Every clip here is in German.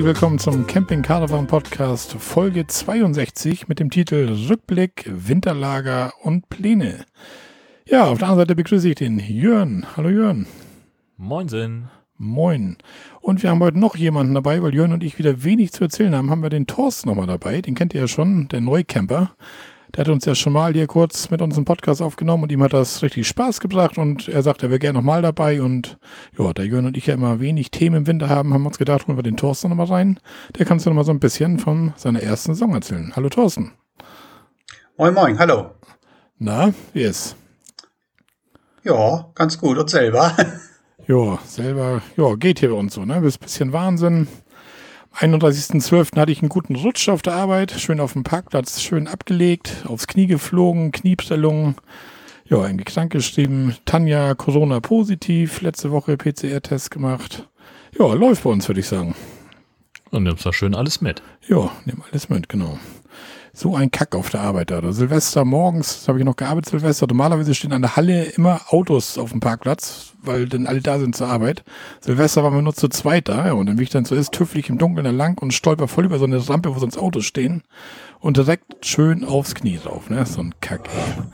Herzlich willkommen zum Camping Caravan Podcast Folge 62 mit dem Titel Rückblick, Winterlager und Pläne. Ja, auf der anderen Seite begrüße ich den Jörn. Hallo Jörn. Moinsen. Moin. Und wir haben heute noch jemanden dabei, weil Jörn und ich wieder wenig zu erzählen haben, haben wir den Thorsten nochmal dabei. Den kennt ihr ja schon, der Neucamper. Der hat uns ja schon mal hier kurz mit uns einen Podcast aufgenommen und ihm hat das richtig Spaß gebracht und er sagt, er wäre gerne nochmal dabei und ja, der Jörn und ich ja immer wenig Themen im Winter haben, haben uns gedacht, holen wir den Thorsten nochmal rein. Der kannst du nochmal so ein bisschen von seiner ersten Saison erzählen. Hallo Thorsten. Moin Moin, hallo. Na, wie ist? Ja, ganz gut und selber. Ja, selber, ja, geht hier bei uns so, ne? Ist ein bisschen Wahnsinn. 31.12. hatte ich einen guten Rutsch auf der Arbeit, schön auf dem Parkplatz, schön abgelegt, aufs Knie geflogen, Kniestellung, ja, irgendwie krank geschrieben. Tanja, Corona positiv, letzte Woche PCR-Test gemacht. Ja, läuft bei uns, würde ich sagen. Und nimmst da schön alles mit. Ja, nimm alles mit, genau. So ein Kack auf der Arbeit da. Silvester morgens, habe ich noch gearbeitet, Silvester. Normalerweise stehen an der Halle immer Autos auf dem Parkplatz, weil dann alle da sind zur Arbeit. Silvester waren wir nur zu zweit da, ja, und dann, wie ich dann so ist, tüffel ich im Dunkeln da lang und stolper voll über so eine Rampe, wo sonst Autos stehen und direkt schön aufs Knie drauf, ne? So ein Kack, ey.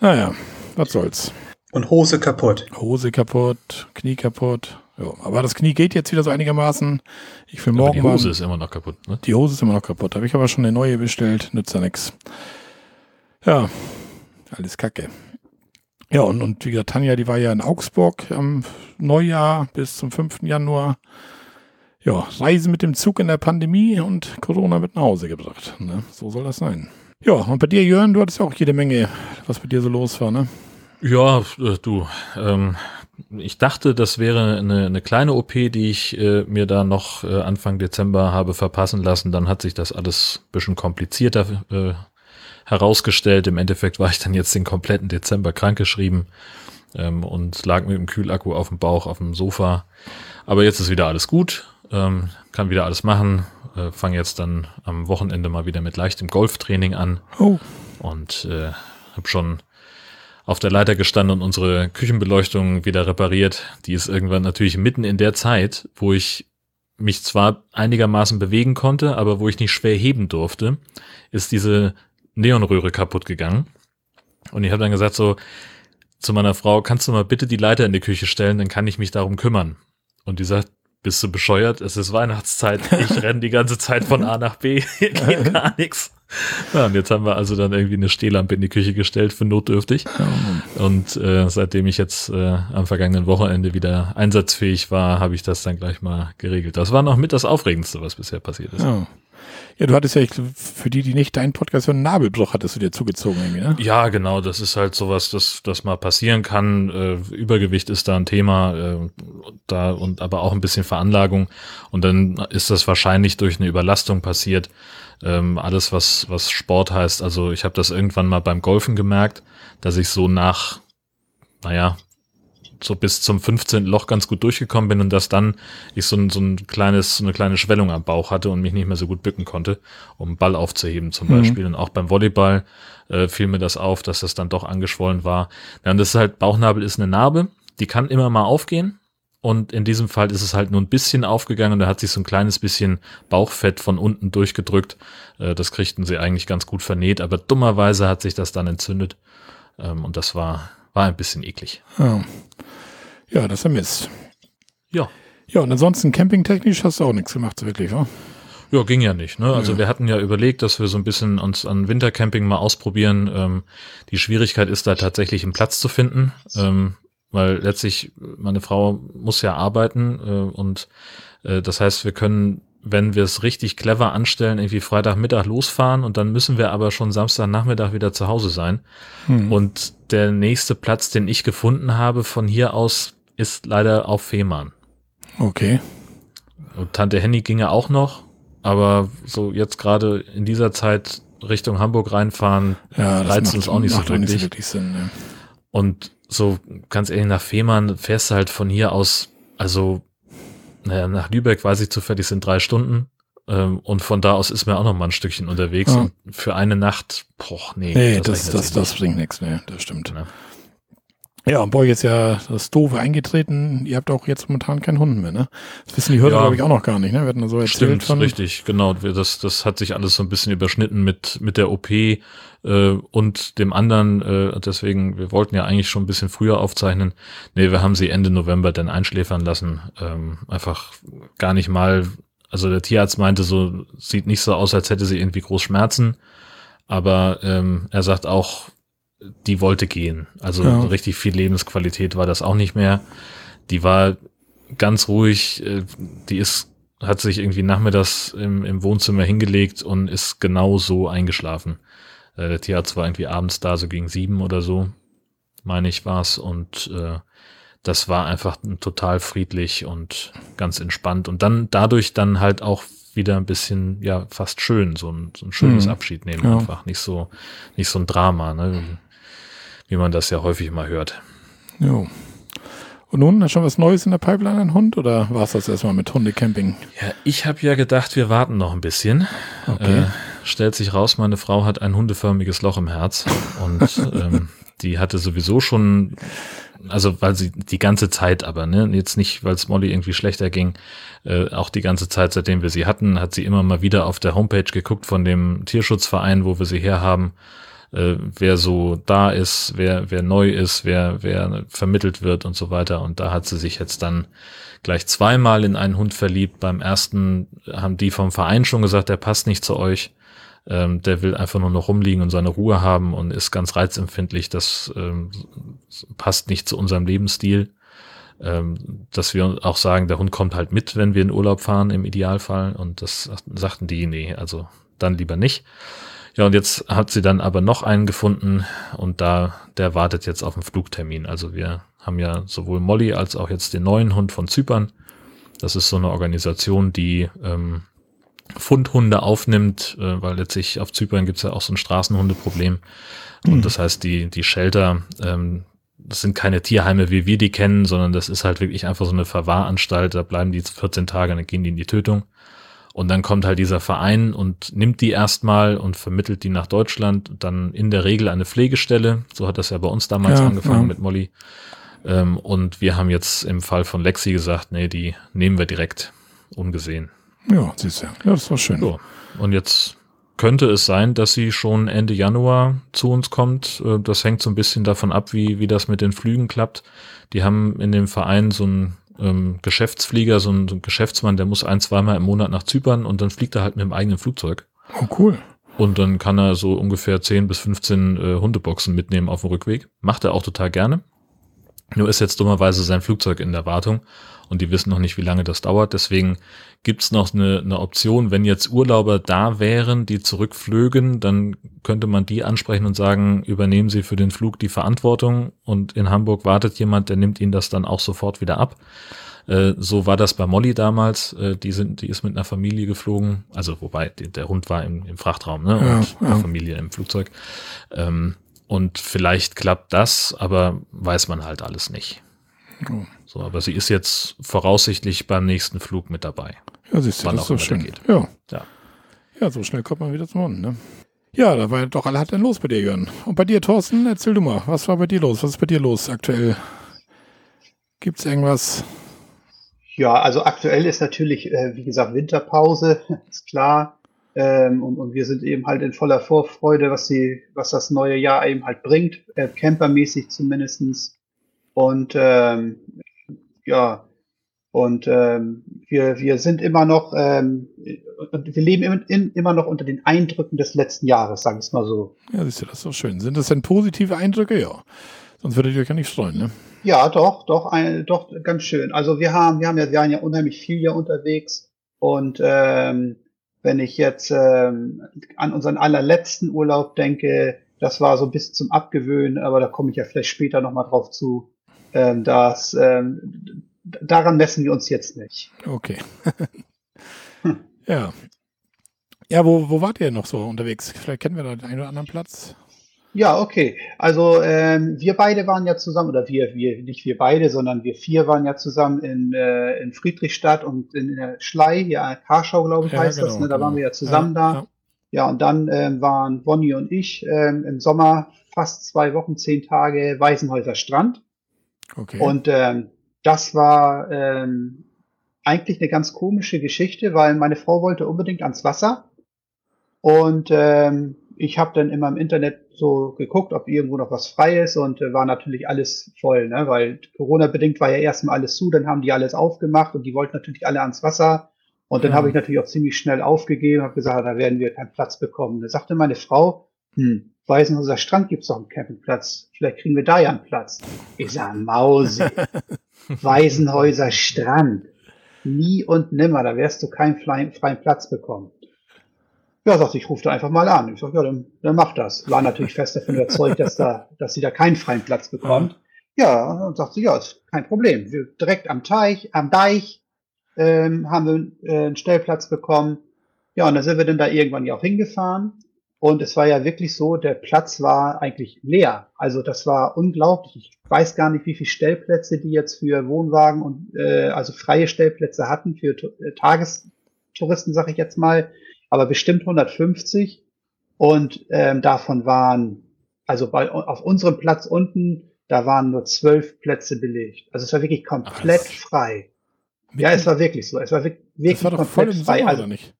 Naja, was soll's. Und Hose kaputt. Hose kaputt, Knie kaputt. Ja, aber das Knie geht jetzt wieder so einigermaßen. Ich will morgen aber die Hose mal, ist immer noch kaputt, ne? Die Hose ist immer noch kaputt. Habe ich aber schon eine neue bestellt. Nützt ja nix. Ja, alles kacke. Ja, und, und wie gesagt, Tanja, die war ja in Augsburg am Neujahr bis zum 5. Januar. Ja, Reisen mit dem Zug in der Pandemie und Corona mit nach Hause gebracht. Ne? So soll das sein. Ja, und bei dir, Jörn, du hattest ja auch jede Menge, was bei dir so los war, ne? Ja, äh, du, ähm, ich dachte, das wäre eine, eine kleine OP, die ich äh, mir da noch äh, Anfang Dezember habe verpassen lassen. Dann hat sich das alles ein bisschen komplizierter äh, herausgestellt. Im Endeffekt war ich dann jetzt den kompletten Dezember krankgeschrieben ähm, und lag mit dem Kühlakku auf dem Bauch auf dem Sofa. Aber jetzt ist wieder alles gut, ähm, kann wieder alles machen. Äh, Fange jetzt dann am Wochenende mal wieder mit leichtem Golftraining an. Oh. Und äh, habe schon auf der Leiter gestanden und unsere Küchenbeleuchtung wieder repariert. Die ist irgendwann natürlich mitten in der Zeit, wo ich mich zwar einigermaßen bewegen konnte, aber wo ich nicht schwer heben durfte, ist diese Neonröhre kaputt gegangen. Und ich habe dann gesagt so zu meiner Frau, kannst du mal bitte die Leiter in die Küche stellen, dann kann ich mich darum kümmern. Und die sagt, bist du bescheuert? Es ist Weihnachtszeit. Ich renne die ganze Zeit von A nach B. Hier geht gar nichts. Ja, und jetzt haben wir also dann irgendwie eine Stehlampe in die Küche gestellt für notdürftig. Und äh, seitdem ich jetzt äh, am vergangenen Wochenende wieder einsatzfähig war, habe ich das dann gleich mal geregelt. Das war noch mit das Aufregendste, was bisher passiert ist. Ja. Ja, du hattest ja, für die, die nicht deinen Podcast hören, einen Nabelbruch hattest du dir zugezogen irgendwie, ne? Ja, genau, das ist halt sowas, das, das mal passieren kann. Äh, Übergewicht ist da ein Thema, äh, da und aber auch ein bisschen Veranlagung. Und dann ist das wahrscheinlich durch eine Überlastung passiert. Ähm, alles, was, was Sport heißt. Also ich habe das irgendwann mal beim Golfen gemerkt, dass ich so nach, naja, so bis zum 15. Loch ganz gut durchgekommen bin und dass dann ich so ein, so ein kleines, so eine kleine Schwellung am Bauch hatte und mich nicht mehr so gut bücken konnte, um Ball aufzuheben zum Mhm. Beispiel. Und auch beim Volleyball äh, fiel mir das auf, dass das dann doch angeschwollen war. Ja, und das ist halt, Bauchnabel ist eine Narbe, die kann immer mal aufgehen. Und in diesem Fall ist es halt nur ein bisschen aufgegangen und da hat sich so ein kleines bisschen Bauchfett von unten durchgedrückt. Äh, das kriegten sie eigentlich ganz gut vernäht, aber dummerweise hat sich das dann entzündet. Ähm, und das war, war ein bisschen eklig. Ja, ja das ist ein Mist. Ja. Ja, und ansonsten campingtechnisch hast du auch nichts gemacht, wirklich, wa? Ja, ging ja nicht. Ne? Also Ja. wir hatten ja überlegt, dass wir so ein bisschen uns an Wintercamping mal ausprobieren. Ähm, die Schwierigkeit ist da tatsächlich einen Platz zu finden, ähm, weil letztlich meine Frau muss ja arbeiten äh, und äh, das heißt, wir können, wenn wir es richtig clever anstellen, irgendwie Freitagmittag losfahren und dann müssen wir aber schon Samstagnachmittag wieder zu Hause sein. Hm. Und der nächste Platz, den ich gefunden habe von hier aus, ist leider auf Fehmarn. Okay. Und Tante Henny ginge auch noch, aber so jetzt gerade in dieser Zeit Richtung Hamburg reinfahren, Ja, das reizt uns auch nicht so nicht wirklich. wirklich Sinn. Ne? Und so ganz ehrlich, nach Fehmarn fährst du halt von hier aus, also naja, nach Lübeck weiß ich zufällig sind drei Stunden. Ähm, und von da aus ist man auch noch mal ein Stückchen unterwegs. Ja. Und für eine Nacht, boah, nee. Nee, das, das, das nicht. bringt nichts, ne, das stimmt. Ja. Ja, und bei euch ist ja das Doofe eingetreten. Ihr habt auch jetzt momentan keinen Hund mehr, ne? Das wissen die Hörer, ja, glaube ich, auch noch gar nicht, ne? Wir hatten so erzählt Stimmt, von richtig, genau. Das, das hat sich alles so ein bisschen überschnitten mit, mit der OP äh, und dem anderen. Äh, deswegen, wir wollten ja eigentlich schon ein bisschen früher aufzeichnen. Nee, wir haben sie Ende November dann einschläfern lassen. Ähm, einfach gar nicht mal, also der Tierarzt meinte so, sieht nicht so aus, als hätte sie irgendwie groß Schmerzen. Aber ähm, er sagt auch, die wollte gehen. Also ja. richtig viel Lebensqualität war das auch nicht mehr. Die war ganz ruhig, äh, die ist, hat sich irgendwie nachmittags im, im Wohnzimmer hingelegt und ist genau so eingeschlafen. Äh, der Tierarzt war irgendwie abends da, so gegen sieben oder so, meine ich war's. Und äh, das war einfach total friedlich und ganz entspannt. Und dann dadurch dann halt auch wieder ein bisschen, ja, fast schön, so ein, so ein schönes mhm. Abschied nehmen ja. einfach. Nicht so, nicht so ein Drama, ne? Wie man das ja häufig mal hört. Jo. Und nun, hast du schon was Neues in der Pipeline, ein Hund, oder war es das erstmal mit Hundecamping? Ja, ich habe ja gedacht, wir warten noch ein bisschen. Okay. Äh, stellt sich raus, meine Frau hat ein hundeförmiges Loch im Herz und ähm, die hatte sowieso schon, also weil sie die ganze Zeit aber, ne, jetzt nicht, weil es Molly irgendwie schlechter ging, äh, auch die ganze Zeit, seitdem wir sie hatten, hat sie immer mal wieder auf der Homepage geguckt von dem Tierschutzverein, wo wir sie herhaben äh, wer so da ist, wer, wer neu ist, wer, wer vermittelt wird und so weiter. Und da hat sie sich jetzt dann gleich zweimal in einen Hund verliebt. Beim ersten haben die vom Verein schon gesagt, der passt nicht zu euch. Ähm, der will einfach nur noch rumliegen und seine Ruhe haben und ist ganz reizempfindlich. Das ähm, passt nicht zu unserem Lebensstil. Ähm, dass wir auch sagen, der Hund kommt halt mit, wenn wir in Urlaub fahren, im Idealfall. Und das sagten die, nee, also dann lieber nicht. Ja, und jetzt hat sie dann aber noch einen gefunden und da, der wartet jetzt auf den Flugtermin. Also wir haben ja sowohl Molly als auch jetzt den neuen Hund von Zypern. Das ist so eine Organisation, die ähm, Fundhunde aufnimmt, äh, weil letztlich auf Zypern gibt's ja auch so ein Straßenhundeproblem. Mhm. Und das heißt, die, die Shelter, ähm, das sind keine Tierheime, wie wir die kennen, sondern das ist halt wirklich einfach so eine Verwahranstalt. Da bleiben die 14 Tage, dann gehen die in die Tötung. Und dann kommt halt dieser Verein und nimmt die erstmal und vermittelt die nach Deutschland. Dann in der Regel eine Pflegestelle. So hat das ja bei uns damals ja, angefangen ja. mit Molly. Ähm, und wir haben jetzt im Fall von Lexi gesagt, nee, die nehmen wir direkt ungesehen. Ja, siehst du. Ja, das war schön. So. Und jetzt könnte es sein, dass sie schon Ende Januar zu uns kommt. Äh, das hängt so ein bisschen davon ab, wie, wie das mit den Flügen klappt. Die haben in dem Verein so ein ähm, Geschäftsflieger, so ein, so ein Geschäftsmann, der muss ein, zweimal im Monat nach Zypern und dann fliegt er halt mit dem eigenen Flugzeug. Oh, cool. Und dann kann er so ungefähr 10 bis 15 äh, Hundeboxen mitnehmen auf dem Rückweg. Macht er auch total gerne. Nur ist jetzt dummerweise sein Flugzeug in der Wartung und die wissen noch nicht, wie lange das dauert. Deswegen gibt's noch eine, eine Option, wenn jetzt Urlauber da wären, die zurückflögen, dann könnte man die ansprechen und sagen, übernehmen Sie für den Flug die Verantwortung und in Hamburg wartet jemand, der nimmt Ihnen das dann auch sofort wieder ab. Äh, so war das bei Molly damals. Äh, die sind, die ist mit einer Familie geflogen. Also wobei der Hund war im, im Frachtraum ne? und ja, ja. die Familie im Flugzeug. Ähm, und vielleicht klappt das, aber weiß man halt alles nicht. Oh. So, aber sie ist jetzt voraussichtlich beim nächsten Flug mit dabei. Ja, siehst du, das ist so schön. Geht. Ja. ja. Ja, so schnell kommt man wieder zum Hund, ne? Ja, da war doch alle hat denn los bei dir, Jörn. Und bei dir, Thorsten, erzähl du mal, was war bei dir los? Was ist bei dir los aktuell? Gibt es irgendwas? Ja, also aktuell ist natürlich, äh, wie gesagt, Winterpause, ist klar. Ähm, und, und wir sind eben halt in voller Vorfreude, was, die, was das neue Jahr eben halt bringt, äh, campermäßig zumindestens. Und ähm, ja, und ähm, wir, wir sind immer noch, ähm, wir leben in, in, immer noch unter den Eindrücken des letzten Jahres, sagen wir es mal so. Ja, siehst du, das ist doch schön. Sind das denn positive Eindrücke? Ja. Sonst würdet ihr euch ja nicht freuen, ne? Ja, doch, doch, ein, doch, ganz schön. Also wir haben, wir haben ja, wir waren ja unheimlich viel hier unterwegs und ähm, wenn ich jetzt ähm, an unseren allerletzten Urlaub denke, das war so bis zum Abgewöhnen, aber da komme ich ja vielleicht später nochmal drauf zu ähm, das, ähm, daran messen wir uns jetzt nicht. Okay. hm. Ja. Ja, wo, wo wart ihr noch so unterwegs? Vielleicht kennen wir da den einen oder anderen Platz. Ja, okay. Also ähm, wir beide waren ja zusammen, oder wir, wir, nicht wir beide, sondern wir vier waren ja zusammen in, äh, in Friedrichstadt und in, der Schlei, ja, Karschau, glaube ich, ja, heißt genau, das. Ne? Da genau. waren wir ja zusammen ja, da. Ja. ja, und dann ähm, waren Bonnie und ich ähm, im Sommer fast zwei Wochen, zehn Tage Weißenhäuser Strand. Okay. Und ähm, das war ähm, eigentlich eine ganz komische Geschichte, weil meine Frau wollte unbedingt ans Wasser. Und ähm, ich habe dann immer im Internet so geguckt, ob irgendwo noch was frei ist und äh, war natürlich alles voll, ne? weil Corona-bedingt war ja erstmal alles zu, dann haben die alles aufgemacht und die wollten natürlich alle ans Wasser. Und dann mhm. habe ich natürlich auch ziemlich schnell aufgegeben, habe gesagt, da werden wir keinen Platz bekommen. Da sagte meine Frau, hm, Weißenhäuser Strand gibt's doch einen Campingplatz. Vielleicht kriegen wir da ja einen Platz. Ich sage, Mausi, Weißenhäuser Strand. Nie und nimmer, da wirst du keinen freien, freien Platz bekommen. Ja, sagte ich, rufe da einfach mal an. Ich sage, ja, dann, dann mach das. War natürlich fest davon überzeugt, dass da, dass sie da keinen freien Platz bekommt. Ja, und sagt sie, ja, ist kein Problem. Wir direkt am Teich, am Deich, ähm, haben wir äh, einen Stellplatz bekommen. Ja, und dann sind wir dann da irgendwann ja auch hingefahren. Und es war ja wirklich so, der Platz war eigentlich leer. Also das war unglaublich. Ich weiß gar nicht, wie viele Stellplätze die jetzt für Wohnwagen und äh, also freie Stellplätze hatten für äh, Tagestouristen, sag ich jetzt mal, aber bestimmt 150. Und ähm, davon waren, also bei, auf unserem Platz unten, da waren nur zwölf Plätze belegt. Also es war wirklich komplett Ach, frei. Ja, es war wirklich so. Es war wirklich, das war doch voll im frei. Sommer, also, nicht?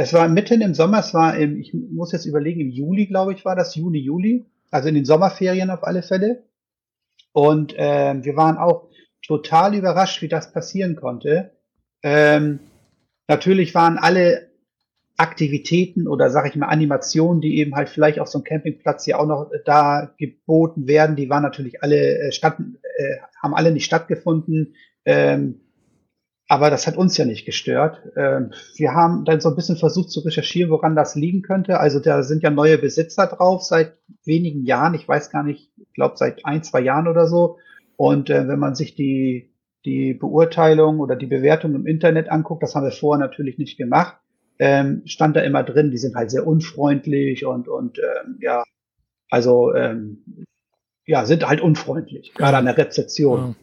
Es war mitten im Sommer, es war im, ich muss jetzt überlegen, im Juli, glaube ich, war das, Juni, Juli, also in den Sommerferien auf alle Fälle. Und ähm, wir waren auch total überrascht, wie das passieren konnte. Ähm, natürlich waren alle Aktivitäten oder sage ich mal Animationen, die eben halt vielleicht auf so einem Campingplatz hier auch noch da geboten werden, die waren natürlich alle äh, statt, äh, haben alle nicht stattgefunden. Ähm, aber das hat uns ja nicht gestört. Ähm, wir haben dann so ein bisschen versucht zu recherchieren, woran das liegen könnte. Also da sind ja neue Besitzer drauf seit wenigen Jahren. Ich weiß gar nicht, ich glaube seit ein, zwei Jahren oder so. Und äh, wenn man sich die, die Beurteilung oder die Bewertung im Internet anguckt, das haben wir vorher natürlich nicht gemacht, ähm, stand da immer drin, die sind halt sehr unfreundlich und, und ähm, ja, also ja, sind halt unfreundlich, gerade an der Rezeption.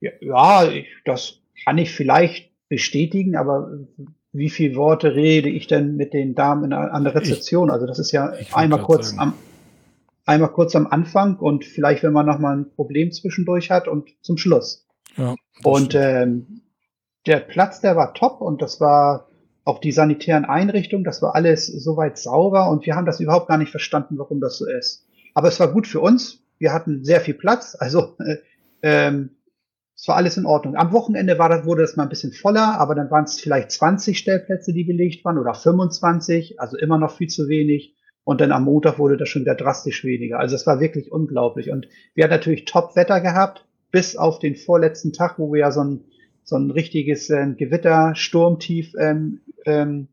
Ja, ja ich, das kann ich vielleicht bestätigen, aber wie viele Worte rede ich denn mit den Damen an der Rezeption? Ich, also das ist ja einmal kurz sagen. am einmal kurz am Anfang und vielleicht, wenn man noch mal ein Problem zwischendurch hat und zum Schluss. Ja, und ähm, der Platz, der war top und das war auch die sanitären Einrichtungen, das war alles soweit sauber und wir haben das überhaupt gar nicht verstanden, warum das so ist. Aber es war gut für uns. Wir hatten sehr viel Platz, also äh, ähm, es war alles in Ordnung. Am Wochenende war das, wurde das mal ein bisschen voller, aber dann waren es vielleicht 20 Stellplätze, die belegt waren oder 25, also immer noch viel zu wenig. Und dann am Montag wurde das schon wieder drastisch weniger. Also es war wirklich unglaublich. Und wir hatten natürlich Top-Wetter gehabt, bis auf den vorletzten Tag, wo wir ja so ein, so ein richtiges ähm, Gewitter, Sturmtief ähm, ähm,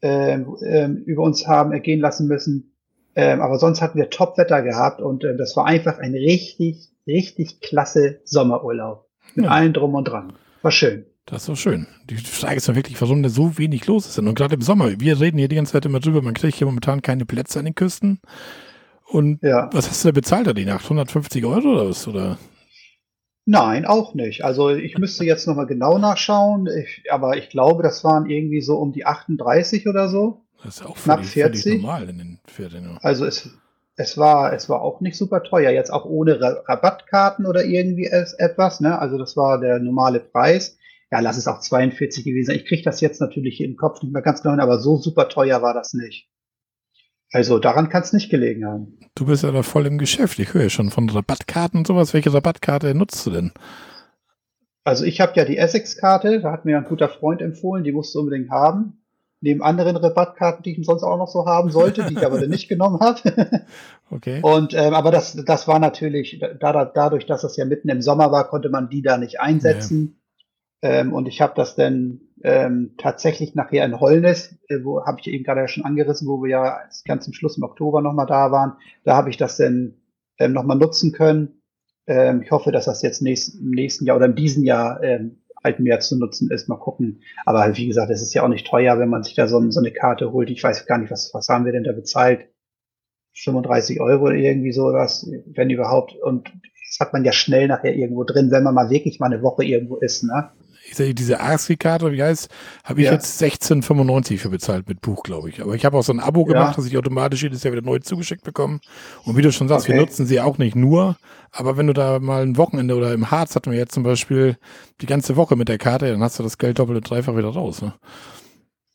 ähm, ähm, über uns haben ergehen lassen müssen. Ähm, aber sonst hatten wir Top-Wetter gehabt und äh, das war einfach ein richtig, richtig klasse Sommerurlaub. Mit ja. allen drum und dran. War schön. Das ist doch schön. Die Frage ist ja wirklich, warum da so wenig los ist. Und gerade im Sommer, wir reden hier die ganze Zeit immer drüber, man kriegt hier momentan keine Plätze an den Küsten. Und ja. was hast du da bezahlt da die Nacht? 150 Euro oder was? Oder? Nein, auch nicht. Also ich müsste jetzt nochmal genau nachschauen, ich, aber ich glaube, das waren irgendwie so um die 38 oder so. Das ist auch völlig, knapp 40. normal in den Ferien. Also es, es war, es war auch nicht super teuer, jetzt auch ohne Rabattkarten oder irgendwie etwas, ne? Also das war der normale Preis. Ja, lass es auch 42 gewesen sein. Ich kriege das jetzt natürlich im Kopf nicht mehr ganz genau hin, aber so super teuer war das nicht. Also daran kann es nicht gelegen haben. Du bist ja da voll im Geschäft. Ich höre ja schon von Rabattkarten und sowas. Welche Rabattkarte nutzt du denn? Also ich habe ja die Essex-Karte, da hat mir ein guter Freund empfohlen, die musst du unbedingt haben neben anderen Rabattkarten, die ich sonst auch noch so haben sollte, die ich aber dann nicht genommen habe. okay. Und ähm, aber das, das war natürlich, da, dadurch, dass es ja mitten im Sommer war, konnte man die da nicht einsetzen. Ja. Ähm, und ich habe das dann ähm, tatsächlich nachher in Holnis, äh, wo habe ich eben gerade ja schon angerissen, wo wir ja ganz zum Schluss im Oktober nochmal da waren, da habe ich das dann ähm, nochmal nutzen können. Ähm, ich hoffe, dass das jetzt nächst, im nächsten Jahr oder in diesem Jahr ähm, halt mehr zu nutzen ist. Mal gucken. Aber wie gesagt, es ist ja auch nicht teuer, wenn man sich da so, so eine Karte holt. Ich weiß gar nicht, was, was haben wir denn da bezahlt? 35 Euro oder irgendwie sowas, wenn überhaupt. Und das hat man ja schnell nachher irgendwo drin, wenn man mal wirklich mal eine Woche irgendwo ist, ne? Ich sage, diese ASCII-Karte, wie heißt, habe ich Ja. jetzt 16,95 für bezahlt mit Buch, glaube ich. Aber ich habe auch so ein Abo Ja. gemacht, dass ich automatisch jedes Jahr wieder neu zugeschickt bekomme. Und wie du schon sagst, wir Okay. nutzen sie auch nicht nur, aber wenn du da mal ein Wochenende oder im Harz hatten wir jetzt zum Beispiel die ganze Woche mit der Karte, dann hast du das Geld doppelt und dreifach wieder raus. Ne?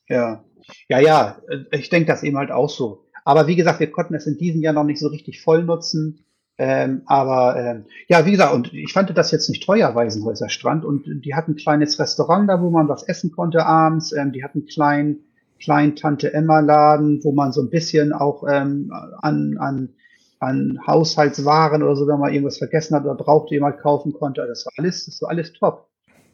Ja, ja, ja, ich denke das eben halt auch so. Aber wie gesagt, wir konnten es in diesem Jahr noch nicht so richtig voll nutzen. Ähm, aber ähm, ja, wie gesagt, und ich fand das jetzt nicht teuer, Waisenhäuser Strand. Und die hatten ein kleines Restaurant da, wo man was essen konnte abends. Ähm, die hatten einen kleinen, kleinen Tante Emma Laden, wo man so ein bisschen auch ähm, an, an, an Haushaltswaren oder so, wenn man irgendwas vergessen hat oder brauchte, jemand kaufen konnte. Das war alles, das war alles top.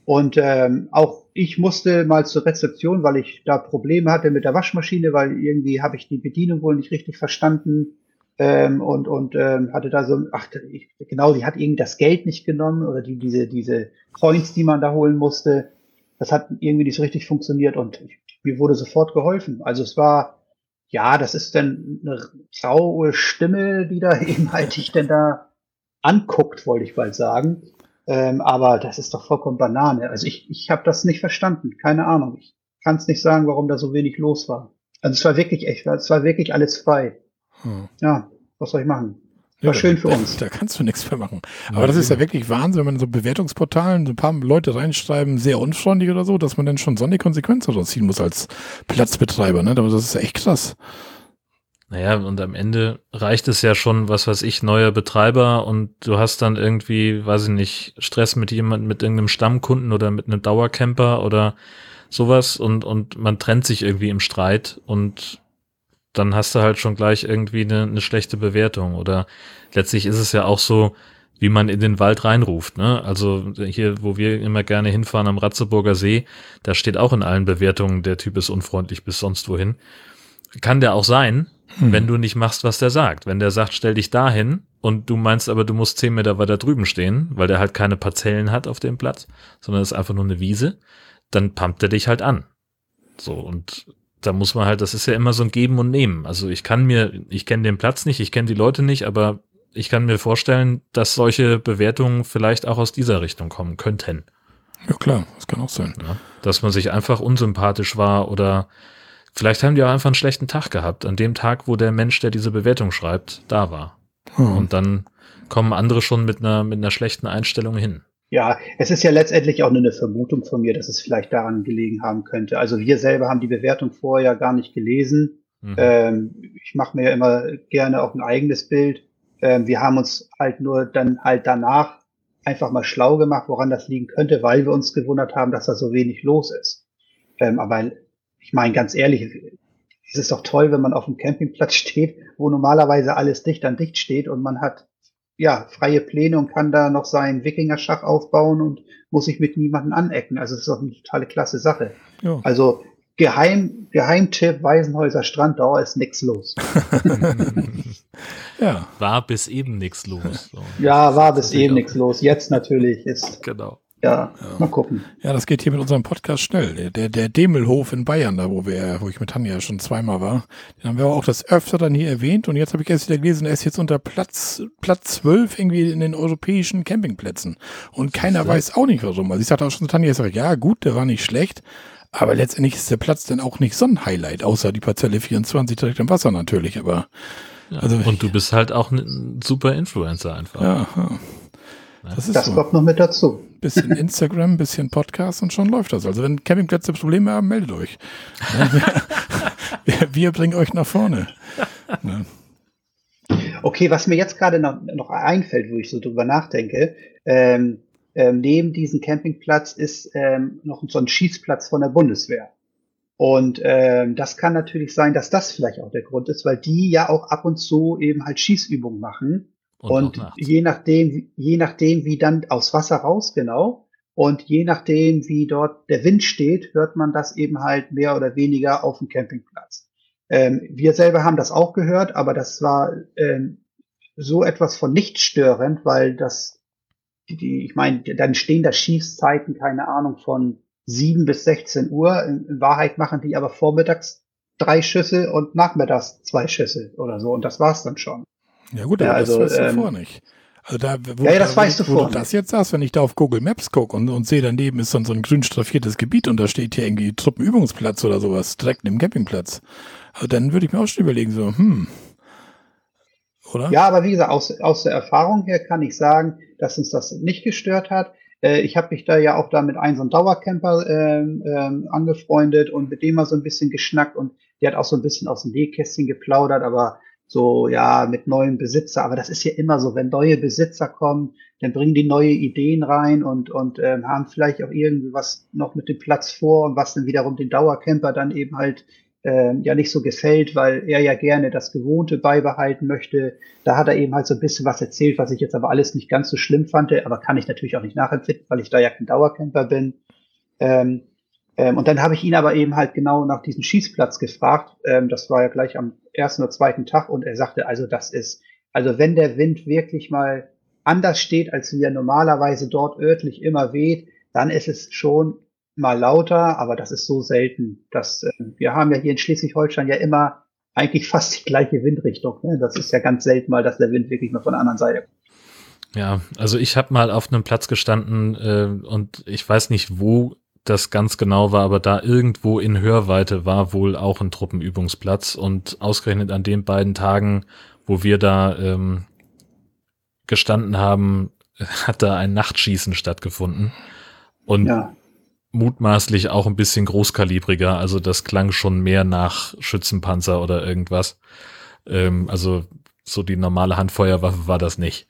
Und ähm, auch ich musste mal zur Rezeption, weil ich da Probleme hatte mit der Waschmaschine, weil irgendwie habe ich die Bedienung wohl nicht richtig verstanden ähm, und und ähm, hatte da so, ach ich, genau, die hat irgendwie das Geld nicht genommen oder die diese diese Coins, die man da holen musste, das hat irgendwie nicht so richtig funktioniert und ich, mir wurde sofort geholfen. Also es war ja, das ist dann eine raue Stimme, die da eben halt dich denn da anguckt, wollte ich bald sagen. Ähm, aber das ist doch vollkommen Banane. Also ich, ich habe das nicht verstanden. Keine Ahnung. Ich kann es nicht sagen, warum da so wenig los war. Also es war wirklich echt, es war wirklich alles frei. Hm. Ja, was soll ich machen? War schön für da, uns. Da kannst du nichts mehr machen. Aber das ist ja wirklich Wahnsinn, wenn man in so Bewertungsportalen so ein paar Leute reinschreiben, sehr unfreundlich oder so, dass man dann schon so eine Konsequenz daraus ziehen muss als Platzbetreiber. Ne? Aber das ist echt krass. Naja, und am Ende reicht es ja schon, was weiß ich, neuer Betreiber und du hast dann irgendwie, weiß ich nicht, Stress mit jemandem, mit irgendeinem Stammkunden oder mit einem Dauercamper oder sowas und, und man trennt sich irgendwie im Streit und dann hast du halt schon gleich irgendwie eine, eine schlechte Bewertung oder letztlich ist es ja auch so, wie man in den Wald reinruft, ne? Also hier, wo wir immer gerne hinfahren am Ratzeburger See, da steht auch in allen Bewertungen, der Typ ist unfreundlich bis sonst wohin. Kann der auch sein, Hm. wenn du nicht machst, was der sagt. Wenn der sagt, stell dich dahin und du meinst aber, du musst zehn Meter weiter drüben stehen, weil der halt keine Parzellen hat auf dem Platz, sondern es ist einfach nur eine Wiese, dann pumpt er dich halt an. So, und da muss man halt, das ist ja immer so ein Geben und Nehmen. Also ich kann mir, ich kenne den Platz nicht, ich kenne die Leute nicht, aber ich kann mir vorstellen, dass solche Bewertungen vielleicht auch aus dieser Richtung kommen könnten. Ja klar, das kann auch sein. Ja? Dass man sich einfach unsympathisch war oder vielleicht haben die auch einfach einen schlechten Tag gehabt, an dem Tag, wo der Mensch, der diese Bewertung schreibt, da war. Hm. Und dann kommen andere schon mit einer, mit einer schlechten Einstellung hin. Ja, es ist ja letztendlich auch nur eine Vermutung von mir, dass es vielleicht daran gelegen haben könnte. Also wir selber haben die Bewertung vorher gar nicht gelesen. Mhm. Ähm, ich mache mir ja immer gerne auch ein eigenes Bild. Ähm, wir haben uns halt nur dann halt danach einfach mal schlau gemacht, woran das liegen könnte, weil wir uns gewundert haben, dass da so wenig los ist. Ähm, aber ich meine, ganz ehrlich, es ist doch toll, wenn man auf dem Campingplatz steht, wo normalerweise alles dicht an dicht steht und man hat ja freie Pläne und kann da noch seinen Wikingerschach aufbauen und muss sich mit niemandem anecken. Also es ist doch eine totale klasse Sache. Ja. Also Geheim, Geheimtipp Waisenhäuser Strand, da ist nichts los. ja. War bis eben nichts los. So. Ja, war bis eben auch. nichts los. Jetzt natürlich ist, Genau. Ja, mal gucken. Ja, das geht hier mit unserem Podcast schnell. Der, der, der Demelhof in Bayern, da wo wir, wo ich mit Tanja schon zweimal war, den haben wir auch das öfter dann hier erwähnt und jetzt habe ich erst wieder gelesen, er ist jetzt unter Platz, Platz 12 irgendwie in den europäischen Campingplätzen. Und keiner weiß auch nicht warum. Also ich sagte auch schon zu Tanja, ich sag, ja gut, der war nicht schlecht, aber letztendlich ist der Platz dann auch nicht so ein Highlight, außer die Parzelle 24 direkt im Wasser natürlich, aber Ja. Also- und du bist halt auch ein super Influencer einfach. ja, ja. Das ist Das so. kommt noch mit dazu. Bisschen Instagram, bisschen Podcast und schon läuft das. Also wenn Campingplätze Probleme haben, meldet euch. wir, wir bringen euch nach vorne. Ne? Okay, was mir jetzt gerade noch, noch einfällt, wo ich so drüber nachdenke, ähm, ähm, neben diesem Campingplatz ist ähm, noch so ein Schießplatz von der Bundeswehr. Und ähm, das kann natürlich sein, dass das vielleicht auch der Grund ist, weil die ja auch ab und zu eben halt Schießübungen machen. Und, je nachdem, je nachdem, wie dann aus Wasser raus, genau. Und je nachdem, wie dort der Wind steht, hört man das eben halt mehr oder weniger auf dem Campingplatz. Ähm, wir selber haben das auch gehört, aber das war ähm, so etwas von nicht störend, weil das, die, ich meine, dann stehen da Schießzeiten, keine Ahnung, von 7 bis 16 Uhr. In, in Wahrheit machen die aber vormittags drei Schüsse und nachmittags zwei Schüsse oder so. Und das war's dann schon. Ja gut, Ja, aber also, das weißt du ähm, vorher nicht. Also da, wo, ja, ja, das da, weißt du wo du das jetzt sagst, wenn ich da auf Google Maps gucke und, und sehe, daneben ist dann so ein grün straffiertes Gebiet und da steht hier irgendwie Truppenübungsplatz oder sowas, direkt neben Campingplatz. Also dann würde ich mir auch schon überlegen, so, hm. Oder? Ja, aber wie gesagt, aus, aus der Erfahrung her kann ich sagen, dass uns das nicht gestört hat. Äh, ich habe mich da ja auch da mit einem so einem Dauercamper ähm, ähm, angefreundet und mit dem mal so ein bisschen geschnackt und der hat auch so ein bisschen aus dem Nähkästchen geplaudert, aber so, ja, mit neuen Besitzer. Aber das ist ja immer so, wenn neue Besitzer kommen, dann bringen die neue Ideen rein und, und ähm, haben vielleicht auch irgendwie was noch mit dem Platz vor und was dann wiederum den Dauercamper dann eben halt äh, ja nicht so gefällt, weil er ja gerne das Gewohnte beibehalten möchte. Da hat er eben halt so ein bisschen was erzählt, was ich jetzt aber alles nicht ganz so schlimm fand, aber kann ich natürlich auch nicht nachempfinden, weil ich da ja kein Dauercamper bin. Ähm, ähm, und dann habe ich ihn aber eben halt genau nach diesem Schießplatz gefragt. Ähm, das war ja gleich am ersten oder zweiten Tag und er sagte, also das ist, also wenn der Wind wirklich mal anders steht, als wie er normalerweise dort örtlich immer weht, dann ist es schon mal lauter, aber das ist so selten. Dass, äh, wir haben ja hier in Schleswig-Holstein ja immer eigentlich fast die gleiche Windrichtung. Ne? Das ist ja ganz selten mal, dass der Wind wirklich mal von der anderen Seite kommt. Ja, also ich habe mal auf einem Platz gestanden äh, und ich weiß nicht, wo das ganz genau war, aber da irgendwo in Hörweite war wohl auch ein Truppenübungsplatz und ausgerechnet an den beiden Tagen, wo wir da ähm, gestanden haben, hat da ein Nachtschießen stattgefunden und ja. mutmaßlich auch ein bisschen großkalibriger, also das klang schon mehr nach Schützenpanzer oder irgendwas. Ähm, also so die normale Handfeuerwaffe war das nicht.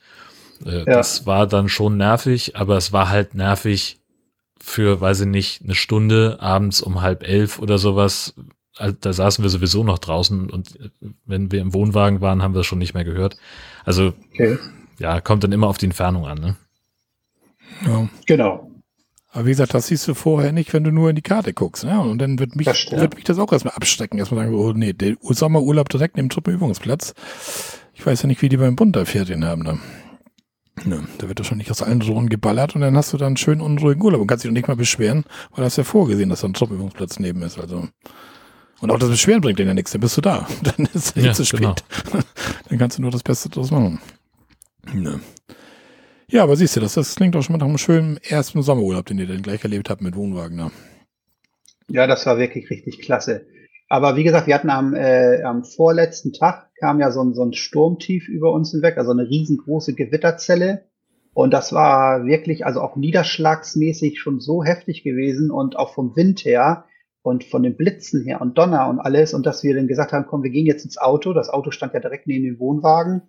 Äh, ja. Das war dann schon nervig, aber es war halt nervig, für, weiß ich nicht, eine Stunde abends um halb elf oder sowas. Also, da saßen wir sowieso noch draußen und wenn wir im Wohnwagen waren, haben wir es schon nicht mehr gehört. Also, okay. ja, kommt dann immer auf die Entfernung an, ne? Ja. Genau. Aber wie gesagt, das siehst du vorher nicht, wenn du nur in die Karte guckst. Ne? Und dann wird mich, das wird mich das auch erstmal abstecken. Erstmal sagen, oh nee, der Sommerurlaub direkt neben Truppenübungsplatz. Ich weiß ja nicht, wie die beim Bund da Ferien haben. Ne? Ne, da wird wahrscheinlich aus allen Rohren geballert und dann hast du dann einen schönen unruhigen Urlaub und kannst dich noch nicht mal beschweren, weil das ja vorgesehen, dass da ein Top-Übungsplatz neben ist. Also. Und auch das Beschweren bringt dir ja nichts, dann bist du da. Dann ist es ja, zu spät. Genau. dann kannst du nur das Beste draus machen. Ne. Ja, aber siehst du, das, das klingt doch schon mal nach einem schönen ersten Sommerurlaub, den ihr dann gleich erlebt habt mit Wohnwagen. Ne? Ja, das war wirklich richtig klasse. Aber wie gesagt, wir hatten am, äh, am vorletzten Tag kam ja so ein, so ein Sturmtief über uns hinweg, also eine riesengroße Gewitterzelle. Und das war wirklich, also auch niederschlagsmäßig schon so heftig gewesen und auch vom Wind her und von den Blitzen her und Donner und alles. Und dass wir dann gesagt haben, komm, wir gehen jetzt ins Auto. Das Auto stand ja direkt neben dem Wohnwagen.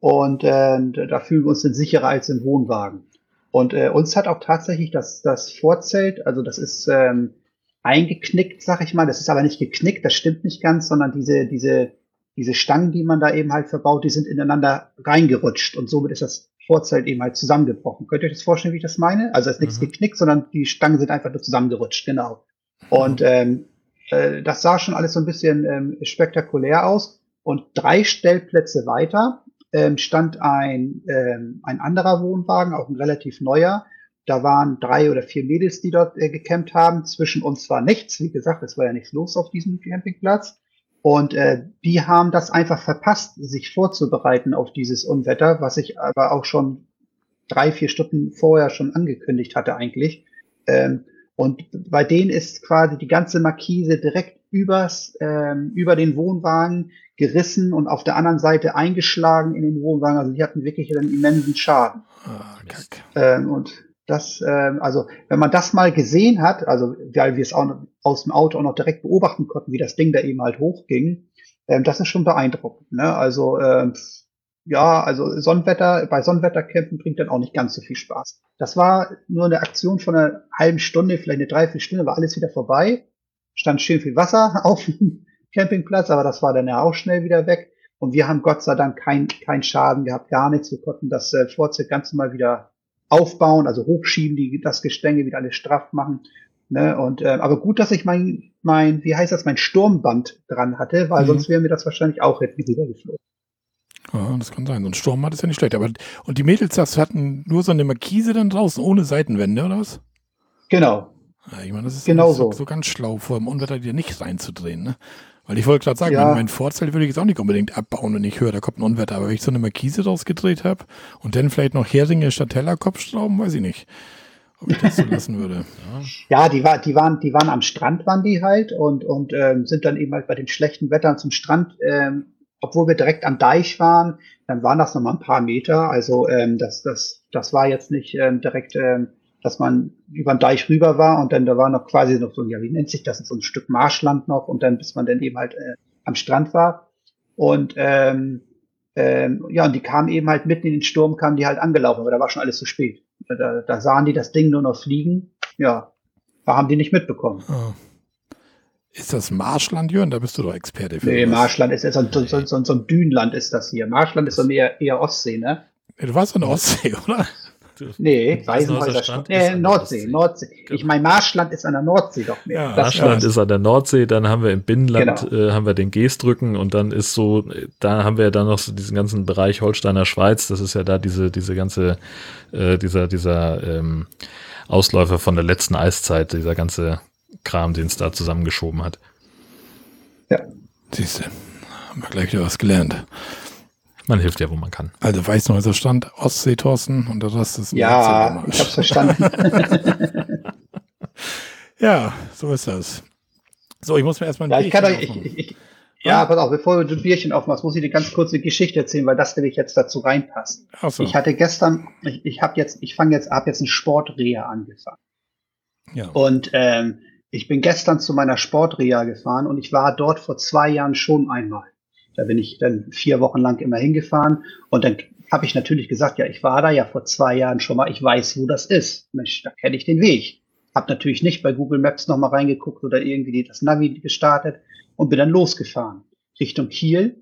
Und äh, da fühlen wir uns dann sicherer als im Wohnwagen. Und äh, uns hat auch tatsächlich das, das Vorzelt, also das ist ähm, eingeknickt, sag ich mal. Das ist aber nicht geknickt, das stimmt nicht ganz, sondern diese, diese, diese Stangen, die man da eben halt verbaut, die sind ineinander reingerutscht und somit ist das Vorzelt eben halt zusammengebrochen. Könnt ihr euch das vorstellen, wie ich das meine? Also es ist nichts mhm. geknickt, sondern die Stangen sind einfach nur zusammengerutscht, genau. Und ähm, äh, das sah schon alles so ein bisschen ähm, spektakulär aus. Und drei Stellplätze weiter ähm, stand ein, ähm, ein anderer Wohnwagen, auch ein relativ neuer, da waren drei oder vier Mädels, die dort äh, gecampt haben. Zwischen uns war nichts. Wie gesagt, es war ja nichts los auf diesem Campingplatz. Und äh, die haben das einfach verpasst, sich vorzubereiten auf dieses Unwetter, was ich aber auch schon drei, vier Stunden vorher schon angekündigt hatte eigentlich. Ähm, und bei denen ist quasi die ganze Markise direkt übers, ähm, über den Wohnwagen gerissen und auf der anderen Seite eingeschlagen in den Wohnwagen. Also die hatten wirklich einen immensen Schaden. Oh, ähm, und das, ähm, also wenn man das mal gesehen hat, also weil wir es auch aus dem Auto auch noch direkt beobachten konnten, wie das Ding da eben halt hochging, ähm, das ist schon beeindruckend. Ne? Also ähm, ja, also Sonnenwetter, bei Sonnenwettercampen bringt dann auch nicht ganz so viel Spaß. Das war nur eine Aktion von einer halben Stunde, vielleicht eine Dreiviertelstunde, war alles wieder vorbei. Stand schön viel Wasser auf dem Campingplatz, aber das war dann ja auch schnell wieder weg. Und wir haben Gott sei Dank keinen kein Schaden gehabt, gar nichts. Wir konnten das äh, Vorzelt ganz normal wieder aufbauen, also hochschieben, die das Gestänge wieder alles straff machen. Ne? Und äh, aber gut, dass ich mein, mein, wie heißt das, mein Sturmband dran hatte, weil mhm. sonst wären wir das wahrscheinlich auch hätten rübergeflogen. Ja, das kann sein. So ein Sturmband ist ja nicht schlecht. Aber und die Mädels, das hatten nur so eine Markise dann draußen ohne Seitenwände, oder was? Genau. Ja, ich meine, das ist Genau so, so. so ganz schlau, vor dem Unwetter dir nicht reinzudrehen, ne? Weil ich wollte gerade sagen, Ja. mein, Vorzelt würde ich jetzt auch nicht unbedingt abbauen, wenn ich höre, da kommt ein Unwetter. Aber wenn ich so eine Markise draus gedreht habe und dann vielleicht noch Heringe statt Tellerkopfschrauben, weiß ich nicht, ob ich das so lassen würde. Ja, die, war, die, waren, die waren am Strand, waren die halt und, und ähm, sind dann eben halt bei den schlechten Wettern zum Strand, ähm, obwohl wir direkt am Deich waren, dann waren das nochmal ein paar Meter. Also ähm, das, das, das war jetzt nicht ähm, direkt, ähm, dass man über den Deich rüber war und dann da war noch quasi noch so, ja, wie nennt sich das, so ein Stück Marschland noch und dann bis man dann eben halt äh, am Strand war. Und ähm, ähm, ja, und die kamen eben halt mitten in den Sturm, kamen die halt angelaufen, aber da war schon alles zu spät. Da, da sahen die das Ding nur noch fliegen. Ja, da haben die nicht mitbekommen. Ah. Ist das Marschland, Jörn? Da bist du doch Experte für. Nee. Marschland ist so, ein- so, so, so, ein Dünenland ist das hier. Marschland ist so eher, eher Ostsee, ne? Du warst in der Ostsee, oder? Nee, Weißenhäuser Weißenhäuser Strand Nee, der Nordsee, Ostsee. Nordsee. Genau. Ich meine, Marschland ist an der Nordsee doch mehr. Ja, Marschland ja. ist an der Nordsee, dann haben wir im Binnenland Genau. äh, haben wir den Geestdrücken und dann ist so, äh, da haben wir dann noch so diesen ganzen Bereich Holsteiner Schweiz, das ist ja da diese, diese ganze, äh, dieser, dieser ähm, Ausläufer von der letzten Eiszeit, dieser ganze Kram, den es da zusammengeschoben hat. Siehst du, haben wir gleich wieder was gelernt. Man hilft ja, wo man kann. Also Weißenhäuser Strand, Ostsee, Thorsten und der Rest ist Ja, ich hab's verstanden. Ja, so ist das. So, ich muss mir erstmal ein ja, ich kann euch, Bierchen ich, aufmachen. ich, ich, ja, pass auf, bevor du ein Bierchen aufmachst, muss ich dir ganz kurz eine Geschichte erzählen, weil das nämlich jetzt dazu reinpasst. Ach so. Ich hatte gestern, ich, ich habe jetzt, ich fange jetzt, habe jetzt ein Sportreha angefangen. ja. Und ähm, ich bin gestern zu meiner Sportreha gefahren und ich war dort vor zwei Jahren schon einmal. Da bin ich dann vier Wochen lang immer hingefahren und dann habe ich natürlich gesagt, ja, ich war da ja vor zwei Jahren schon mal, ich weiß, wo das ist. Mensch, da kenne ich den Weg. Hab natürlich nicht bei Google Maps nochmal reingeguckt oder irgendwie das Navi gestartet und bin dann losgefahren Richtung Kiel.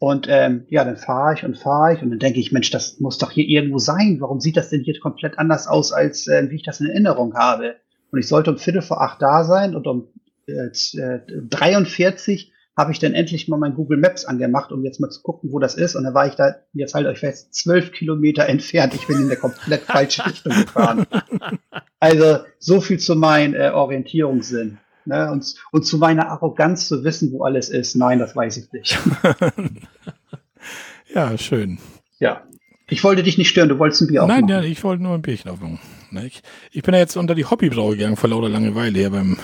Und ähm, ja, dann fahre ich und fahre ich und dann denke ich, Mensch, das muss doch hier irgendwo sein. Warum sieht das denn hier komplett anders aus, als äh, wie ich das in Erinnerung habe? Und ich sollte um Viertel vor acht da sein und um äh, z- äh, 43 habe ich dann endlich mal mein Google Maps angemacht, um jetzt mal zu gucken, wo das ist. Und dann war ich da, jetzt halt euch fest, zwölf Kilometer entfernt. Ich bin in der komplett falsche Richtung gefahren. Also so viel zu meinem äh, Orientierungssinn. Ne? Und, und zu meiner Arroganz zu wissen, wo alles ist. Nein, das weiß ich nicht. ja, schön. Ja. Ich wollte dich nicht stören, du wolltest ein Bier aufmachen. Nein, ja, ich wollte nur ein Bierchen aufmachen. Ich, ich bin ja jetzt unter die Hobbybrau gegangen vor lauter Langeweile hier beim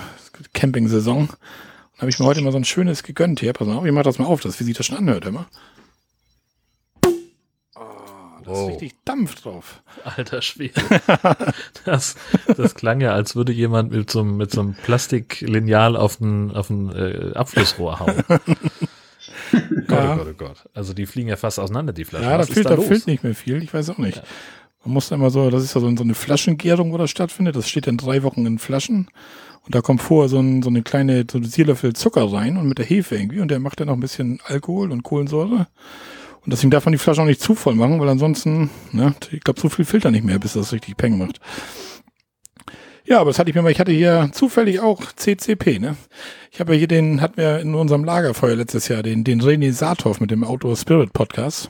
Camping-Saison. Habe ich mir heute mal so ein schönes gegönnt hier. Pass mal auf, ich mach das mal auf, das, wie sich das schon anhört, immer. Oh, da ist richtig Dampf drauf. Alter Schwede. Das, das klang ja, als würde jemand mit so, einem- mit so einem Plastiklineal auf ein, auf ein äh, Abflussrohr hauen. Gott, Ja. oh Gott, oh Gott. Also die fliegen ja fast auseinander, die Flaschen. Ja, da Was fehlt, da da fehlt nicht mehr viel. Ich weiß auch nicht. Man muss da immer so, das ist ja so eine Flaschengärung, wo das stattfindet. Das steht dann drei Wochen in Flaschen. Und da kommt vorher so, ein, so eine kleine so ein Teelöffel Zucker rein und mit der Hefe irgendwie. Und der macht dann noch ein bisschen Alkohol und Kohlensäure. Und deswegen darf man die Flasche auch nicht zu voll machen, weil ansonsten, ne, ich glaube, so viel filter nicht mehr, bis das richtig Peng macht. Ja, aber das hatte ich mir mal, ich hatte hier zufällig auch CCP, ne? Ich habe ja hier den, hatten wir in unserem Lagerfeuer letztes Jahr, den, den René Saathoff mit dem Outdoor Spirit Podcast.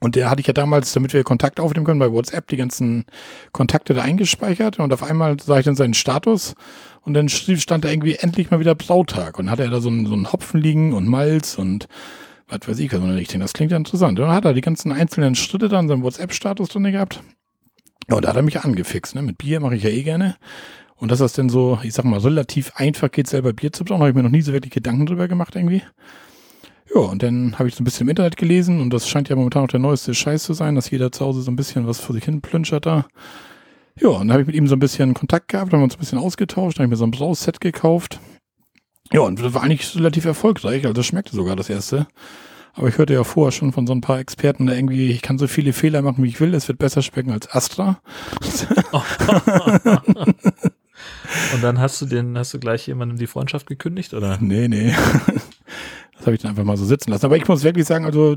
Und der hatte ich ja damals, damit wir Kontakt aufnehmen können, bei WhatsApp die ganzen Kontakte da eingespeichert. Und auf einmal sah ich dann seinen Status und dann stand da irgendwie endlich mal wieder Brautag. Und dann hatte er da so einen, so einen Hopfen liegen und Malz und was weiß ich, also ich denke, das klingt ja interessant. Und dann hat er die ganzen einzelnen Schritte da in seinem WhatsApp-Status drin gehabt. Ja, und da hat er mich angefixt. Ne? Mit Bier mache ich ja eh gerne. Und dass das denn so, ich sag mal, relativ einfach geht, selber Bier zu brauen, habe ich mir noch nie so wirklich Gedanken drüber gemacht irgendwie. Ja, und dann habe ich so ein bisschen im Internet gelesen und das scheint ja momentan auch der neueste Scheiß zu sein, dass jeder zu Hause so ein bisschen was vor sich hin plünschert da. Ja, und dann habe ich mit ihm so ein bisschen Kontakt gehabt, haben wir uns ein bisschen ausgetauscht, dann habe ich mir so ein Brauset gekauft. Ja, und das war eigentlich relativ erfolgreich, also das schmeckte sogar das erste. Aber ich hörte ja vorher schon von so ein paar Experten, da irgendwie, ich kann so viele Fehler machen, wie ich will, es wird besser schmecken als Astra. Und dann hast du den, hast du gleich jemandem die Freundschaft gekündigt, oder? Nee, nee. Das habe ich dann einfach mal so sitzen lassen. Aber ich muss wirklich sagen, also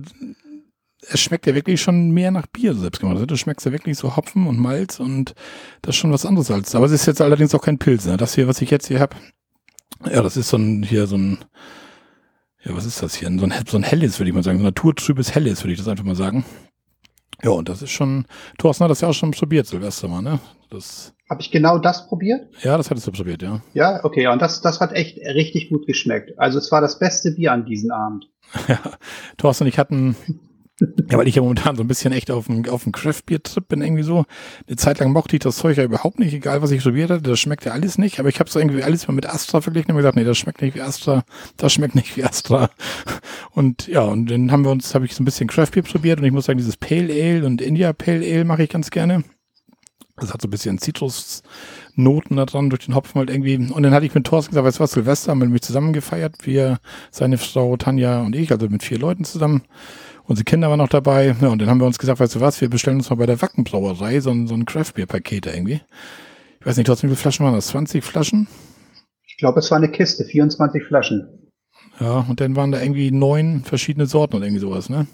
es schmeckt ja wirklich schon mehr nach Bier selbst gemacht. Also, Du schmeckst ja wirklich so Hopfen und Malz und das ist schon was anderes als. Aber es ist jetzt allerdings auch kein Pilz. Ne? Das hier, was ich jetzt hier habe, ja, das ist so ein hier so ein, ja, was ist das hier? So ein, so ein helles, würde ich mal sagen. So ein naturtrübes helles, würde ich das einfach mal sagen. Ja, und das ist schon, Thorsten hat das ja auch schon probiert, Silvester mal, ne? Das, Habe ich genau das probiert? ja, das hattest du probiert, ja. Ja, okay, ja, und das, das hat echt richtig gut geschmeckt. Also es war das beste Bier an diesem Abend. Ja, Thorsten und ich hatten, ja, weil ich ja momentan so ein bisschen echt auf dem, auf Craft-Bier-Trip bin, irgendwie so. Eine Zeit lang mochte ich das Zeug ja überhaupt nicht, egal was ich probiert hatte, das schmeckt ja alles nicht, aber ich habe es irgendwie alles mal mit Astra verglichen und gesagt, nee, das schmeckt nicht wie Astra, das schmeckt nicht wie Astra. Und ja, und dann haben wir uns, habe ich so ein bisschen Craft-Bier probiert und ich muss sagen, dieses Pale Ale und India Pale Ale mache ich ganz gerne. Das hat so ein bisschen Zitrusnoten da dran durch den Hopfen halt irgendwie. Und dann hatte ich mit Thorsten gesagt, weißt du was, Silvester haben wir nämlich zusammen gefeiert. Wir, seine Frau Tanja und ich, also mit vier Leuten zusammen. Unsere Kinder waren noch dabei. Ja, und dann haben wir uns gesagt, weißt du was, wir bestellen uns mal bei der Wackenbrauerei so ein, so ein Craftbeer-Paket irgendwie. Ich weiß nicht, Thorsten, wie viele Flaschen waren das? 20 Flaschen? Ich glaube, es war eine Kiste, 24 Flaschen. Ja, und dann waren da irgendwie neun verschiedene Sorten und irgendwie sowas, ne?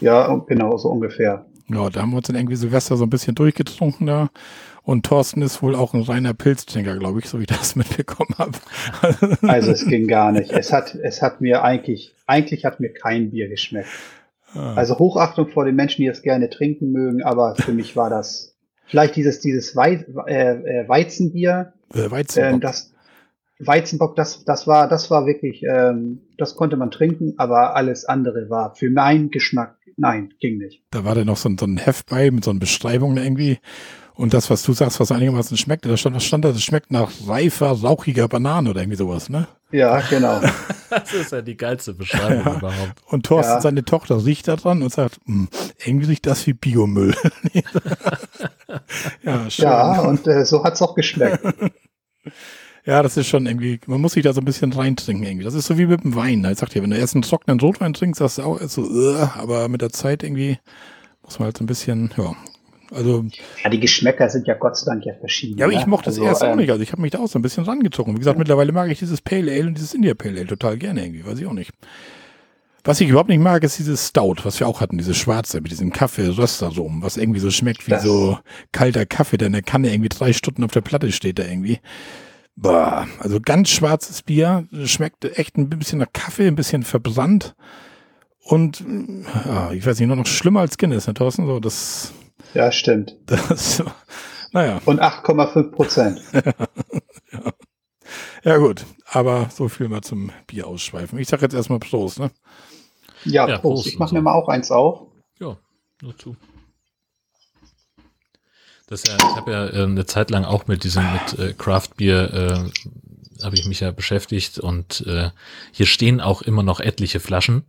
Ja, genau, so ungefähr. Ja, da haben wir uns dann irgendwie Silvester so ein bisschen durchgetrunken da. Und Thorsten ist wohl auch ein reiner Pilztrinker, glaube ich, so wie ich das mitbekommen habe. Also es ging gar nicht. Es hat, es hat mir eigentlich, eigentlich hat mir kein Bier geschmeckt. Also Hochachtung vor den Menschen, die es gerne trinken mögen, aber für mich war das vielleicht dieses, dieses Wei äh, äh, Weizenbier, Äh, Weizenbock. ähm, das Weizenbock, das, das war, das war wirklich, ähm, das konnte man trinken, aber alles andere war für meinen Geschmack, nein, ging nicht. Da war dann noch so ein, so ein Heft bei mit so einer Beschreibung irgendwie. Und das, was du sagst, was einigermaßen schmeckt, da stand, was stand da, das schmeckt nach reifer, rauchiger Banane oder irgendwie sowas, ne? Ja, genau. Das ist ja die geilste Beschreibung Ja. überhaupt. Und Thorsten, Ja. seine Tochter, riecht da dran und sagt, "Hm, irgendwie riecht das wie Biomüll. ja, schön. ja, Ja. und äh, so hat's auch geschmeckt. das ist schon irgendwie, man muss sich da so ein bisschen reintrinken irgendwie. Das ist so wie mit dem Wein. Ich sag dir, wenn du erst einen trockenen Rotwein trinkst, sagst du auch ist so, aber mit der Zeit irgendwie muss man halt so ein bisschen, ja. Also, Ja, die Geschmäcker sind ja Gott sei Dank ja verschieden. ja, aber ich ne? mochte es Also, erst auch ähm, nicht. Also ich habe mich da auch so ein bisschen rangezogen. Wie gesagt, mittlerweile mag ich dieses Pale Ale und dieses India Pale Ale total gerne irgendwie, weiß ich auch nicht. Was ich überhaupt nicht mag, ist dieses Stout, was wir auch hatten, dieses schwarze mit diesem Kaffee-Röstarom, was irgendwie so schmeckt wie Das- so kalter Kaffee, der in der Kanne irgendwie drei Stunden auf der Platte steht da irgendwie. Boah, also ganz schwarzes Bier, schmeckt echt ein bisschen nach Kaffee, ein bisschen verbrannt und ja, ich weiß nicht, nur noch schlimmer als Guinness, ne, Thorsten? So, das, Ja, stimmt. das, naja, Und 8,5 Prozent. ja gut, aber so viel mal zum Bier ausschweifen. Ich sag jetzt erstmal Prost, ne? Ja, Ja, Prost. Prost Ich mache so. mir mal auch eins auf. Ja, nur zu. Das ist ja, ich habe ja äh, eine Zeit lang auch mit diesem mit äh, Craft Beer äh, habe ich mich ja beschäftigt und äh, hier stehen auch immer noch etliche Flaschen,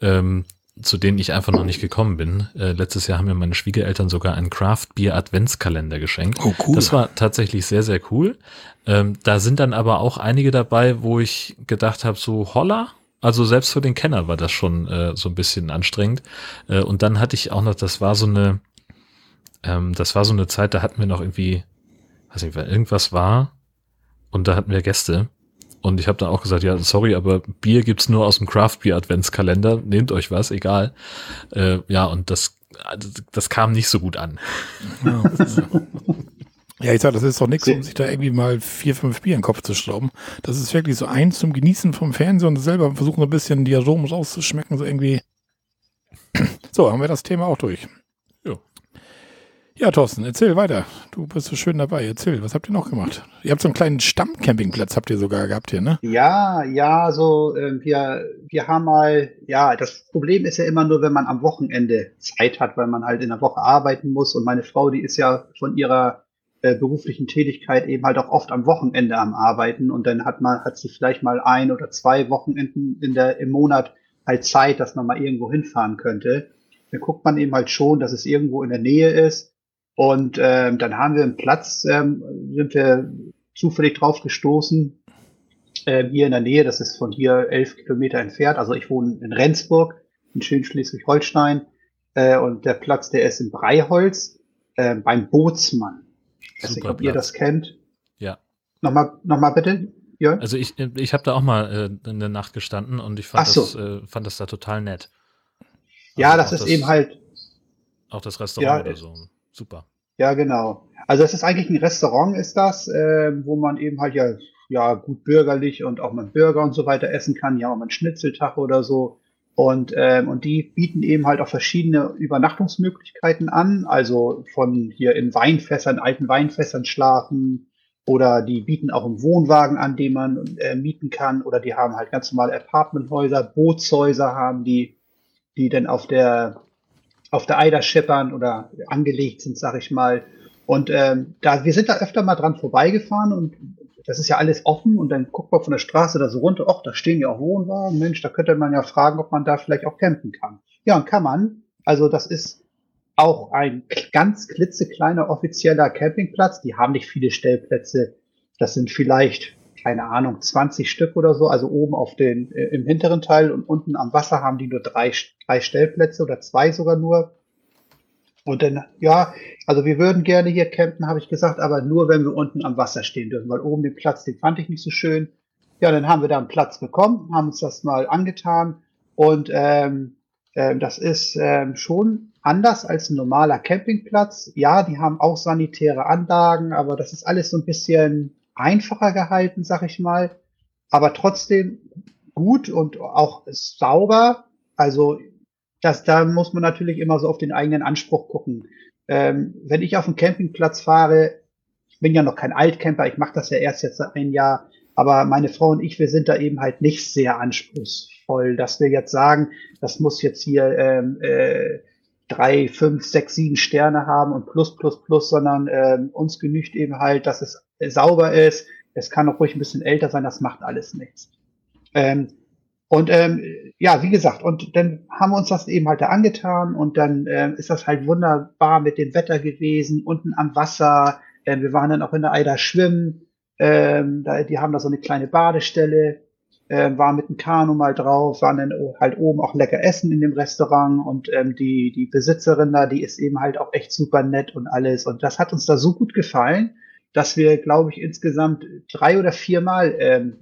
ähm, zu denen ich einfach noch nicht gekommen bin. Äh, letztes Jahr haben mir meine Schwiegereltern sogar einen Craft Beer Adventskalender geschenkt. Oh, cool. Das war tatsächlich sehr, sehr cool. Ähm, da sind dann aber auch einige dabei, wo ich gedacht habe, so holla. Also selbst für den Kenner war das schon äh, so ein bisschen anstrengend. Äh, und dann hatte ich auch noch, das war so eine, ähm, das war so eine Zeit, da hatten wir noch irgendwie, weiß nicht, weil irgendwas war und da hatten wir Gäste. Und ich habe dann auch gesagt, ja, sorry, aber Bier gibt's nur aus dem Craft Beer Adventskalender. Nehmt euch was, egal. Äh, ja, und das, das kam nicht so gut an. Ja, ich sag, das ist doch nichts, um sich da irgendwie mal vier, fünf Bier in den Kopf zu schrauben. Das ist wirklich so eins zum Genießen vom Fernsehen und selber versuchen so ein bisschen die Aromen rauszuschmecken, so irgendwie. So, haben wir das Thema auch durch. Ja. Thorsten, erzähl weiter. Du bist so schön dabei. Erzähl, was habt ihr noch gemacht? Ihr habt so einen kleinen Stammcampingplatz, habt ihr sogar gehabt hier, ne? Ja, ja, so, äh, wir, wir haben mal, ja, das Problem ist ja immer nur, wenn man am Wochenende Zeit hat, weil man halt in der Woche arbeiten muss. Und meine Frau, die ist ja von ihrer äh, beruflichen Tätigkeit eben halt auch oft am Wochenende am Arbeiten. Und dann hat man, hat sie vielleicht mal ein oder zwei Wochenenden in der, im Monat halt Zeit, dass man mal irgendwo hinfahren könnte. Dann guckt man eben halt schon, dass es irgendwo in der Nähe ist. Und ähm, dann haben wir einen Platz, ähm, sind wir zufällig drauf gestoßen, ähm, hier in der Nähe, das ist von hier elf Kilometer entfernt. Also ich wohne in Rendsburg, in schön Schleswig-Holstein. Äh, und der Platz, der ist in Breiholz, äh, beim Bootsmann. Ich weiß nicht, ob ihr Platz. das kennt. Ja. Nochmal, nochmal bitte, Jörn? Also ich, ich habe da auch mal äh, in der Nacht gestanden und ich fand, so. das, äh, fand das da total nett. ja, Also das auch ist eben halt, Auch das Restaurant Ja, oder so. Super. Ja, genau. Also es ist eigentlich ein Restaurant, ist das, äh, wo man eben halt ja, ja gut bürgerlich und auch einen Burger und so weiter essen kann. Ja, auch mal einen oder so. Und, ähm, und die bieten eben halt auch verschiedene Übernachtungsmöglichkeiten an, also von hier in Weinfässern, alten Weinfässern schlafen, oder die bieten auch einen Wohnwagen an, den man äh, mieten kann, oder die haben halt ganz normale Apartmenthäuser, Bootshäuser haben die, die dann auf der auf der Eider scheppern oder angelegt sind, sag ich mal. Und ähm, da wir sind da öfter mal dran vorbeigefahren und das ist ja alles offen und dann guckt man von der Straße da so runter, ach, da stehen ja auch Wohnwagen, Mensch, da könnte man ja fragen, ob man da vielleicht auch campen kann. Ja, und kann man. Also das ist auch ein ganz klitzekleiner offizieller Campingplatz. Die haben nicht viele Stellplätze. Das sind vielleicht, keine Ahnung, 20 Stück oder so. Also oben auf den, äh, im hinteren Teil und unten am Wasser haben die nur drei, drei Stellplätze oder zwei sogar nur. Und dann, ja, also wir würden gerne hier campen, habe ich gesagt, aber nur wenn wir unten am Wasser stehen dürfen, weil oben den Platz, den fand ich nicht so schön. Ja, dann haben wir da einen Platz bekommen, haben uns das mal angetan und ähm, ähm, das ist ähm, schon anders als ein normaler Campingplatz. Ja, die haben auch sanitäre Anlagen, aber das ist alles so ein bisschen einfacher gehalten, sag ich mal. Aber trotzdem gut und auch sauber. Also das, da muss man natürlich immer so auf den eigenen Anspruch gucken. Ähm, wenn ich auf einen Campingplatz fahre, ich bin ja noch kein Altcamper, ich mache das ja erst jetzt ein Jahr, aber meine Frau und ich, wir sind da eben halt nicht sehr anspruchsvoll, dass wir jetzt sagen, das muss jetzt hier ähm, äh, drei, fünf, sechs, sieben Sterne haben und plus, plus, plus, sondern ähm, uns genügt eben halt, dass es sauber ist. Es kann auch ruhig ein bisschen älter sein, das macht alles nichts. Ähm, und ähm, ja, wie gesagt, und dann haben wir uns das eben halt da angetan und dann ähm, ist das halt wunderbar mit dem Wetter gewesen, unten am Wasser. Ähm, wir waren dann auch in der Eider schwimmen. Ähm, da, die haben da so eine kleine Badestelle, äh, waren mit dem Kanu mal drauf, waren dann halt oben auch lecker essen in dem Restaurant und ähm, die, die Besitzerin da, die ist eben halt auch echt super nett und alles. Und das hat uns da so gut gefallen, dass wir, glaube ich, insgesamt drei oder viermal ähm,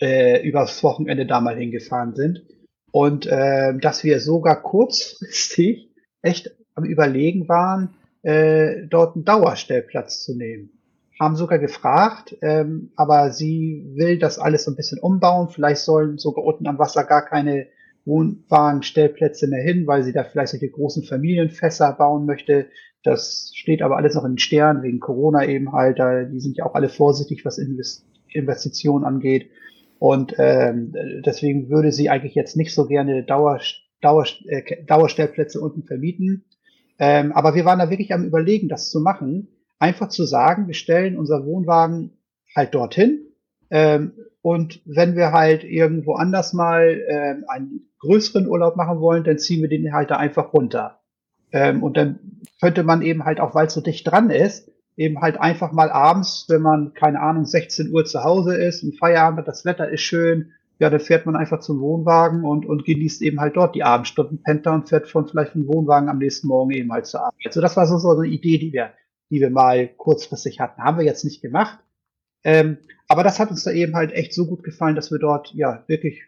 äh, übers Wochenende da mal hingefahren sind. Und äh, dass wir sogar kurzfristig echt am Überlegen waren, äh, dort einen Dauerstellplatz zu nehmen. Haben sogar gefragt, ähm, aber sie will das alles so ein bisschen umbauen. Vielleicht sollen sogar unten am Wasser gar keine Wohnwagenstellplätze mehr hin, weil sie da vielleicht solche großen Familienfässer bauen möchte. Das steht aber alles noch in den Sternen wegen Corona eben halt. Da, die sind ja auch alle vorsichtig, was Investitionen angeht. Und ähm, deswegen würde sie eigentlich jetzt nicht so gerne Dauer, Dauer, äh, Dauerstellplätze unten vermieten. Ähm, aber wir waren da wirklich am Überlegen, das zu machen. Einfach zu sagen, wir stellen unser Wohnwagen halt dorthin. Ähm, und wenn wir halt irgendwo anders mal ähm, einen größeren Urlaub machen wollen, dann ziehen wir den halt da einfach runter. Ähm, und dann könnte man eben halt auch, weil es so dicht dran ist, eben halt einfach mal abends, wenn man, keine Ahnung, 16 Uhr zu Hause ist, ein Feierabend das Wetter ist schön, ja, dann fährt man einfach zum Wohnwagen und, und genießt eben halt dort die Abendstunden, pennt da und fährt von vielleicht vom Wohnwagen am nächsten Morgen eben halt zur Arbeit. Also das war so, so eine Idee, die wir, die wir mal kurzfristig hatten. Haben wir jetzt nicht gemacht. Ähm, aber das hat uns da eben halt echt so gut gefallen, dass wir dort, ja, wirklich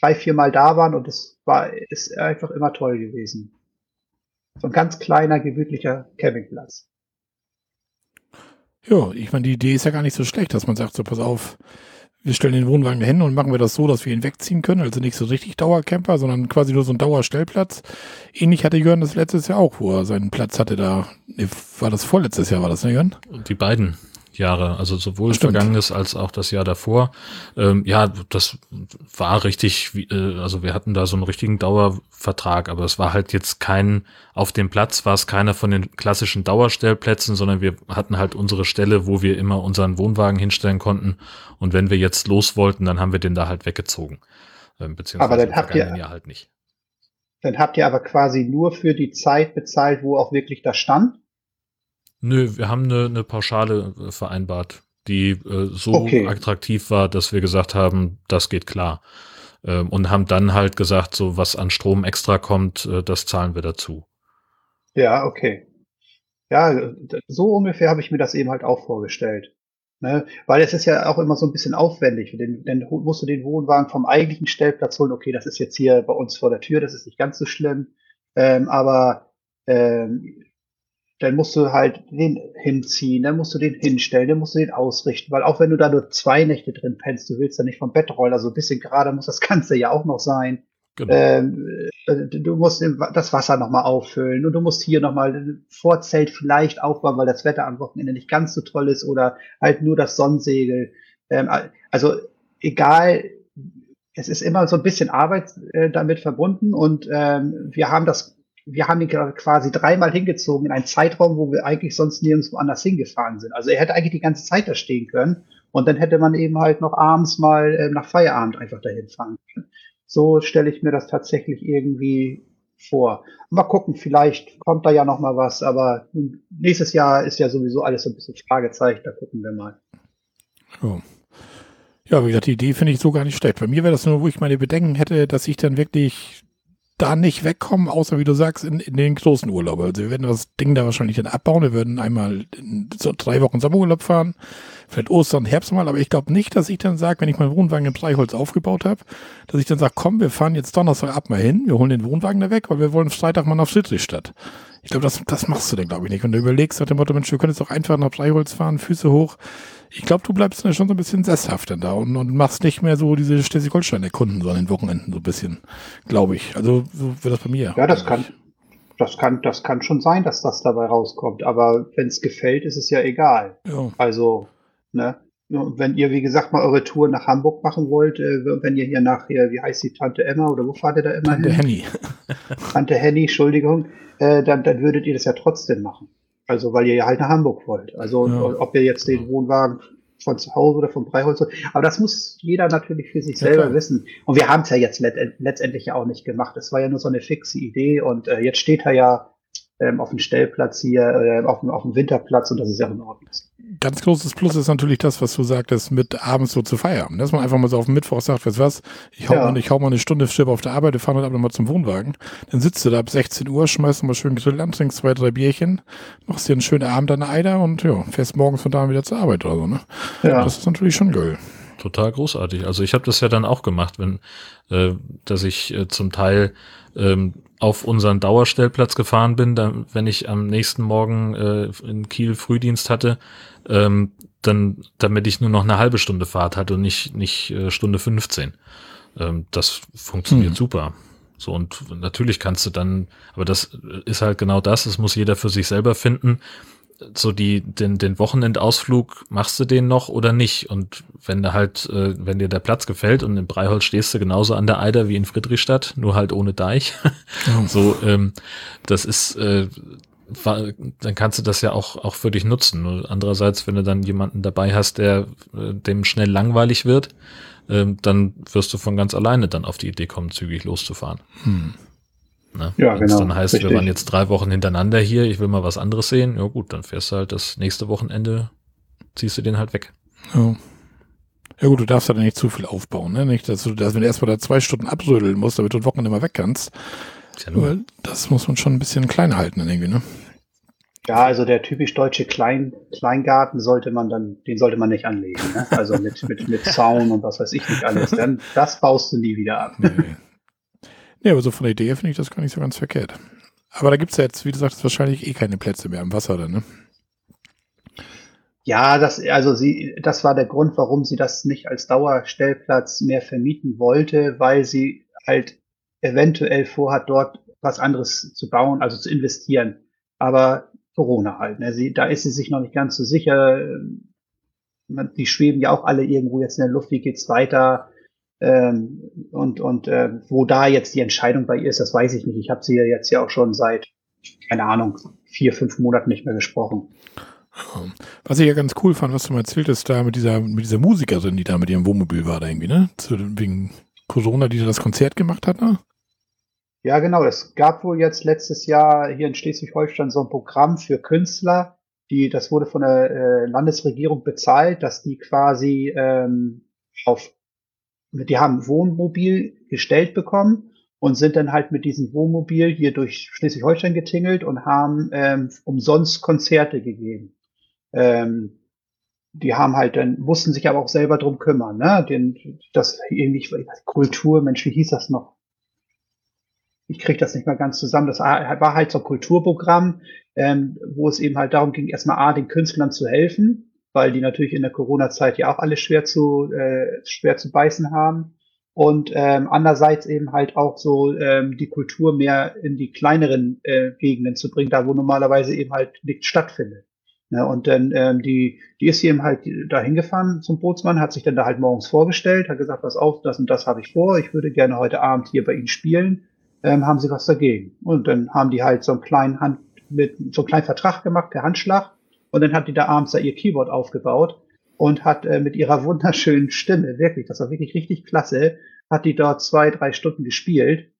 drei, vier Mal da waren und es war, ist einfach immer toll gewesen. So ein ganz kleiner, gemütlicher Campingplatz. Ja, ich meine, die Idee ist ja gar nicht so schlecht, dass man sagt, so pass auf, wir stellen den Wohnwagen dahin und machen wir das so, dass wir ihn wegziehen können. Also nicht so richtig Dauercamper, sondern quasi nur so ein Dauerstellplatz. Ähnlich hatte Jörn das letztes Jahr auch, wo er seinen Platz hatte da. War das vorletztes Jahr, war das, ne Jörn? Die beiden. Jahre, also sowohl Stimmt. vergangenes als auch das Jahr davor. Ähm, ja, das war richtig, äh, also wir hatten da so einen richtigen Dauervertrag, aber es war halt jetzt kein, auf dem Platz war es keiner von den klassischen Dauerstellplätzen, sondern wir hatten halt unsere Stelle, wo wir immer unseren Wohnwagen hinstellen konnten und wenn wir jetzt los wollten, dann haben wir den da halt weggezogen. Ähm, beziehungsweise aber dann habt ihr, Jahr halt nicht. Dann habt ihr aber quasi nur für die Zeit bezahlt, wo auch wirklich da stand? Nö, wir haben eine, eine Pauschale äh, vereinbart, die äh, so okay. attraktiv war, dass wir gesagt haben, das geht klar. Ähm, und haben dann halt gesagt, so was an Strom extra kommt, äh, das zahlen wir dazu. Ja, okay. Ja, so ungefähr habe ich mir das eben halt auch vorgestellt. Ne? Weil es ist ja auch immer so ein bisschen aufwendig. Denn, dann musst du den Wohnwagen vom eigentlichen Stellplatz holen. Okay, das ist jetzt hier bei uns vor der Tür, das ist nicht ganz so schlimm. Ähm, aber ähm, dann musst du halt den hinziehen, dann musst du den hinstellen, dann musst du den ausrichten, weil auch wenn du da nur zwei Nächte drin pennst, du willst ja nicht vom Bett rollen, also ein bisschen gerade muss das Ganze ja auch noch sein. Genau. Ähm, äh, du musst das Wasser nochmal auffüllen und du musst hier nochmal ein Vorzelt vielleicht aufbauen, weil das Wetter am Wochenende nicht ganz so toll ist oder halt nur das Sonnensegel. Ähm, also egal, es ist immer so ein bisschen Arbeit äh, damit verbunden und ähm, wir haben das, wir haben ihn quasi dreimal hingezogen in einen Zeitraum, wo wir eigentlich sonst nirgendwo anders hingefahren sind. Also er hätte eigentlich die ganze Zeit da stehen können und dann hätte man eben halt noch abends mal äh, nach Feierabend einfach dahin fahren können. So stelle ich mir das tatsächlich irgendwie vor. Mal gucken, vielleicht kommt da ja noch mal was, aber nächstes Jahr ist ja sowieso alles so ein bisschen Fragezeichen, da gucken wir mal. Oh. Ja, wie gesagt, die Idee finde ich so gar nicht schlecht. Bei mir wäre das nur, wo ich meine Bedenken hätte, dass ich dann wirklich da nicht wegkommen, außer wie du sagst, in, in den großen Urlaub. Also wir werden das Ding da wahrscheinlich dann abbauen. Wir würden einmal so drei Wochen Sommerurlaub fahren, vielleicht Ostern, Herbst mal, aber ich glaube nicht, dass ich dann sage, wenn ich meinen Wohnwagen im Dreiholz aufgebaut habe, dass ich dann sage, komm, wir fahren jetzt Donnerstag ab mal hin, wir holen den Wohnwagen da weg, weil wir wollen Freitag mal nach Friedrichstadt. Ich glaube, das, das machst du dann, glaube ich, nicht. Und du überlegst nach dem Motto, Mensch, wir können jetzt auch einfach nach Dreiholz fahren, Füße hoch. Ich glaube, du bleibst dann schon so ein bisschen sesshaft dann da und, und machst nicht mehr so diese Schleswig-Holstein-Erkunden so an den Wochenenden so ein bisschen, glaube ich. Also so wird das bei mir. Ja, das kann, das kann, das kann schon sein, dass das dabei rauskommt. Aber wenn es gefällt, ist es ja egal. Ja. Also, ne? Wenn ihr, wie gesagt, mal eure Tour nach Hamburg machen wollt, äh, wenn ihr hier nachher, wie heißt die Tante Emma oder wo fahrt ihr da immer Tante hin? Henny. Tante Henny, Entschuldigung, äh, dann, dann würdet ihr das ja trotzdem machen. Also, weil ihr ja halt nach Hamburg wollt. Also, ja. ob ihr jetzt den Wohnwagen von zu Hause oder vom Freiholz. Aber das muss jeder natürlich für sich selber klar. wissen. Und wir haben es ja jetzt letztendlich ja auch nicht gemacht. Es war ja nur so eine fixe Idee und äh, jetzt steht er ja ähm, auf dem Stellplatz hier, äh, auf, dem, auf dem Winterplatz und das ist ja in Ordnung. Ganz großes Plus ist natürlich das, was du sagtest, mit abends so zu feiern. Dass man einfach mal so auf dem Mittwoch sagt, weißt du was, ich hau, ja. mal, ich hau mal eine Stunde Schiff auf der Arbeit, wir fahren heute Abend mal zum Wohnwagen. Dann sitzt du da ab 16 Uhr, schmeißt mal schön Grill an, trinkst zwei, drei Bierchen, machst dir einen schönen Abend an der Eider und ja, fährst morgens von da wieder zur Arbeit oder so, ne? Ja. Das ist natürlich schon geil total großartig. Also ich habe das ja dann auch gemacht, wenn, äh, dass ich äh, zum Teil ähm, auf unseren Dauerstellplatz gefahren bin, dann, wenn ich am nächsten Morgen äh, in Kiel Frühdienst hatte, ähm, dann, damit ich nur noch eine halbe Stunde Fahrt hatte und nicht, nicht äh, Stunde 15. Ähm, das funktioniert hm. super. So, und natürlich kannst du dann, aber das ist halt genau das, das muss jeder für sich selber finden so die, den, den Wochenendausflug machst du den noch oder nicht? Und wenn du halt, äh, wenn dir der Platz gefällt und in Breiholz stehst du genauso an der Eider wie in Friedrichstadt, nur halt ohne Deich. So, ähm, das ist, äh, dann kannst du das ja auch, auch für dich nutzen. Andererseits, wenn du dann jemanden dabei hast, der äh, dem schnell langweilig wird, ähm, dann wirst du von ganz alleine dann auf die Idee kommen, zügig loszufahren. Hm. Ne? Ja, genau, dann heißt, richtig. wir waren jetzt drei Wochen hintereinander hier, ich will mal was anderes sehen, ja gut, dann fährst du halt das nächste Wochenende, ziehst du den halt weg. Ja. Ja gut, du darfst ja nicht zu viel aufbauen, ne? Nicht, dass du, dass, wenn du erstmal da zwei Stunden abrödeln musst, damit du ein Wochenende mal weg kannst. Ja nur. Das muss man schon ein bisschen klein halten irgendwie, ne? Ja, also der typisch deutsche Klein, Kleingarten sollte man dann, den sollte man nicht anlegen. Ne? Also mit, mit, mit Zaun und was weiß ich nicht alles. Dann, das baust du nie wieder ab. Nee. Nee, aber so von der Idee finde ich das gar nicht so ganz verkehrt. Aber da gibt es ja jetzt, wie du sagst, wahrscheinlich eh keine Plätze mehr am Wasser dann, ne? Ja, das, also sie, das war der Grund, warum sie das nicht als Dauerstellplatz mehr vermieten wollte, weil sie halt eventuell vorhat, dort was anderes zu bauen, also zu investieren. Aber Corona halt, ne? Sie, da ist sie sich noch nicht ganz so sicher. Die schweben ja auch alle irgendwo jetzt in der Luft, wie geht's weiter? Ähm, und und äh, wo da jetzt die Entscheidung bei ihr ist, das weiß ich nicht. Ich habe sie ja jetzt ja auch schon seit, keine Ahnung, vier, fünf Monaten nicht mehr gesprochen. Was ich ja ganz cool fand, was du mal erzählt hast, da mit dieser, mit dieser Musikerin, die da mit ihrem Wohnmobil war, da irgendwie, ne? Zu, wegen Corona, die da das Konzert gemacht hat, ne? Ja, genau. Es gab wohl jetzt letztes Jahr hier in Schleswig-Holstein so ein Programm für Künstler, die, das wurde von der äh, Landesregierung bezahlt, dass die quasi ähm, auf die haben Wohnmobil gestellt bekommen und sind dann halt mit diesem Wohnmobil hier durch Schleswig-Holstein getingelt und haben ähm, umsonst Konzerte gegeben. Ähm, die haben halt dann, mussten sich aber auch selber drum kümmern, ne? Den, das irgendwie, Kultur, Mensch, wie hieß das noch? Ich krieg das nicht mal ganz zusammen. Das war halt so ein Kulturprogramm, ähm, wo es eben halt darum ging, erstmal A, den Künstlern zu helfen weil die natürlich in der Corona-Zeit ja auch alle schwer zu, äh, schwer zu beißen haben. und ähm, andererseits eben halt auch so ähm, die Kultur mehr in die kleineren äh, Gegenden zu bringen, da wo normalerweise eben halt nichts stattfindet. Ne, und dann ähm, die, die ist eben halt da hingefahren zum Bootsmann, hat sich dann da halt morgens vorgestellt, hat gesagt, was auf, das und das habe ich vor, ich würde gerne heute Abend hier bei Ihnen spielen, ähm, haben Sie was dagegen? Und dann haben die halt so einen kleinen Hand mit so einen kleinen Vertrag gemacht per Handschlag und dann hat die da abends da ihr Keyboard aufgebaut und hat äh, mit ihrer wunderschönen Stimme, wirklich, das war wirklich richtig klasse, hat die dort zwei, drei Stunden gespielt.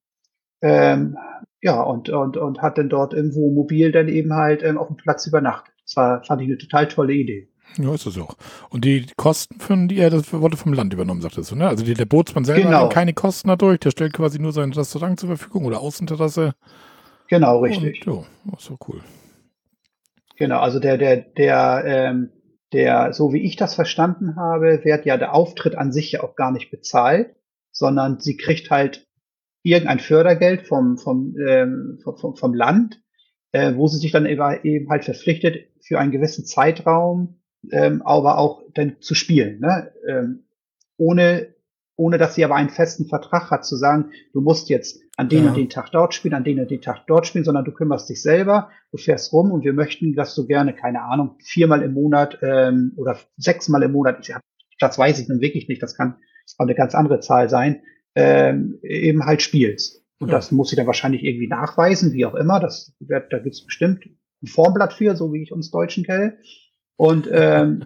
Ähm, ja, und, und, und hat dann dort im Wohnmobil dann eben halt ähm, auf dem Platz übernachtet. Das war, fand ich eine total tolle Idee. Ja, ist es auch. Und die Kosten für die, ja, das wurde vom Land übernommen, sagtest du, ne? Also die, der Bootsmann selber Genau. hat keine Kosten dadurch, der stellt quasi nur sein Restaurant zur Verfügung oder Außenterrasse. Genau, richtig. Und, ja, ist so cool. Genau, also der, der, der, ähm, der, so wie ich das verstanden habe, wird ja der Auftritt an sich ja auch gar nicht bezahlt, sondern sie kriegt halt irgendein Fördergeld vom, vom, ähm, vom, vom, Land, äh, wo sie sich dann eben halt verpflichtet, für einen gewissen Zeitraum, ähm, aber auch dann zu spielen, ne? ähm, ohne, ohne dass sie aber einen festen Vertrag hat, zu sagen, du musst jetzt an den Ja. und den Tag dort spielen, an den und den Tag dort spielen, sondern du kümmerst dich selber, du fährst rum und wir möchten, dass du gerne, keine Ahnung, viermal im Monat ähm, oder sechsmal im Monat, ich hab, das weiß ich nun wirklich nicht, das kann auch eine ganz andere Zahl sein, ähm, eben halt spielst. Und Ja. das muss sie dann wahrscheinlich irgendwie nachweisen, wie auch immer. Das wird, da gibt's bestimmt ein Formblatt für, so wie ich uns Deutschen kenne. Und, ähm,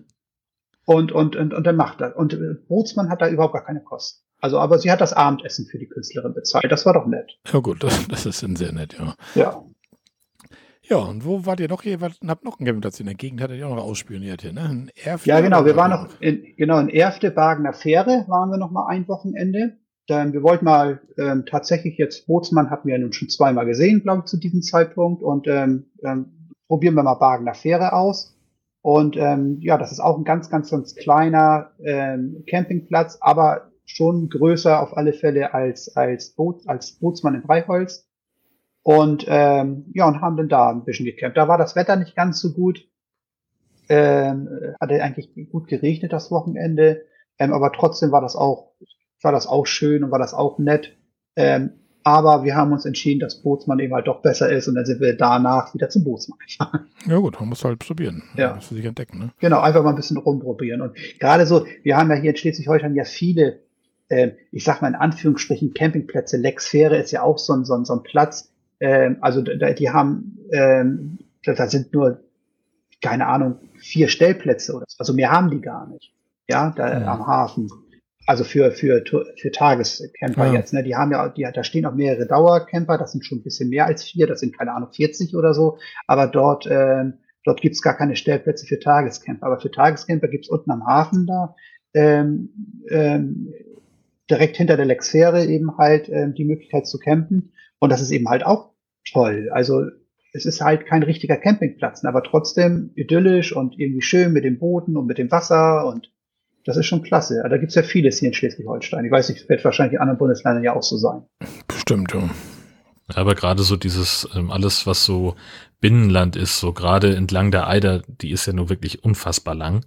und, und, und, und dann macht das. Und äh, Bootsmann hat da überhaupt gar keine Kosten. Also, aber sie hat das Abendessen für die Künstlerin bezahlt. Das war doch nett. Ja gut, das, das ist dann sehr nett, ja. Ja. Ja, und wo wart ihr noch? Wart, habt noch einen Campingplatz in der Gegend, hattet ihr auch noch ausspioniert hier, ne? In Erfurt Ja, genau. Wir waren noch in, genau, in Erfte, Bagener Fähre waren wir noch mal ein Wochenende. Dann, wir wollten mal ähm, tatsächlich jetzt, Bootsmann hatten wir ja nun schon zweimal gesehen, glaube ich, zu diesem Zeitpunkt. Und ähm, ähm, probieren wir mal Bagener Fähre aus. Und ähm, ja, das ist auch ein ganz, ganz, ganz kleiner ähm, Campingplatz, aber schon größer auf alle Fälle als, als, Boot, als Bootsmann in Freiholz. Und ähm, ja, und haben dann da ein bisschen gecampt. Da war das Wetter nicht ganz so gut. Ähm, hatte eigentlich gut geregnet das Wochenende, ähm, aber trotzdem war das auch, war das auch schön und war das auch nett. Ähm, aber wir haben uns entschieden, dass Bootsmann eben halt doch besser ist und dann sind wir danach wieder zum Bootsmann gefahren. Ja gut, man muss halt probieren. Ja. Für sich entdecken, ne? Genau, einfach mal ein bisschen rumprobieren. Und gerade so, wir haben ja hier in Schleswig-Holstein ja viele, ähm, ich sag mal in Anführungsstrichen, Campingplätze. Lexfähre ist ja auch so ein, so ein, so ein Platz. Ähm, also da, die haben, ähm, da, da sind nur, keine Ahnung, vier Stellplätze oder so. Also mehr haben die gar nicht. Ja, da Ja. am Hafen. Also für, für, für Tagescamper Ja. jetzt. Ne? Die haben ja, die, da stehen auch mehrere Dauercamper, das sind schon ein bisschen mehr als vier, das sind keine Ahnung, 40 oder so. Aber dort, ähm, dort gibt's gar keine Stellplätze für Tagescamper. Aber für Tagescamper gibt's unten am Hafen da ähm, ähm, direkt hinter der Lexfähre eben halt ähm, die Möglichkeit zu campen. Und das ist eben halt auch toll. Also es ist halt kein richtiger Campingplatz, aber trotzdem idyllisch und irgendwie schön mit den Booten und mit dem Wasser und das ist schon klasse. Da gibt's ja vieles hier in Schleswig-Holstein. Ich weiß nicht, wird wahrscheinlich in anderen Bundesländern ja auch so sein. Bestimmt, ja. Aber gerade so dieses, ähm, alles, was so Binnenland ist, so gerade entlang der Eider, die ist ja nur wirklich unfassbar lang.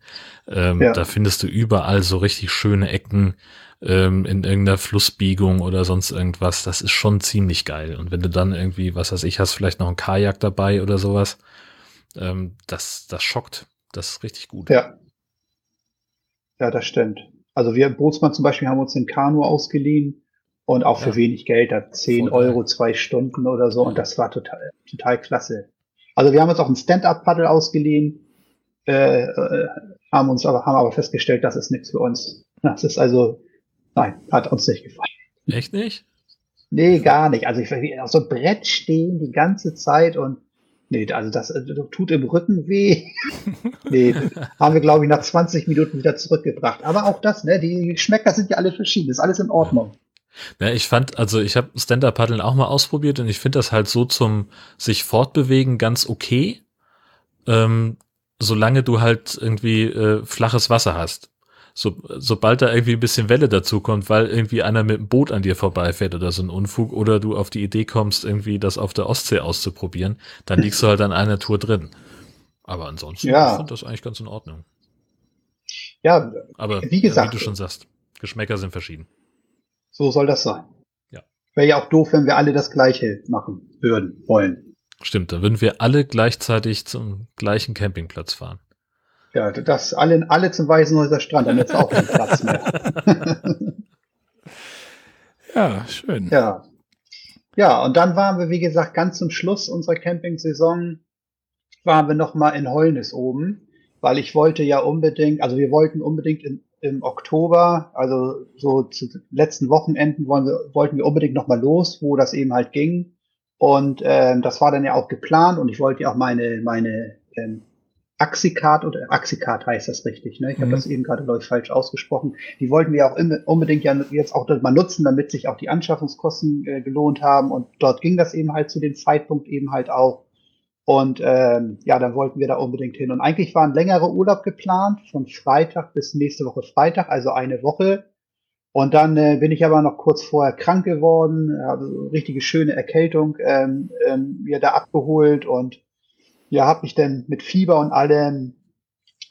Ähm, Ja. Da findest du überall so richtig schöne Ecken ähm, in irgendeiner Flussbiegung oder sonst irgendwas. Das ist schon ziemlich geil. Und wenn du dann irgendwie, was weiß ich, hast vielleicht noch ein Kajak dabei oder sowas, ähm, das, das schockt. Das ist richtig gut. Ja. Ja, das stimmt. Also wir Bootsmann zum Beispiel haben uns ein Kanu ausgeliehen und auch für Ja. wenig Geld, da 10 Voll geil. Euro, zwei Stunden oder so und das war total, total klasse. Also wir haben uns auch ein Stand-Up-Paddle ausgeliehen, äh, äh, haben uns aber, haben aber festgestellt, das ist nichts für uns. Das ist also, nein, hat uns nicht gefallen. Echt nicht? Nee, gar nicht. Also ich auf so einem Brett stehen die ganze Zeit und nee, also das äh, tut im Rücken weh. nee, haben wir, glaube ich, nach 20 Minuten wieder zurückgebracht. Aber auch das, ne, die Geschmäcker sind ja alle verschieden, ist alles in Ordnung. Ja, ich fand, also ich habe Stand-Up-Paddeln auch mal ausprobiert und ich finde das halt so zum sich fortbewegen ganz okay, ähm, solange du halt irgendwie äh, flaches Wasser hast. So, sobald da irgendwie ein bisschen Welle dazu kommt, weil irgendwie einer mit dem Boot an dir vorbeifährt oder so ein Unfug oder du auf die Idee kommst, irgendwie das auf der Ostsee auszuprobieren, dann liegst du halt an einer Tour drin. Aber ansonsten, Ja. ich finde das eigentlich ganz in Ordnung. Ja, Aber Wie gesagt- wie du schon sagst, Geschmäcker sind verschieden. So soll das sein. Ja. Wäre ja auch doof, wenn wir alle das Gleiche machen würden, wollen. Stimmt, da würden wir alle gleichzeitig zum gleichen Campingplatz fahren. Ja, das alle, alle zum Weißenhäuser Strand, dann ist auch kein Platz mehr. Ja, schön. Ja. Ja, und dann waren wir, wie gesagt, ganz zum Schluss unserer Camping-Saison waren wir nochmal in Holnis oben, weil ich wollte ja unbedingt, also wir wollten unbedingt in, im Oktober, also so zu den letzten Wochenenden wollen wir, wollten wir unbedingt nochmal los, wo das eben halt ging. Und ähm, das war dann ja auch geplant und ich wollte ja auch meine, meine ähm, Axicard oder Axicard heißt das richtig, ne? Ich habe Mhm. das eben gerade, glaube ich, falsch ausgesprochen. Die wollten wir auch im- unbedingt ja jetzt auch mal nutzen, damit sich auch die Anschaffungskosten äh, gelohnt haben. Und dort ging das eben halt zu dem Zeitpunkt eben halt auch. Und ähm, ja, dann wollten wir da unbedingt hin. Und eigentlich war ein längerer Urlaub geplant, von Freitag bis nächste Woche Freitag, also eine Woche. Und dann äh, bin ich aber noch kurz vorher krank geworden, habe so richtige schöne Erkältung ähm, ähm, mir da abgeholt und ja, habe mich dann mit Fieber und allem,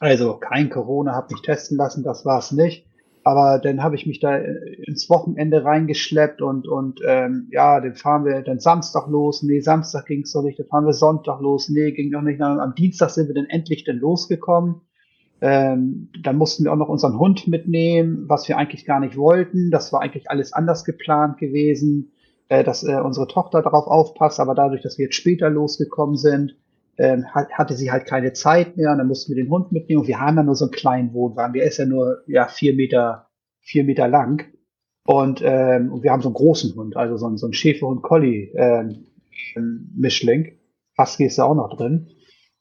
also kein Corona, habe mich testen lassen, das war's nicht. Aber dann habe ich mich da ins Wochenende reingeschleppt und und ähm, ja, dann fahren wir dann Samstag los. Nee, Samstag ging's noch nicht. Dann fahren wir Sonntag los. Nee, ging noch nicht. Am Dienstag sind wir dann endlich dann losgekommen. Ähm, dann mussten wir auch noch unseren Hund mitnehmen, was wir eigentlich gar nicht wollten. Das war eigentlich alles anders geplant gewesen, äh, dass äh, unsere Tochter darauf aufpasst. Aber dadurch, dass wir jetzt später losgekommen sind, ähm, hat, hatte sie halt keine Zeit mehr. Und dann mussten wir den Hund mitnehmen. Und wir haben ja nur so einen kleinen Wohnwagen. Der ist ja nur ja vier Meter vier Meter lang. Und, ähm, und wir haben so einen großen Hund, also so einen, so einen Schäferhund Collie ähm, ähm, Mischling. Husky ist da auch noch drin.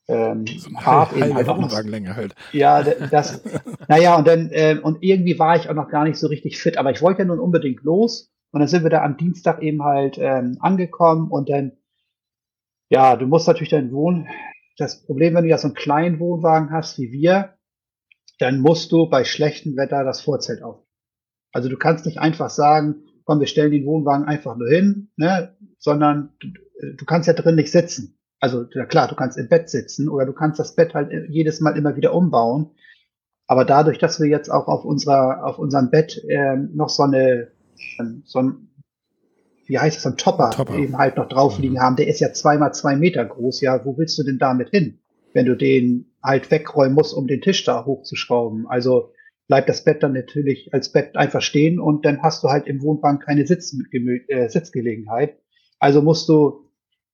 Ähm, So Hart halbe, eben halt halbe auch noch Wohnwagenlänge halt. ja, das, naja, und dann, ähm, und irgendwie war ich auch noch gar nicht so richtig fit, aber ich wollte ja nun unbedingt los. Und dann sind wir da am Dienstag eben halt ähm, angekommen und dann, ja, du musst natürlich dann wohnen. Das Problem, wenn du ja so einen kleinen Wohnwagen hast wie wir, dann musst du bei schlechtem Wetter das Vorzelt auf. Also du kannst nicht einfach sagen, komm, wir stellen den Wohnwagen einfach nur hin, ne, sondern du, du kannst ja drin nicht sitzen. Also ja klar, du kannst im Bett sitzen oder du kannst das Bett halt jedes Mal immer wieder umbauen. Aber dadurch, dass wir jetzt auch auf unserer, auf unserem Bett ähm, noch so eine, so ein, wie heißt es, ein Topper, Topper. eben halt noch drauf liegen haben, der ist ja zweimal zwei Meter groß. Ja, wo willst du denn damit hin, wenn du den halt wegräumen musst, um den Tisch da hochzuschrauben? Also bleibt das Bett dann natürlich als Bett einfach stehen und dann hast du halt im Wohnwagen keine Sitz äh, Sitzgelegenheit. Also musst du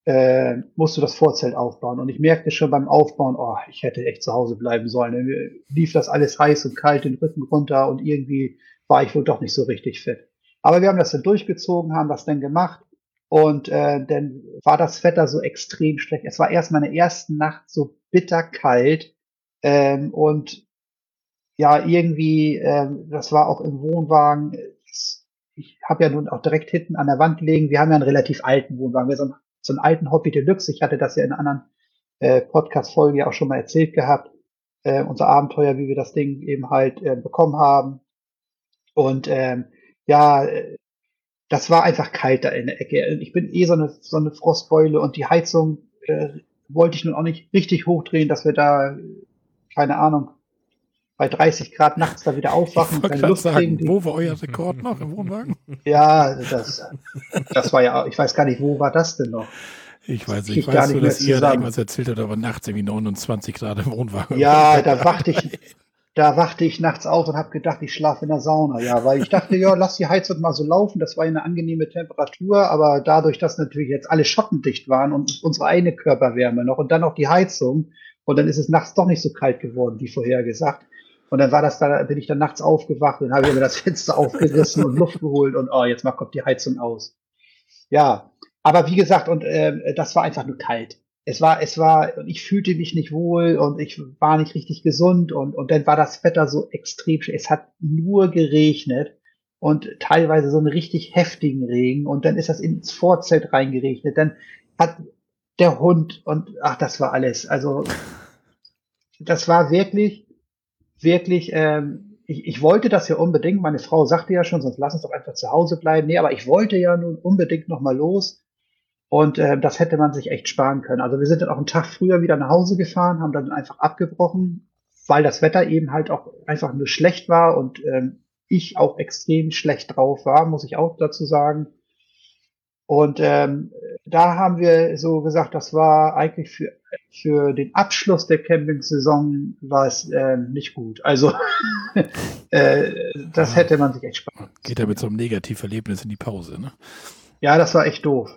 äh, musst du das Vorzelt aufbauen. Und ich merkte schon beim Aufbauen, oh, ich hätte echt zu Hause bleiben sollen. Mir lief das alles heiß und kalt den Rücken runter und irgendwie war ich wohl doch nicht so richtig fit. Aber wir haben das dann durchgezogen, haben das dann gemacht und äh, dann war das Wetter so extrem schlecht. Es war erst meine erste Nacht so bitterkalt ähm, und ja, irgendwie, ähm, das war auch im Wohnwagen. Ich habe ja nun auch direkt hinten an der Wand liegen. Wir haben ja einen relativ alten Wohnwagen. Wir haben so einen, alten Hobby Deluxe. Ich hatte das ja in anderen äh, Podcast-Folge ja auch schon mal erzählt gehabt. Äh, unser Abenteuer, wie wir das Ding eben halt äh, bekommen haben. Und ähm, ja, äh, das war einfach kalt da in der Ecke. Ich bin eh so eine, so eine Frostbeule und die Heizung äh, wollte ich nun auch nicht richtig hochdrehen, dass wir da, keine Ahnung, bei 30 Grad nachts da wieder aufwachen Ich und keine kriegen. sagen, wo war euer Rekord noch im Wohnwagen? Ja, das, das war ja, ich weiß gar nicht, wo war das denn noch? Ich weiß nicht, ich gar weiß nicht nur, dass ihr da irgendwas erzählt habt, aber nachts irgendwie 29 Grad im Wohnwagen. Ja, da wachte ich, da wachte ich nachts auf und habe gedacht, ich schlafe in der Sauna. Ja, weil ich dachte, ja, lass die Heizung mal so laufen. Das war eine angenehme Temperatur, aber dadurch, dass natürlich jetzt alle schottendicht waren und unsere eigene Körperwärme noch und dann noch die Heizung und dann ist es nachts doch nicht so kalt geworden, wie vorher gesagt. Und dann war das da, bin ich dann nachts aufgewacht und habe mir das Fenster aufgerissen und Luft geholt und oh, jetzt mal kommt die Heizung aus. Ja, aber wie gesagt, und ähm, das war einfach nur kalt. Es war, es war, ich fühlte mich nicht wohl und ich war nicht richtig gesund und, und dann war das Wetter so extrem. Es hat nur geregnet und teilweise so einen richtig heftigen Regen und dann ist das ins Vorzelt reingeregnet. Dann hat der Hund und ach, das war alles. Also das war wirklich, wirklich, ähm, ich, ich wollte das ja unbedingt. Meine Frau sagte ja schon, sonst lass uns doch einfach zu Hause bleiben. Nee, aber ich wollte ja nun unbedingt noch mal los. Und äh, das hätte man sich echt sparen können. Also wir sind dann auch einen Tag früher wieder nach Hause gefahren, haben dann einfach abgebrochen, weil das Wetter eben halt auch einfach nur schlecht war und ähm, ich auch extrem schlecht drauf war, muss ich auch dazu sagen. Und ähm, da haben wir so gesagt, das war eigentlich für, für den Abschluss der Camping-Saison war es äh, nicht gut. Also äh, das ja. hätte man sich echt sparen. Geht ja mit so einem Negativerlebnis in die Pause, ne? Ja, das war echt doof.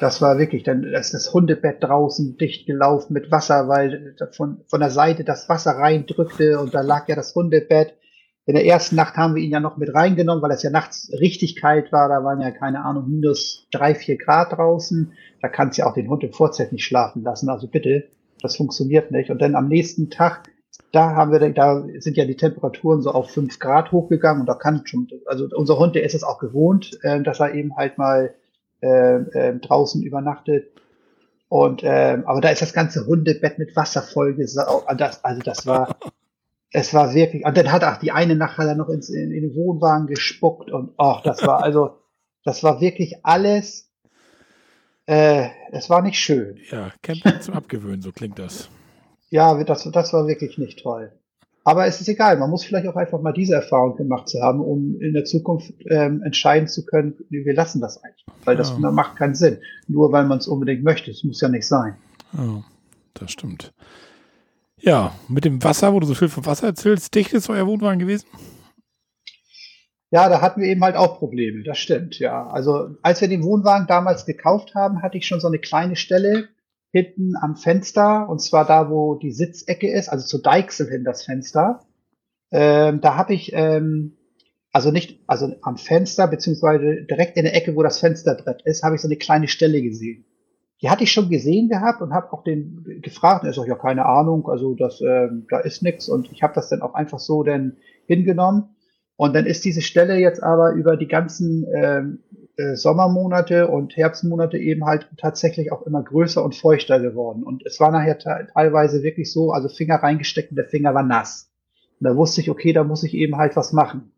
Das war wirklich, dann ist das Hundebett draußen dicht gelaufen mit Wasser, weil von, von der Seite das Wasser reindrückte und da lag ja das Hundebett. In der ersten Nacht haben wir ihn ja noch mit reingenommen, weil es ja nachts richtig kalt war. Da waren ja keine Ahnung, minus drei, vier Grad draußen. Da kannst du ja auch den Hund im Vorzelt nicht schlafen lassen. Also bitte, das funktioniert nicht. Und dann am nächsten Tag, da haben wir, da sind ja die Temperaturen so auf fünf Grad hochgegangen und da kann schon, also unser Hund, der ist es auch gewohnt, äh, dass er eben halt mal äh, äh, draußen übernachtet. Und ähm, aber da ist das ganze Hundebett mit Wasser vollgesaugt. Das, also das war es war wirklich, und dann hat auch die eine Nacht hat er noch ins, in, in den Wohnwagen gespuckt und ach, das war also, das war wirklich alles, äh, es war nicht schön. Ja, Camping zum Abgewöhnen, so klingt das. Ja, das, das war wirklich nicht toll. Aber es ist egal, man muss vielleicht auch einfach mal diese Erfahrung gemacht zu haben, um in der Zukunft ähm, entscheiden zu können, wir lassen das eigentlich. Weil das ja. macht keinen Sinn. Nur weil man es unbedingt möchte. Es muss ja nicht sein. Ja, das stimmt. Ja, mit dem Wasser, wo du so viel vom Wasser erzählst, dicht ist euer Wohnwagen gewesen? Ja, da hatten wir eben halt auch Probleme, das stimmt, ja. Also als wir den Wohnwagen damals gekauft haben, hatte ich schon so eine kleine Stelle hinten am Fenster, und zwar da, wo die Sitzecke ist, also zu Deichsel hin das Fenster. Ähm, da habe ich, ähm, also nicht, also am Fenster, beziehungsweise direkt in der Ecke, wo das Fensterbrett ist, habe ich so eine kleine Stelle gesehen die hatte ich schon gesehen gehabt und habe auch den gefragt. Er sagt, ja, keine Ahnung, also das, ähm, da ist nichts. Und ich habe das dann auch einfach so dann hingenommen. Und dann ist diese Stelle jetzt aber über die ganzen ähm, äh, Sommermonate und Herbstmonate eben halt tatsächlich auch immer größer und feuchter geworden. Und es war nachher teilweise wirklich so, also Finger reingesteckt und der Finger war nass. Und da wusste ich, okay, da muss ich eben halt was machen.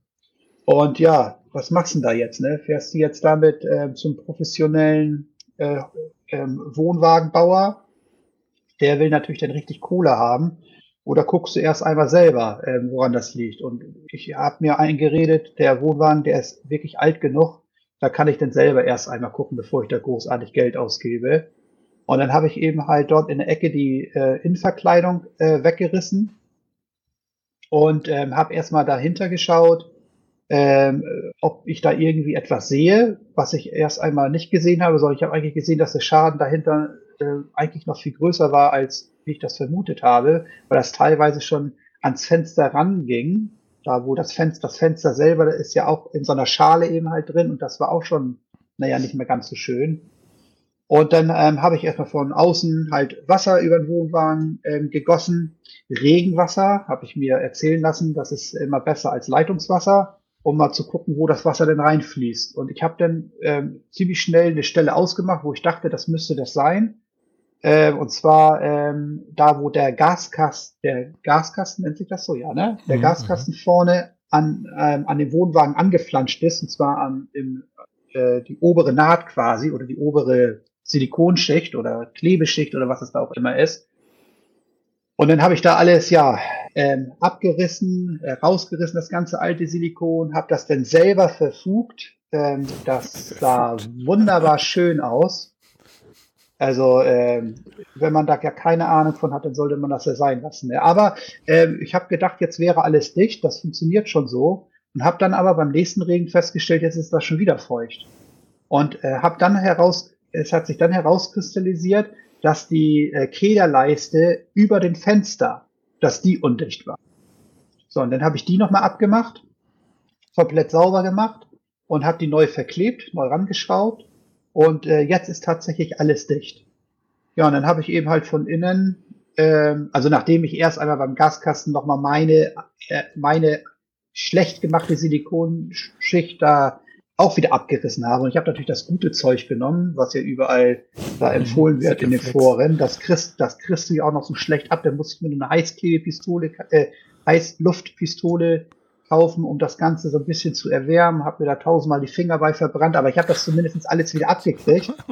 Und ja, was machst du denn da jetzt? Ne? Fährst du jetzt damit äh, zum professionellen äh, ähm, Wohnwagenbauer, der will natürlich dann richtig Kohle haben. Oder guckst du erst einmal selber, ähm, woran das liegt. Und ich habe mir eingeredet, der Wohnwagen, der ist wirklich alt genug, da kann ich dann selber erst einmal gucken, bevor ich da großartig Geld ausgebe. Und dann habe ich eben halt dort in der Ecke die äh, Innenverkleidung äh, weggerissen und ähm, habe erstmal dahinter geschaut, ähm, ob ich da irgendwie etwas sehe, was ich erst einmal nicht gesehen habe, sondern ich habe eigentlich gesehen, dass der Schaden dahinter äh, eigentlich noch viel größer war, als ich das vermutet habe, weil das teilweise schon ans Fenster ranging, da wo das Fenster, das Fenster selber ist ja auch in so einer Schale eben halt drin und das war auch schon, naja, nicht mehr ganz so schön. Und dann ähm, habe ich erstmal von außen halt Wasser über den Wohnwagen ähm, gegossen. Regenwasser habe ich mir erzählen lassen, das ist immer besser als Leitungswasser um mal zu gucken, wo das Wasser denn reinfließt. Und ich habe dann ähm, ziemlich schnell eine Stelle ausgemacht, wo ich dachte, das müsste das sein. Äh, und zwar ähm, da, wo der Gaskasten, der Gaskasten nennt sich das so, ja, ne? Der mhm, Gaskasten mhm. vorne an, ähm, an dem Wohnwagen angeflanscht ist, und zwar an im, äh, die obere Naht quasi oder die obere Silikonschicht oder Klebeschicht oder was es da auch immer ist. Und dann habe ich da alles ja ähm, abgerissen, äh, rausgerissen, das ganze alte Silikon, habe das dann selber verfugt. Ähm, das sah wunderbar schön aus. Also ähm, wenn man da ja keine Ahnung von hat, dann sollte man das ja sein lassen. Ne? Aber ähm, ich habe gedacht, jetzt wäre alles dicht, das funktioniert schon so. Und habe dann aber beim nächsten Regen festgestellt, jetzt ist das schon wieder feucht. Und äh, habe dann heraus, es hat sich dann herauskristallisiert, dass die äh, Kederleiste über dem Fenster, dass die undicht war. So, und dann habe ich die nochmal abgemacht, komplett sauber gemacht und habe die neu verklebt, neu rangeschraubt und äh, jetzt ist tatsächlich alles dicht. Ja, und dann habe ich eben halt von innen, ähm, also nachdem ich erst einmal beim Gaskasten nochmal meine, äh, meine schlecht gemachte Silikonschicht da auch wieder abgerissen habe. Und ich habe natürlich das gute Zeug genommen, was ja überall da mhm. empfohlen wird in den Foren. Das kriegst, das kriegst du ja auch noch so schlecht ab. Da muss ich mir eine Heißklebepistole, äh, Heißluftpistole kaufen, um das Ganze so ein bisschen zu erwärmen. Habe mir da tausendmal die Finger bei verbrannt, aber ich habe das zumindest alles wieder abgekriegt.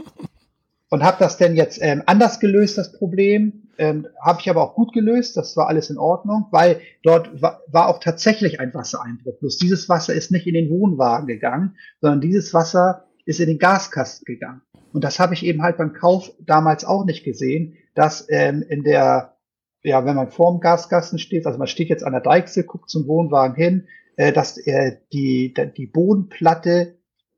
Und habe das denn jetzt ähm, anders gelöst, das Problem. Ähm, Habe ich aber auch gut gelöst, das war alles in Ordnung, weil dort wa war auch tatsächlich ein Wassereinbruch. Bloß dieses Wasser ist nicht in den Wohnwagen gegangen, sondern dieses Wasser ist in den Gaskasten gegangen. Und das habe ich eben halt beim Kauf damals auch nicht gesehen, dass ähm, in der, ja, wenn man vorm Gaskasten steht, also man steht jetzt an der Deichsel, guckt zum Wohnwagen hin, äh, dass äh, die, die Bodenplatte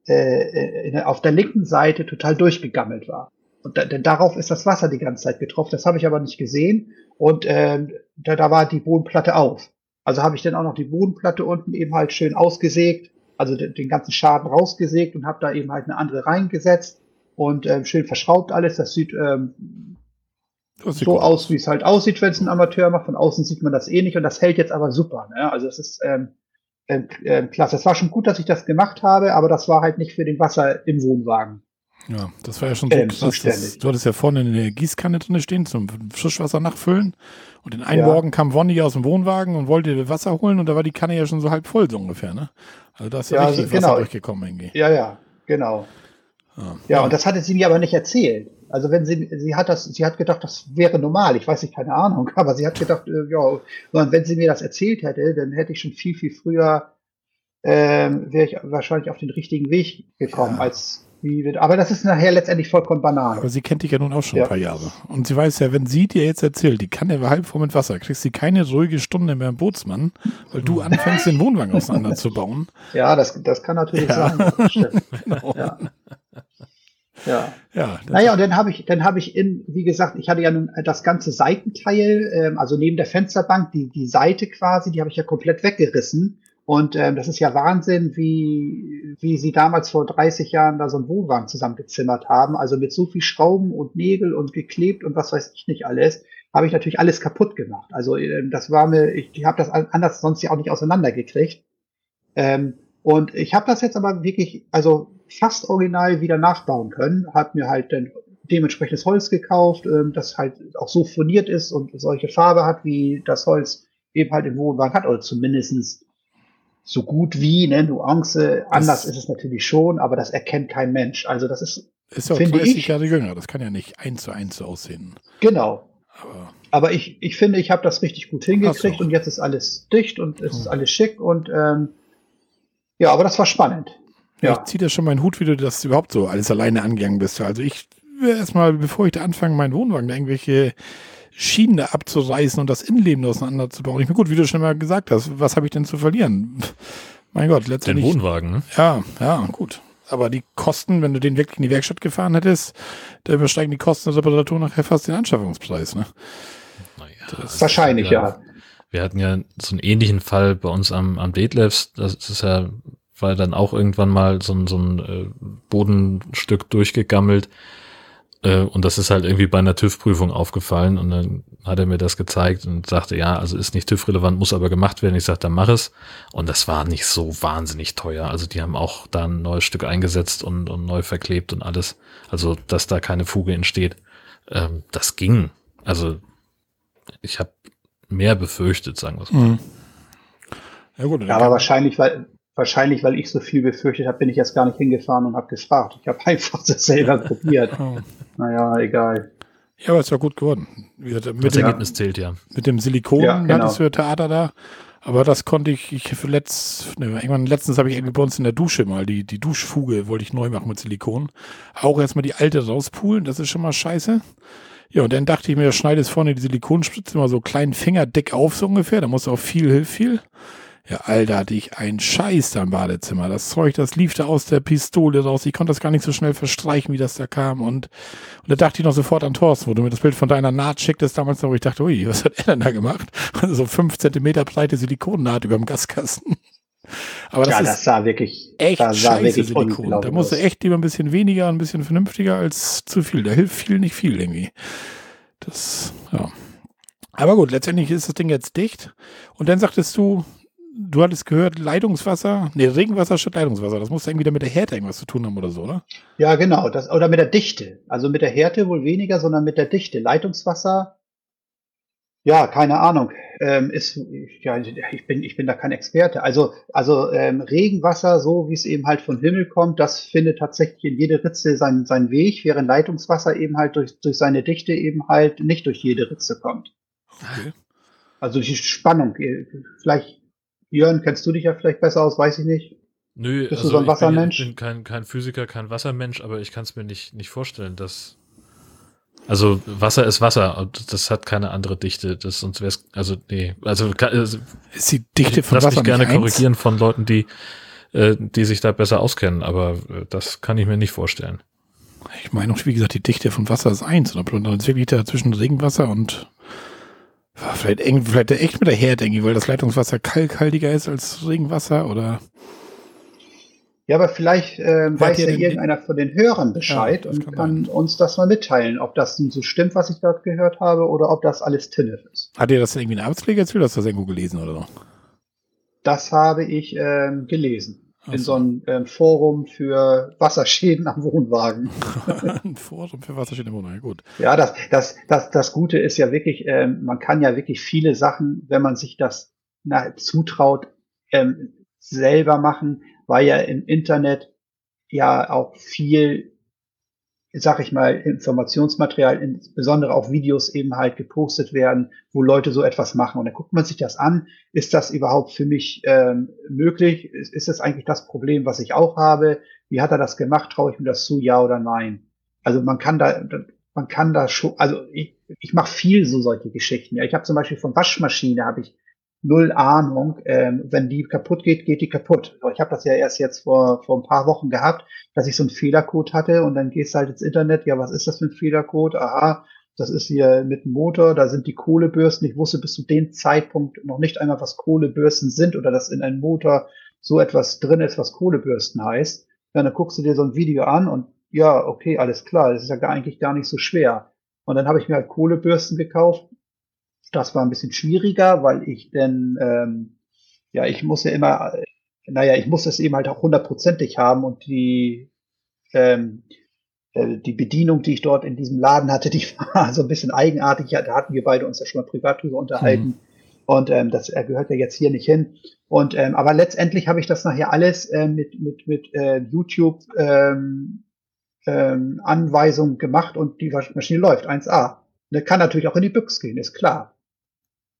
äh, äh, auf der linken Seite total durchgegammelt war. Und da, denn darauf ist das Wasser die ganze Zeit getroffen. Das habe ich aber nicht gesehen. Und äh, da, da war die Bodenplatte auf. Also habe ich dann auch noch die Bodenplatte unten eben halt schön ausgesägt, also den, den ganzen Schaden rausgesägt und habe da eben halt eine andere reingesetzt und ähm, schön verschraubt alles. Das sieht ähm, so aus, wie es halt aussieht, wenn es ein Amateur macht. Von außen sieht man das eh nicht und das hält jetzt aber super. Ne? Also es ist ähm, äh, klasse. Es war schon gut, dass ich das gemacht habe, aber das war halt nicht für den Wasser im Wohnwagen. Ja, das war ja schon so ähm, krass. Das, du hattest ja vorne eine Gießkanne drin stehen zum Frischwasser nachfüllen. Und in einem ja. Morgen kam Wonny aus dem Wohnwagen und wollte Wasser holen und da war die Kanne ja schon so halb voll, so ungefähr, ne? Also da ist ja, ja richtig also, genau. Wasser durchgekommen irgendwie. Ja, ja, genau. Ja, ja, ja, und das hatte sie mir aber nicht erzählt. Also wenn sie, sie hat das, sie hat gedacht, das wäre normal. Ich weiß nicht, keine Ahnung, aber sie hat gedacht, äh, ja, wenn sie mir das erzählt hätte, dann hätte ich schon viel, viel früher, ähm, wäre ich wahrscheinlich auf den richtigen Weg gekommen, ja. als wie, aber das ist nachher letztendlich vollkommen banal. Aber sie kennt dich ja nun auch schon ja. ein paar Jahre. Und sie weiß ja, wenn sie dir jetzt erzählt, die kann ja halb voll mit Wasser, kriegst du keine ruhige Stunde mehr im Bootsmann, weil du anfängst, den Wohnwagen auseinanderzubauen. Ja, das, das kann natürlich ja. sein. genau. Ja. Ja. ja naja, und dann habe ich, dann habe ich in, wie gesagt, ich hatte ja nun das ganze Seitenteil, ähm, also neben der Fensterbank, die, die Seite quasi, die habe ich ja komplett weggerissen. Und ähm, das ist ja Wahnsinn, wie, wie sie damals vor 30 Jahren da so einen Wohnwagen zusammengezimmert haben. Also mit so viel Schrauben und Nägel und geklebt und was weiß ich nicht alles, habe ich natürlich alles kaputt gemacht. Also äh, das war mir, ich, ich habe das anders sonst ja auch nicht auseinandergekriegt. Ähm, und ich habe das jetzt aber wirklich, also fast original wieder nachbauen können. Hat mir halt dann dementsprechendes Holz gekauft, ähm, das halt auch so furniert ist und solche Farbe hat, wie das Holz eben halt im Wohnwagen hat, oder zumindestens so gut wie, ne, Nuance, anders das ist es natürlich schon, aber das erkennt kein Mensch. Also das ist, ist ja auch 30 ich, Jahre jünger, das kann ja nicht eins zu eins so aussehen. Genau. Aber, aber ich, ich finde, ich habe das richtig gut hingekriegt und jetzt ist alles dicht und es hm. ist alles schick und ähm, ja, aber das war spannend. Ja. Ich ziehe dir schon meinen Hut, wie du das überhaupt so alles alleine angegangen bist. Also ich erstmal, bevor ich da anfange, meinen Wohnwagen da irgendwelche Schienen da abzureißen und das Innenleben auseinanderzubauen. Ich bin gut, wie du schon mal gesagt hast, was habe ich denn zu verlieren? Mein Gott, letztendlich. Den Wohnwagen, ne? Ja, ja, gut. Aber die Kosten, wenn du den wirklich in die Werkstatt gefahren hättest, da übersteigen die Kosten der Reparatur nachher fast den Anschaffungspreis, ne? Naja, Wahrscheinlich, ja. Wir hatten ja so einen ähnlichen Fall bei uns am, am Detlefs. Das ist ja, war dann auch irgendwann mal so ein, so ein äh, Bodenstück durchgegammelt. Äh, und das ist halt irgendwie bei einer TÜV-Prüfung aufgefallen und dann hat er mir das gezeigt und sagte, ja, also ist nicht TÜV-relevant, muss aber gemacht werden. Ich sagte, dann mach es. Und das war nicht so wahnsinnig teuer. Also die haben auch da ein neues Stück eingesetzt und, und neu verklebt und alles. Also, dass da keine Fuge entsteht. Ähm, das ging. Also ich habe mehr befürchtet, sagen wir es mal. Mhm. Ja, gut, ja, aber wahrscheinlich, weil, wahrscheinlich, weil ich so viel befürchtet habe, bin ich jetzt gar nicht hingefahren und habe gefragt. Ich habe einfach das selber probiert. Oh. Naja, egal. Ja, aber es war gut geworden. Mit das dem, Ergebnis zählt, ja. Mit dem Silikon ja, genau. hattest du Theater da. Aber das konnte ich, ich für letzt, ne, irgendwann letztens habe ich irgendwie bei uns in der Dusche mal die, die Duschfuge wollte ich neu machen mit Silikon. Auch erstmal die alte rauspulen, das ist schon mal scheiße. Ja, und dann dachte ich mir, schneidest vorne die Silikonspitze mal so kleinen Fingerdick auf, so ungefähr. Da muss auch viel, hilft viel. Ja, Alter, hatte ich einen Scheiß da im Badezimmer. Das Zeug, das lief da aus der Pistole raus. Ich konnte das gar nicht so schnell verstreichen, wie das da kam. Und, und da dachte ich noch sofort an Thorsten, wo du mir das Bild von deiner Naht schicktest damals noch, wo ich dachte, ui, was hat er denn da gemacht? Also so fünf Zentimeter breite Silikonnaht über dem Gaskasten. Aber das, ja, das sah wirklich, echt das sah scheiße wirklich Silikon. Da musst du echt lieber ein bisschen weniger, ein bisschen vernünftiger als zu viel. Da hilft viel nicht viel irgendwie. Das, ja. Aber gut, letztendlich ist das Ding jetzt dicht. Und dann sagtest du, du hattest gehört, Leitungswasser, nee, Regenwasser statt Leitungswasser. Das muss irgendwie mit der Härte irgendwas zu tun haben oder so, oder? Ja, genau. Das, oder mit der Dichte. Also mit der Härte wohl weniger, sondern mit der Dichte. Leitungswasser Ja, keine Ahnung. Ähm, ist, ja, ich bin, ich bin da kein Experte. Also, also ähm, Regenwasser, so wie es eben halt vom Himmel kommt, das findet tatsächlich in jede Ritze seinen, seinen Weg, während Leitungswasser eben halt durch, durch seine Dichte eben halt nicht durch jede Ritze kommt. Okay. Also die Spannung. Vielleicht, Jörn, kennst du dich ja vielleicht besser aus, weiß ich nicht. Nö, Bist also du so ein Wassermensch? Ich bin, ich bin kein, kein Physiker, kein Wassermensch, aber ich kann es mir nicht, nicht vorstellen, dass also Wasser ist Wasser und das hat keine andere Dichte. Das sonst wäre es also nee, also, also ist die Dichte von lass Wasser mich gerne korrigieren von Leuten, die äh, die sich da besser auskennen, aber äh, das kann ich mir nicht vorstellen. Ich meine auch, wie gesagt, die Dichte von Wasser ist eins. Oder dann ist wirklich da zwischen Regenwasser und vielleicht, vielleicht echt mit der Herd irgendwie, weil das Leitungswasser kalkhaltiger ist als Regenwasser oder ja, aber vielleicht äh, weiß ja irgendeiner von den Hörern Bescheid ja, und kann, kann uns das mal mitteilen, ob das so stimmt, was ich dort gehört habe, oder ob das alles Tinnef ist. Hat dir das irgendwie ein Arbeitspfleger erzählt, oder hast du das irgendwo gelesen oder so? Das habe ich ähm, gelesen. In so einem ähm, Forum für Wasserschäden am Wohnwagen. ein Forum für Wasserschäden am Wohnwagen, gut. Ja, das, das, das, das Gute ist ja wirklich, ähm, man kann ja wirklich viele Sachen, wenn man sich das na, zutraut, ähm, selber machen, weil ja im Internet ja auch viel, sag ich mal, Informationsmaterial, insbesondere auch Videos eben halt gepostet werden, wo Leute so etwas machen. Und dann guckt man sich das an. Ist das überhaupt für mich ähm, möglich? Ist, ist das eigentlich das Problem, was ich auch habe? Wie hat er das gemacht? Traue ich mir das zu, ja oder nein? Also man kann da, man kann da schon, also ich, ich mache viel so solche Geschichten. Ja, ich habe zum Beispiel von Waschmaschine habe ich null Ahnung. Ähm, wenn die kaputt geht, geht die kaputt. Ich habe das ja erst jetzt vor, vor ein paar Wochen gehabt, dass ich so einen Fehlercode hatte und dann gehst du halt ins Internet, ja, was ist das für ein Fehlercode? Aha, das ist hier mit dem Motor, da sind die Kohlebürsten. Ich wusste bis zu dem Zeitpunkt noch nicht einmal, was Kohlebürsten sind oder dass in einem Motor so etwas drin ist, was Kohlebürsten heißt. Ja, dann guckst du dir so ein Video an und ja, okay, alles klar, das ist ja eigentlich gar nicht so schwer. Und dann habe ich mir halt Kohlebürsten gekauft, das war ein bisschen schwieriger, weil ich denn, ähm, ja, ich muss ja immer, äh, naja, ich muss es eben halt auch hundertprozentig haben und die, ähm, äh, die Bedienung, die ich dort in diesem Laden hatte, die war so ein bisschen eigenartig. Ja, da hatten wir beide uns ja schon mal privat drüber unterhalten. Mhm. Und ähm, das er gehört ja jetzt hier nicht hin. Und ähm, aber letztendlich habe ich das nachher alles äh, mit mit mit äh, YouTube ähm, ähm, Anweisungen gemacht und die Maschine läuft 1A. Ne, kann natürlich auch in die Büchse gehen, ist klar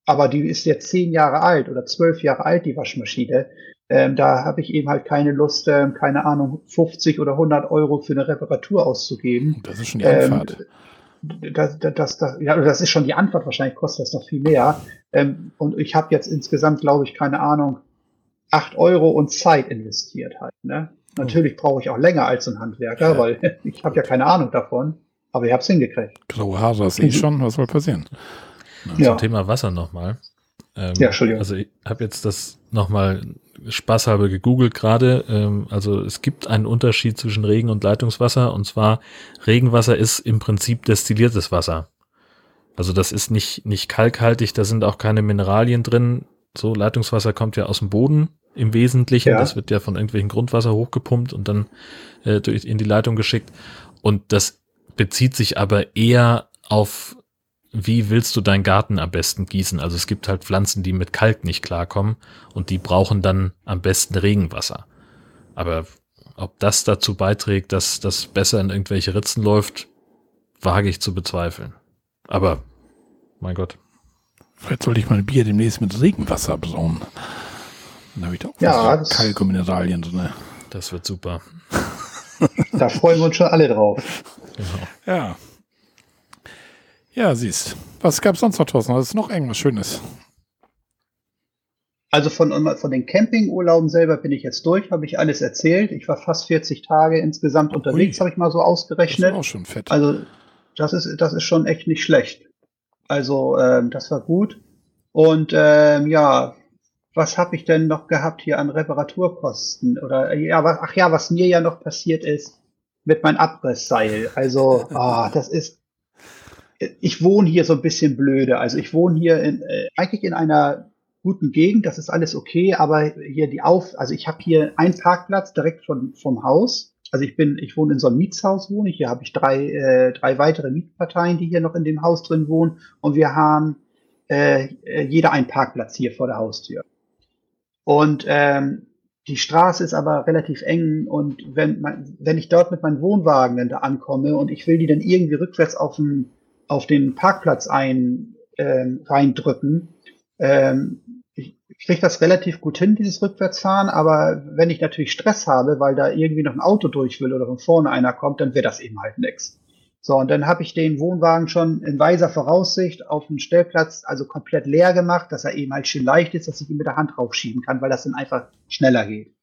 aber die ist jetzt zehn Jahre alt oder zwölf Jahre alt, die Waschmaschine. Ähm, da habe ich eben halt keine Lust, ähm, keine Ahnung, 50 oder 100 Euro für eine Reparatur auszugeben. Das ist schon die Anfahrt. Ähm, das, das, das, ja, das ist schon die Antwort, wahrscheinlich kostet das noch viel mehr. Ähm, und ich habe jetzt insgesamt, glaube ich, keine Ahnung, acht Euro und Zeit investiert halt. Ne? Oh. Natürlich brauche ich auch länger als ein Handwerker, ja. weil ich habe ja keine Ahnung davon, aber ich habe es hingekriegt. Haare, das eh schon, was soll passieren? Ja. Zum Thema Wasser nochmal. Ähm, ja, Entschuldigung. Also ich habe jetzt das nochmal spaßhalber gegoogelt gerade. Ähm, also es gibt einen Unterschied zwischen Regen und Leitungswasser und zwar Regenwasser ist im Prinzip destilliertes Wasser. Also das ist nicht, nicht kalkhaltig, da sind auch keine Mineralien drin. So Leitungswasser kommt ja aus dem Boden im Wesentlichen. Ja. Das wird ja von irgendwelchen Grundwasser hochgepumpt und dann äh, durch, in die Leitung geschickt. Und das bezieht sich aber eher auf wie willst du deinen Garten am besten gießen? Also es gibt halt Pflanzen, die mit Kalk nicht klarkommen und die brauchen dann am besten Regenwasser. Aber ob das dazu beiträgt, dass das besser in irgendwelche Ritzen läuft, wage ich zu bezweifeln. Aber, mein Gott. Vielleicht sollte ich mein Bier demnächst mit Regenwasser besauen. Dann habe ich da auch ja, Kalk und Mineralien drin. Das wird super. da freuen wir uns schon alle drauf. Genau. Ja. Ja, siehst. Was gab es sonst noch, Thorsten? Das ist noch irgendwas Schönes. Also von, von den Campingurlauben selber bin ich jetzt durch, habe ich alles erzählt. Ich war fast 40 Tage insgesamt unterwegs, habe ich mal so ausgerechnet. Das ist auch schon fett. Also das ist, das ist schon echt nicht schlecht. Also ähm, das war gut. Und ähm, ja, was habe ich denn noch gehabt hier an Reparaturkosten? Oder ja, was, ach ja, was mir ja noch passiert ist mit meinem Abrissseil. Also, ah, das ist ich wohne hier so ein bisschen blöde. Also ich wohne hier in, äh, eigentlich in einer guten Gegend, das ist alles okay, aber hier die Auf, also ich habe hier einen Parkplatz direkt von, vom Haus. Also ich bin, ich wohne in so einem Mietshaus, wohne ich. Hier habe ich drei, äh, drei weitere Mietparteien, die hier noch in dem Haus drin wohnen. Und wir haben äh, jeder einen Parkplatz hier vor der Haustür. Und ähm, die Straße ist aber relativ eng und wenn, man, wenn ich dort mit meinem Wohnwagen dann da ankomme und ich will die dann irgendwie rückwärts auf den, auf den Parkplatz ein, ähm, reindrücken, ähm, ich kriege das relativ gut hin, dieses Rückwärtsfahren, aber wenn ich natürlich Stress habe, weil da irgendwie noch ein Auto durch will oder von vorne einer kommt, dann wird das eben halt nix. So, und dann habe ich den Wohnwagen schon in weiser Voraussicht auf den Stellplatz also komplett leer gemacht, dass er eben halt schön leicht ist, dass ich ihn mit der Hand raufschieben kann, weil das dann einfach schneller geht.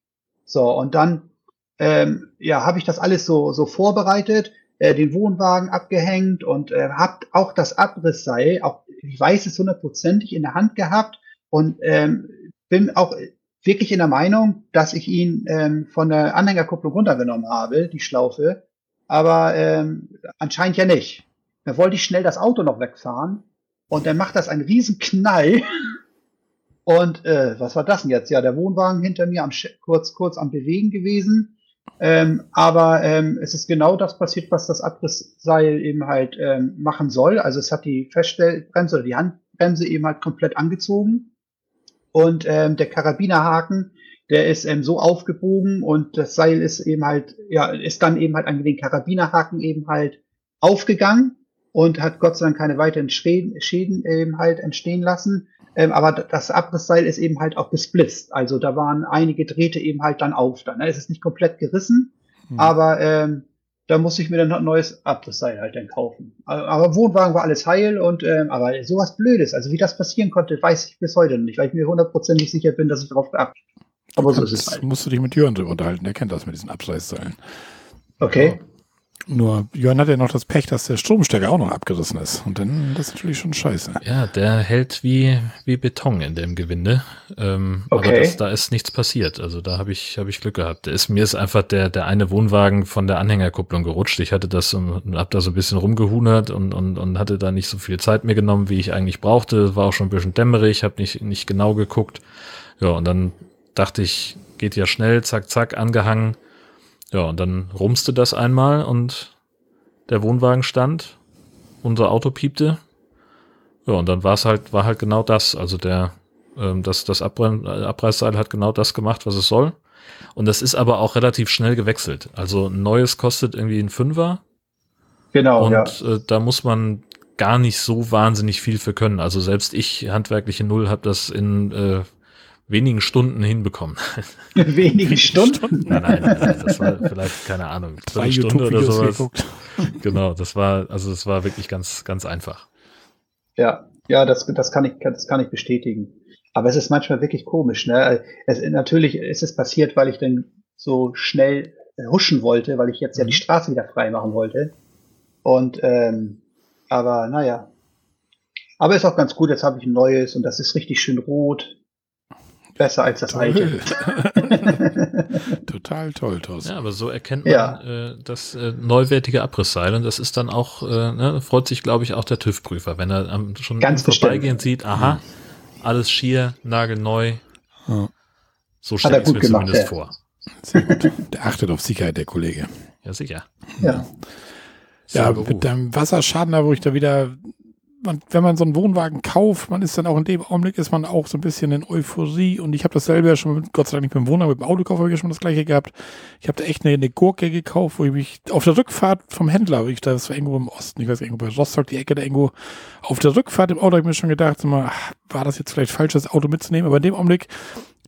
So, und dann ähm, ja, habe ich das alles so, so vorbereitet, äh, den Wohnwagen abgehängt und äh, habe auch das Abrissseil, auch ich weiß es hundertprozentig in der Hand gehabt und ähm, bin auch wirklich in der Meinung, dass ich ihn ähm, von der Anhängerkupplung runtergenommen habe, die Schlaufe, aber ähm, anscheinend ja nicht. Da wollte ich schnell das Auto noch wegfahren und dann macht das einen riesen Knall. Und äh, was war das denn jetzt? Ja, der Wohnwagen hinter mir am kurz kurz am bewegen gewesen. Ähm, aber ähm, es ist genau das passiert, was das Abrissseil eben halt ähm, machen soll. Also es hat die Feststellbremse oder die Handbremse eben halt komplett angezogen. Und ähm, der Karabinerhaken der ist ähm, so aufgebogen und das Seil ist eben halt, ja, ist dann eben halt an den Karabinerhaken eben halt aufgegangen und hat Gott sei Dank keine weiteren Schäden, Schäden eben halt entstehen lassen. Ähm, aber das Abrissseil ist eben halt auch gesplitzt. Also da waren einige Drähte eben halt dann auf. Dann ne? es ist nicht komplett gerissen, mhm. aber ähm, da musste ich mir dann ein neues Abrissseil halt dann kaufen. Aber Wohnwagen war alles heil und ähm, aber sowas Blödes, also wie das passieren konnte, weiß ich bis heute nicht, weil ich mir hundertprozentig sicher bin, dass ich darauf geachtet aber so ist es halt. musst du dich mit Jörn drüber unterhalten, der kennt das mit diesen Abschleißseilen. Okay. Nur Jörn hat ja noch das Pech, dass der Stromstecker auch noch abgerissen ist. Und dann, das ist natürlich schon scheiße. Ja, der hält wie, wie Beton in dem Gewinde. Ähm, okay. Aber das, da ist nichts passiert. Also da habe ich, hab ich Glück gehabt. Ist, mir ist einfach der, der eine Wohnwagen von der Anhängerkupplung gerutscht. Ich hatte das und hab da so ein bisschen rumgehunert und, und, und hatte da nicht so viel Zeit mehr genommen, wie ich eigentlich brauchte. War auch schon ein bisschen dämmerig, habe nicht, nicht genau geguckt. Ja, und dann dachte ich, geht ja schnell, zack, zack, angehangen. Ja, und dann rumste das einmal und der Wohnwagen stand, unser Auto piepte. Ja, und dann war es halt, war halt genau das. Also der, ähm, das, das Abbre Abreißseil hat genau das gemacht, was es soll. Und das ist aber auch relativ schnell gewechselt. Also ein neues kostet irgendwie ein Fünfer. Genau. Und ja. äh, da muss man gar nicht so wahnsinnig viel für können. Also selbst ich, handwerkliche Null, habe das in äh, wenigen Stunden hinbekommen. wenigen Stunden? nein, nein, nein, das war vielleicht, keine Ahnung, zwei Stunde oder sowas. Geguckt. Genau, das war, also das war wirklich ganz, ganz einfach. Ja, ja, das, das kann ich, das kann ich bestätigen. Aber es ist manchmal wirklich komisch, ne? Es, natürlich ist es passiert, weil ich dann so schnell huschen wollte, weil ich jetzt ja die mhm. Straße wieder frei machen wollte. Und, ähm, aber naja. Aber ist auch ganz gut, jetzt habe ich ein neues und das ist richtig schön rot besser als das toll. alte. Total toll, Thorsten. Ja, aber so erkennt man ja. äh, das äh, neuwertige Abrissseil und das ist dann auch, äh, ne, freut sich, glaube ich, auch der TÜV-Prüfer, wenn er ähm, schon Ganz vorbeigehend sieht, aha, alles schier, nagelneu. Ja. So stelle ich es mir gemacht, zumindest ja. vor. Sehr gut. Der achtet auf Sicherheit, der Kollege. Ja, sicher. Ja. Ja, mit deinem Wasserschaden, da wo ich da wieder man, wenn man so einen Wohnwagen kauft, man ist dann auch in dem Augenblick, ist man auch so ein bisschen in Euphorie und ich habe das selber ja schon, mit, Gott sei Dank nicht mit dem Wohnwagen, mit dem Autokauf habe ich ja schon das gleiche gehabt. Ich habe da echt eine, eine Gurke gekauft, wo ich mich auf der Rückfahrt vom Händler, ich, das war irgendwo im Osten, ich weiß irgendwo bei Rostock, die Ecke da irgendwo, auf der Rückfahrt im Auto habe ich mir schon gedacht, so mal, ach, war das jetzt vielleicht falsch, das Auto mitzunehmen, aber in dem Augenblick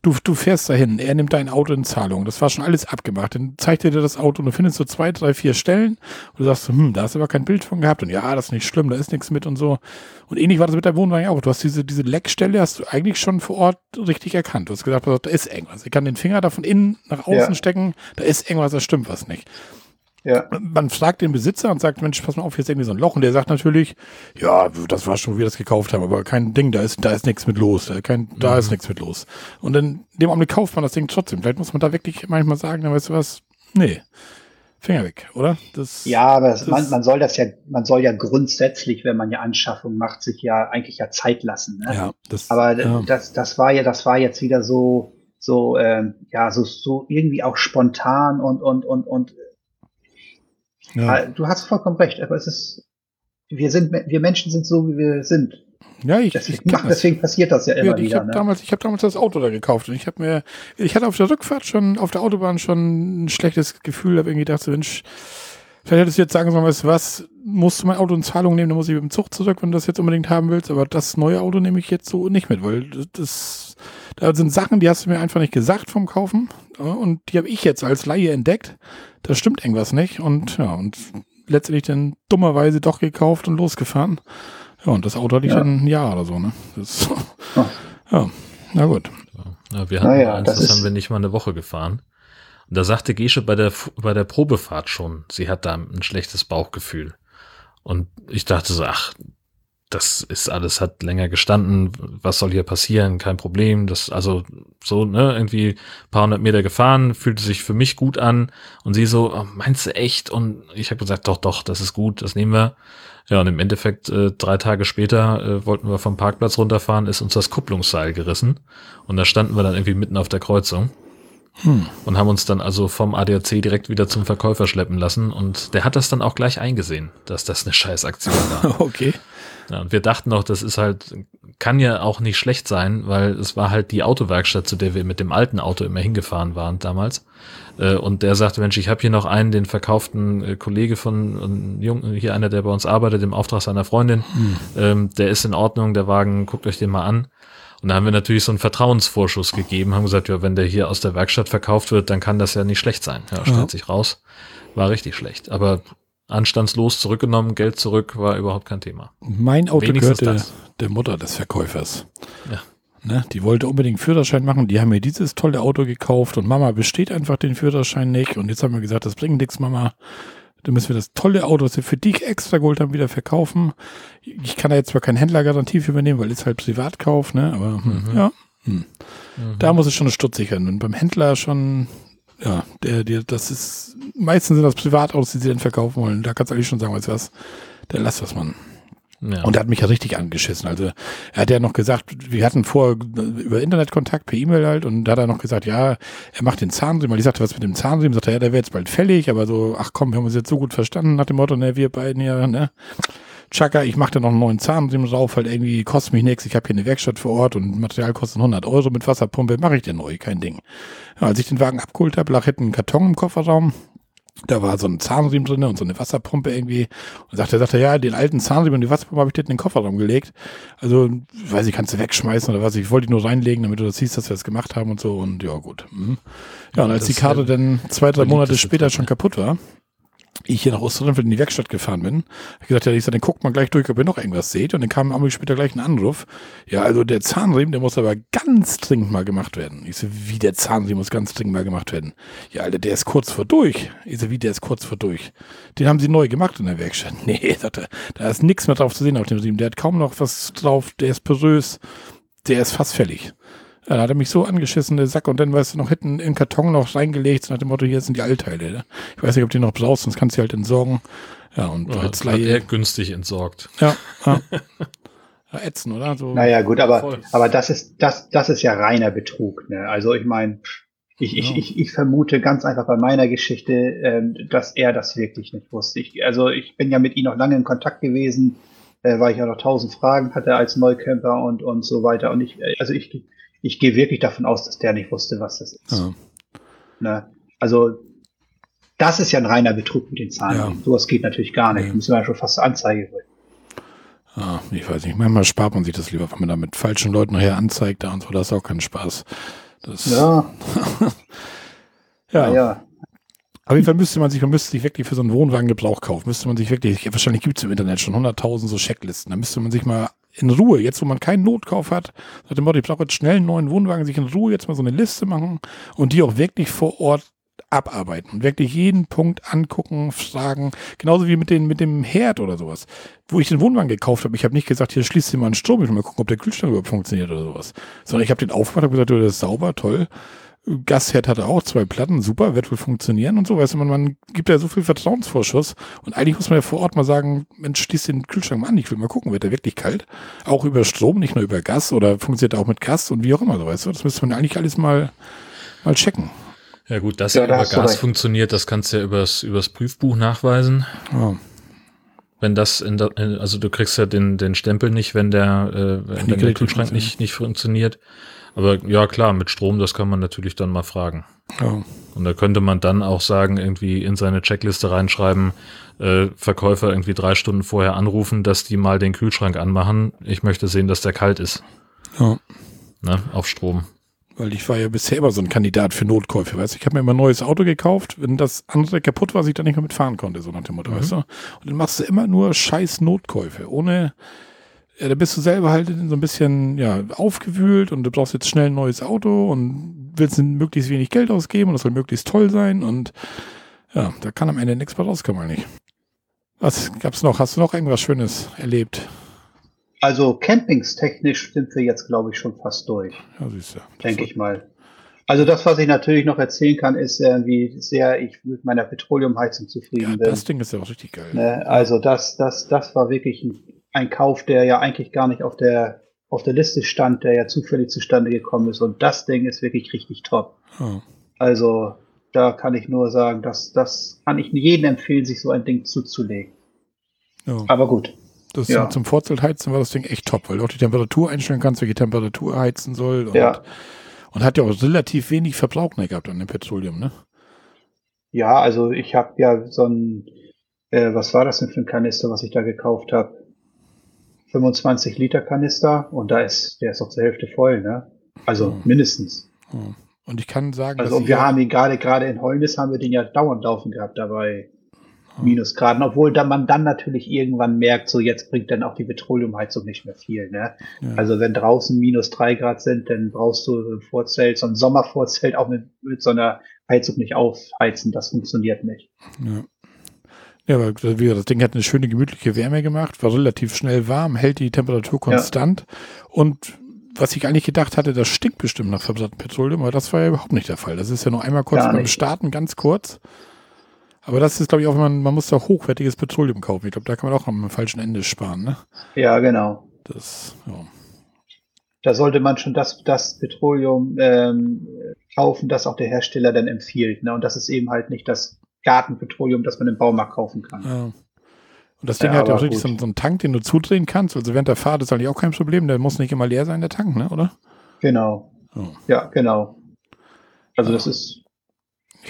Du, du fährst dahin, er nimmt dein Auto in Zahlung. Das war schon alles abgemacht. Dann zeigt er dir das Auto und du findest so zwei, drei, vier Stellen und du sagst, hm, da hast du aber kein Bild von gehabt und ja, das ist nicht schlimm, da ist nichts mit und so. Und ähnlich war das mit deinem Wohnwagen auch. Du hast diese, diese Leckstelle, hast du eigentlich schon vor Ort richtig erkannt. Du hast gesagt, da ist irgendwas. Ich kann den Finger da von innen nach außen ja. stecken, da ist irgendwas, da stimmt was nicht. Ja. Man fragt den Besitzer und sagt, Mensch, pass mal auf, hier ist irgendwie so ein Loch. Und der sagt natürlich, ja, das war schon, wie wir das gekauft haben, aber kein Ding, da ist, da ist nichts mit los. Kein, da mhm. ist nichts mit los. Und dann, in dem Augenblick kauft man das Ding trotzdem. Vielleicht muss man da wirklich manchmal sagen, dann weißt du was, nee. Finger weg, oder? Das, ja, aber das, man, man soll das ja, man soll ja grundsätzlich, wenn man ja Anschaffung macht, sich ja eigentlich ja Zeit lassen. Ne? Ja, das, aber ja. das, das war ja, das war jetzt wieder so, so, ähm, ja, so, so irgendwie auch spontan und und und und ja. Ah, du hast vollkommen recht, aber es ist, wir sind, wir Menschen sind so, wie wir sind. Ja, ich, Deswegen, ich das. deswegen passiert das ja immer Ja, ich wieder. habe Ne? damals, ich habe damals das Auto da gekauft und ich habe mir, ich hatte auf der Rückfahrt schon, auf der Autobahn schon ein schlechtes Gefühl, habe irgendwie gedacht, so, Mensch, vielleicht hättest du jetzt sagen sollen, weißt du was, musst du mein Auto in Zahlung nehmen, dann muss ich mit dem Zug zurück, wenn du das jetzt unbedingt haben willst, aber das neue Auto nehme ich jetzt so nicht mit, weil das, da sind Sachen, die hast du mir einfach nicht gesagt vom Kaufen und die habe ich jetzt als Laie entdeckt, da stimmt irgendwas nicht und ja, und letztendlich dann dummerweise doch gekauft und losgefahren. Ja, und das Auto hatte ich Ja. dann ein Jahr oder so, ne? Das, Ach. ja, na gut. Ja, wir hatten Naja, eins, das das, haben wir nicht mal eine Woche gefahren. Und da sagte Gesche bei der, bei der Probefahrt schon, sie hat da ein schlechtes Bauchgefühl. Und ich dachte so, ach, das ist alles, hat länger gestanden, was soll hier passieren, kein Problem. Das, also so, ne, irgendwie ein paar hundert Meter gefahren, fühlte sich für mich gut an. Und sie so, oh, meinst du echt? Und ich habe gesagt, doch, doch, das ist gut, das nehmen wir. Ja, und im Endeffekt, äh, drei Tage später äh, wollten wir vom Parkplatz runterfahren, ist uns das Kupplungsseil gerissen. Und da standen wir dann irgendwie mitten auf der Kreuzung. Und haben uns dann also vom ADAC direkt wieder zum Verkäufer schleppen lassen. Und der hat das dann auch gleich eingesehen, dass das eine Scheißaktion war. Okay. Ja, und wir dachten auch, das ist halt, kann ja auch nicht schlecht sein, weil es war halt die Autowerkstatt, zu der wir mit dem alten Auto immer hingefahren waren damals. Äh, Und der sagte, Mensch, ich habe hier noch einen, den verkauften äh, Kollege von Jungen, hier einer, der bei uns arbeitet, im Auftrag seiner Freundin. Ähm, der ist in Ordnung, der Wagen, guckt euch den mal an. Und da haben wir natürlich so einen Vertrauensvorschuss gegeben, haben gesagt, ja, wenn der hier aus der Werkstatt verkauft wird, dann kann das ja nicht schlecht sein. Ja, stellt Ja. sich raus, war richtig schlecht. Aber anstandslos zurückgenommen, Geld zurück, war überhaupt kein Thema. Mein Auto Wenigstens gehörte das. der Mutter des Verkäufers. Ja. Ne, die wollte unbedingt Führerschein machen. Die haben mir dieses tolle Auto gekauft und Mama besteht einfach den Führerschein nicht. Und jetzt haben wir gesagt, das bringt nichts, Mama. Dann müssen wir das tolle Auto, das wir für dich extra geholt haben, wieder verkaufen. Ich kann da jetzt zwar keine Händlergarantie für übernehmen, weil es halt Privatkauf, ne? Aber hm, Mhm. ja, hm. da muss es schon stutzig werden. Und beim Händler schon, ja, der, der, das ist, meistens sind das Privatautos, die sie dann verkaufen wollen. Da kannst du eigentlich schon sagen, weißt du was, der lass das, Mann. Ja. Und er hat mich ja richtig angeschissen. Also er hat ja noch gesagt, wir hatten vor über Internetkontakt per E-Mail halt und da hat er noch gesagt, ja, er macht den Zahnriemen, weil ich sagte, was mit dem Zahnriemen, sagt er, ja, der wäre jetzt bald fällig, aber so, ach komm, wir haben uns jetzt so gut verstanden nach dem Motto, ne, wir beiden ja, ne. Chaka, ich mache da noch einen neuen Zahnriemen drauf, halt irgendwie kostet mich nichts, ich habe hier eine Werkstatt vor Ort und Material kostet 100 Euro mit Wasserpumpe, mache ich den neu, kein Ding. Ja, als ich den Wagen abgeholt habe, lag hinten ein Karton im Kofferraum, da war so ein Zahnriemen drin und so eine Wasserpumpe irgendwie. Und sagte, sagte, ja, den alten Zahnriemen und die Wasserpumpe habe ich dir in den Kofferraum gelegt. Also, weiß ich, kannst du wegschmeißen oder was. Ich wollte die nur reinlegen, damit du das siehst, dass wir das gemacht haben und so. Und ja, gut. Mhm. Ja, und als die Karte dann zwei, drei Monate später schon kaputt war, ich hier nach Osterrempfeld in die Werkstatt gefahren bin, hab ich gesagt, ja, ich sag, dann guckt mal gleich durch, ob ihr noch irgendwas seht. Und dann kam am später gleich ein Anruf. Ja, also der Zahnriemen, der muss aber ganz dringend mal gemacht werden. Ich so, wie der Zahnriemen muss ganz dringend mal gemacht werden? Ja, Alter, der ist kurz vor durch. Ich so, wie der ist kurz vor durch? Den haben sie neu gemacht in der Werkstatt. Nee, sagt da ist nichts mehr drauf zu sehen auf dem Riemen. Der hat kaum noch was drauf, der ist porös, der ist fast fällig. Ja, da hat er mich so angeschissen, der Sack, und dann, weißt du, noch hinten in den Karton noch reingelegt, nach dem Motto, hier sind die Altteile. Ne? Ich weiß nicht, ob die noch brauchst, sonst kannst du die halt entsorgen. Ja, und Ja, als hat er günstig entsorgt. ja, ja. ja, ätzen, oder? So, Naja, gut, aber, Voll. aber das ist, das, das ist ja reiner Betrug. Ne? Also ich meine, ich, ich, Ja. ich, ich vermute ganz einfach bei meiner Geschichte, ähm, dass er das wirklich nicht wusste. Ich, also ich bin ja mit ihm noch lange in Kontakt gewesen, äh, weil ich ja noch tausend Fragen hatte als Neukämper und, und so weiter. Und ich, äh, also ich, ich gehe wirklich davon aus, dass der nicht wusste, was das ist. ja. Ne? Also das ist ja ein reiner Betrug mit den Zahlen. Ja. Sowas geht natürlich gar nicht. Nee. Müssen wir ja schon fast zur Anzeige holen. Ah, ich weiß nicht, manchmal spart man sich das lieber, wenn man da mit falschen Leuten nachher anzeigt, da und so, das ist auch kein Spaß. Das, Ja, ja. ja. ja. Auf jeden Fall müsste man sich, man müsste sich wirklich für so einen Wohnwagen Gebrauch kaufen, müsste man sich wirklich, wahrscheinlich gibt es im Internet schon 100.000 so Checklisten, da müsste man sich mal in Ruhe, jetzt wo man keinen Notkauf hat, nach dem Motto, ich brauche jetzt schnell einen neuen Wohnwagen, sich in Ruhe jetzt mal so eine Liste machen und die auch wirklich vor Ort abarbeiten und wirklich jeden Punkt angucken, fragen, genauso wie mit, den, mit dem Herd oder sowas. Wo ich den Wohnwagen gekauft habe, ich habe nicht gesagt, hier schließt dir mal einen Strom, ich will mal gucken, ob der Kühlschrank überhaupt funktioniert oder sowas. Sondern ich habe den aufgemacht und gesagt, du, das ist sauber, toll. Gasherd hatte auch zwei Platten, super, wird wohl funktionieren und so. Weißt du, man, man gibt ja so viel Vertrauensvorschuss und eigentlich muss man ja vor Ort mal sagen, Mensch, schließ den Kühlschrank mal an, ich will mal gucken, wird der wirklich kalt? Auch über Strom, nicht nur über Gas oder funktioniert er auch mit Gas und wie auch immer, so weißt du. Das müsste man eigentlich alles mal, mal checken. Ja gut, dass Ja, er über Gas recht. funktioniert, das kannst du ja übers, übers Prüfbuch nachweisen. Ja. wenn das in der, also du kriegst ja den, den Stempel nicht, wenn der, äh, wenn der Kühlschrank nicht, nicht funktioniert. Aber ja, klar, mit Strom, das kann man natürlich dann mal fragen. Ja. Und da könnte man dann auch sagen, irgendwie in seine Checkliste reinschreiben, äh, Verkäufer irgendwie drei Stunden vorher anrufen, dass die mal den Kühlschrank anmachen. Ich möchte sehen, dass der kalt ist. Ja. Ne, auf Strom. Weil ich war ja bisher immer so ein Kandidat für Notkäufe, weißt du. Ich habe mir immer ein neues Auto gekauft, wenn das andere kaputt war, was ich dann nicht mehr mitfahren konnte, so nach dem Motto, mhm. weißt du. Und dann machst du immer nur scheiß Notkäufe, ohne, ja, da bist du selber halt so ein bisschen, ja, aufgewühlt und du brauchst jetzt schnell ein neues Auto und willst möglichst wenig Geld ausgeben und das soll möglichst toll sein und ja, da kann am Ende nichts mehr rauskommen eigentlich. Was gab's noch? Hast du noch irgendwas Schönes erlebt? Also campingstechnisch sind wir jetzt, glaube ich, schon fast durch. Ja, siehst du. Denke ich mal. Also das, was ich natürlich noch erzählen kann, ist, äh, wie sehr ich mit meiner Petroleumheizung zufrieden ja, bin. Das Ding ist ja auch richtig geil. Ne? Also das, das, das war wirklich ein, ein, Kauf, der ja eigentlich gar nicht auf der auf der Liste stand, der ja zufällig zustande gekommen ist. Und das Ding ist wirklich richtig top. Oh. Also da kann ich nur sagen, dass das kann ich jedem empfehlen, sich so ein Ding zuzulegen. Ja. Aber gut. Das ja. zum Vorzeltheizen war das Ding echt top, weil du auch die Temperatur einstellen kannst, welche Temperatur heizen soll. Und, ja. und hat ja auch relativ wenig Verbrauch gehabt an dem Petroleum, ne? Ja, also ich habe ja so ein, äh, was war das denn für ein Kanister, was ich da gekauft habe? 25 Liter Kanister und da ist, der ist auch zur Hälfte voll, ne? Also oh. mindestens. Oh. Und ich kann sagen, also wir haben ihn gerade gerade in Holnis haben wir den ja dauernd laufen gehabt dabei. Minusgraden, obwohl da man dann natürlich irgendwann merkt, so jetzt bringt dann auch die Petroleumheizung nicht mehr viel. Ne? Ja. Also wenn draußen minus drei Grad sind, dann brauchst du ein Vorzelt, so ein Sommervorzelt auch mit, mit so einer Heizung nicht aufheizen. Das funktioniert nicht. Ja. Ja, aber das Ding hat eine schöne gemütliche Wärme gemacht, war relativ schnell warm, hält die Temperatur konstant ja. und was ich eigentlich gedacht hatte, das stinkt bestimmt nach verbranntem Petroleum, aber das war ja überhaupt nicht der Fall. Das ist ja nur einmal kurz beim Starten, ganz kurz. Aber das ist, glaube ich, auch, man, man muss da hochwertiges Petroleum kaufen. Ich glaube, da kann man auch am falschen Ende sparen, ne? Ja, genau. Das, ja. Da sollte man schon das, das Petroleum ähm, kaufen, das auch der Hersteller dann empfiehlt. Ne? Und das ist eben halt nicht das Gartenpetroleum, das man im Baumarkt kaufen kann. Ja. Und das Ding ja, hat ja auch richtig so, so, einen Tank, den du zudrehen kannst. Also während der Fahrt ist eigentlich auch kein Problem. Der muss nicht immer leer sein, der Tank, ne? oder? Genau. Oh. Ja, genau. Also das ist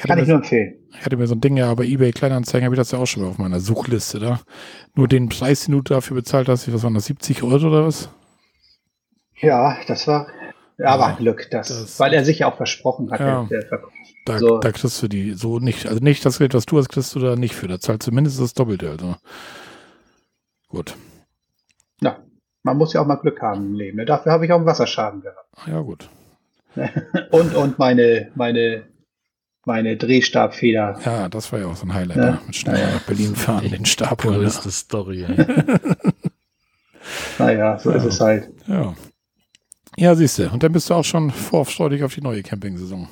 kann ich nur empfehlen. Ich hatte mir so ein Ding ja bei eBay Kleinanzeigen, habe ich das ja auch schon mal auf meiner Suchliste da. Nur den Preis, den du dafür bezahlt hast, was waren das, 70 Euro oder was? Ja, das war aber ja, Glück, das, das, weil er sich ja auch versprochen hat, ja, der, der Da, so. da kriegst du die so nicht, also nicht das Geld, was du hast, kriegst du da nicht für. Da zahlt zumindest das Doppelte, also. Gut. Ja, man muss ja auch mal Glück haben im Leben. Ne? Dafür habe ich auch einen Wasserschaden gehabt. Ja, gut. und, und meine, meine meine Drehstabfeder. Ja, das war ja auch so ein Highlight. Ja. Ne? Mit schnell ja. nach Berlin fahren, den Stab holen. Größte Story. naja, so ja. ist es halt. Ja. Ja, siehst du. Und dann bist du auch schon vorfreudig auf die neue Camping-Saison.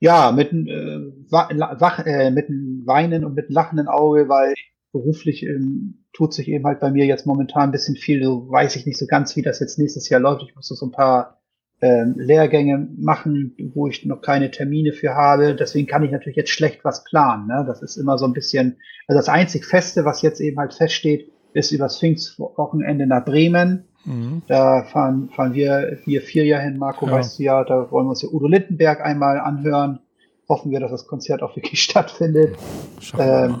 Ja, mit, äh, wach, äh, mit einem Weinen und mit einem lachenden Auge, weil beruflich ähm, tut sich eben halt bei mir jetzt momentan ein bisschen viel. So weiß ich nicht so ganz, wie das jetzt nächstes Jahr läuft. Ich muss so ein paar ähm, Lehrgänge machen, wo ich noch keine Termine für habe. Deswegen kann ich natürlich jetzt schlecht was planen. Ne? Das ist immer so ein bisschen, also das einzig Feste, was jetzt eben halt feststeht, ist übers Pfingstwochenende nach Bremen. Mhm. Da fahren, fahren wir, wir vier Jahre hin, Marco, ja. weißt du ja, da wollen wir uns ja Udo Lindenberg einmal anhören. Hoffen wir, dass das Konzert auch wirklich stattfindet. Ähm,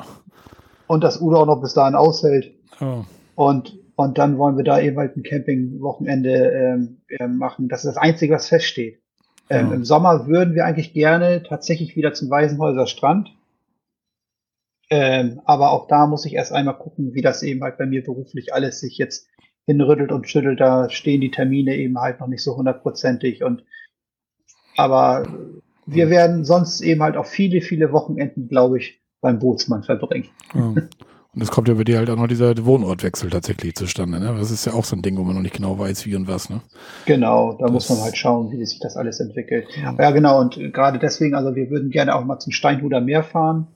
und dass Udo auch noch bis dahin aushält. Ja. Und und dann wollen wir da eben halt ein Campingwochenende ähm, äh, machen. Das ist das Einzige, was feststeht. Ähm, ja. Im Sommer würden wir eigentlich gerne tatsächlich wieder zum Weißenhäuser Strand. Ähm, aber auch da muss ich erst einmal gucken, wie das eben halt bei mir beruflich alles sich jetzt hinrüttelt und schüttelt. Da stehen die Termine eben halt noch nicht so hundertprozentig. Und aber wir werden sonst eben halt auch viele, viele Wochenenden, glaube ich, beim Bootsmann verbringen. Ja. Und es kommt ja bei dir halt auch noch dieser Wohnortwechsel tatsächlich zustande. Ne? Das ist ja auch so ein Ding, wo man noch nicht genau weiß, wie und was. Ne? Genau, da das muss man halt schauen, wie sich das alles entwickelt. Ja, ja genau. Und gerade deswegen, also wir würden gerne auch mal zum Steinhuder Meer fahren,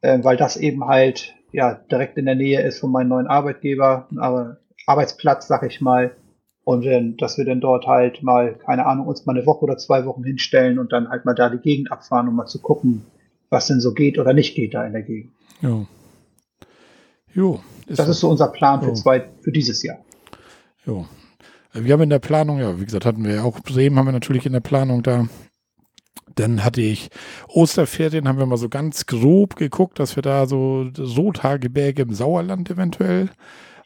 äh, weil das eben halt ja direkt in der Nähe ist von meinem neuen Arbeitgeber, aber Arbeitsplatz, sag ich mal. Und äh, dass wir dann dort halt mal, keine Ahnung, uns mal eine Woche oder zwei Wochen hinstellen und dann halt mal da die Gegend abfahren, um mal zu gucken, was denn so geht oder nicht geht da in der Gegend. Ja. Jo. Ist das ist so unser Plan für, zwei, für dieses Jahr. Jo. Wir haben in der Planung, ja, wie gesagt, hatten wir ja auch Bremen, haben wir natürlich in der Planung da. Dann hatte ich Osterferien, haben wir mal so ganz grob geguckt, dass wir da so Rothaargebirge im Sauerland eventuell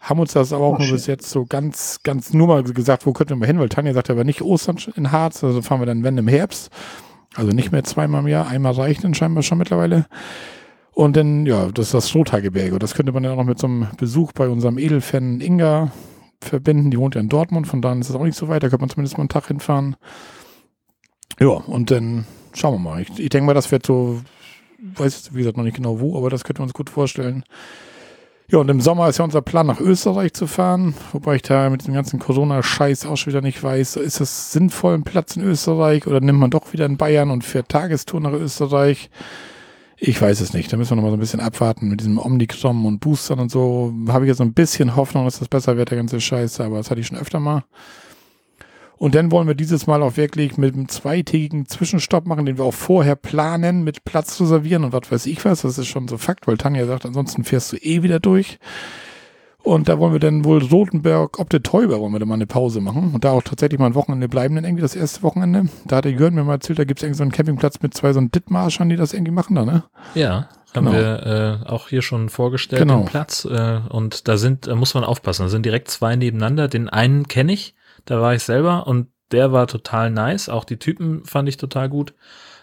haben uns das aber auch nur bis jetzt so ganz, ganz nur mal gesagt, wo könnten wir mal hin, weil Tanja sagte aber nicht Ostern in Harz, also fahren wir dann, wenn im Herbst. Also nicht mehr zweimal im Jahr, einmal reicht dann scheinbar schon mittlerweile. Und dann, ja, das ist das. Und das könnte man dann auch noch mit so einem Besuch bei unserem Edelfan Inga verbinden. Die wohnt ja in Dortmund, von daher ist es auch nicht so weit. Da könnte man zumindest mal einen Tag hinfahren. Ja, und dann schauen wir mal. Ich, ich denke mal, das wird so, weiß wie gesagt noch nicht genau wo, aber das könnte man uns gut vorstellen. Ja, und im Sommer ist ja unser Plan, nach Österreich zu fahren, wobei ich da mit dem ganzen Corona-Scheiß auch schon wieder nicht weiß, ist es sinnvoll, ein Platz in Österreich oder nimmt man doch wieder in Bayern und fährt Tagestour nach Österreich? Ich weiß es nicht. Da müssen wir noch mal so ein bisschen abwarten mit diesem Omnicrom und Boostern und so. Habe ich jetzt so ein bisschen Hoffnung, dass das besser wird, der ganze Scheiß, aber das hatte ich schon öfter mal. Und dann wollen wir dieses Mal auch wirklich mit einem zweitägigen Zwischenstopp machen, den wir auch vorher planen, mit Platz reservieren und was weiß ich was. Das ist schon so Fakt, weil Tanja sagt, ansonsten fährst du eh wieder durch. Und da wollen wir dann wohl Rotenberg, ob der Täuber, wollen wir dann mal eine Pause machen. Und da auch tatsächlich mal ein Wochenende bleiben, dann irgendwie das erste Wochenende. Da hat der Jörn mir mal erzählt, da gibt es irgendwie so einen Campingplatz mit zwei so einen Dittmarschern, die das irgendwie machen da, ne? Ja, haben genau. wir äh, auch hier schon vorgestellt, genau. den Platz. Äh, und da sind, da muss man aufpassen, da sind direkt zwei nebeneinander. Den einen kenne ich, da war ich selber und der war total nice. Auch die Typen fand ich total gut.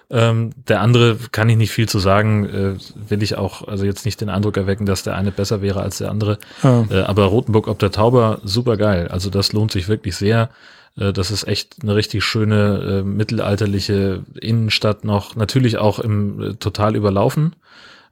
Ähm, der andere kann ich nicht viel zu sagen, äh, will ich auch, also jetzt nicht den Eindruck erwecken, dass der eine besser wäre als der andere. Ja. Äh, aber Rotenburg ob der Tauber, super geil. Also das lohnt sich wirklich sehr. Äh, das ist echt eine richtig schöne äh, mittelalterliche Innenstadt noch. Natürlich auch im äh, total überlaufen.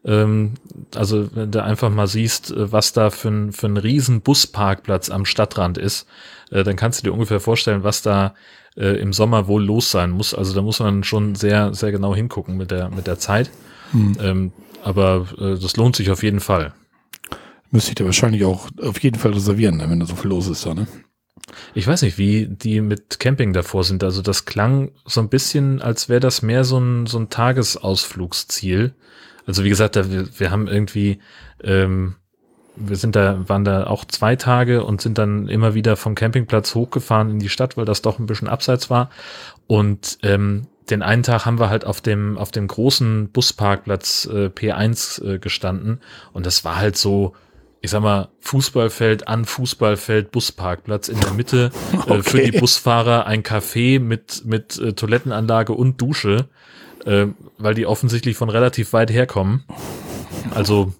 Ähm, also wenn du einfach mal siehst, äh, was da für ein, für ein riesen Busparkplatz am Stadtrand ist, äh, dann kannst du dir ungefähr vorstellen, was da äh, im Sommer wohl los sein muss. Also da muss man schon sehr, sehr genau hingucken mit der, mit der Zeit. Hm. Ähm, aber äh, das lohnt sich auf jeden Fall. Müsste ich dir wahrscheinlich auch auf jeden Fall reservieren, ne, wenn da so viel los ist da, ne? Ich weiß nicht, wie die mit Camping davor sind. Also das klang so ein bisschen, als wäre das mehr so ein, so ein Tagesausflugsziel. Also wie gesagt, wir, wir haben irgendwie, ähm, wir sind da, waren da auch zwei Tage und sind dann immer wieder vom Campingplatz hochgefahren in die Stadt, weil das doch ein bisschen abseits war. Und ähm, den einen Tag haben wir halt auf dem, auf dem großen Busparkplatz äh, P1 äh, gestanden und das war halt so, ich sag mal, Fußballfeld an Fußballfeld, Busparkplatz in der Mitte, okay. äh, für die Busfahrer ein Café mit, mit äh, Toilettenanlage und Dusche äh, weil die offensichtlich von relativ weit herkommen. Also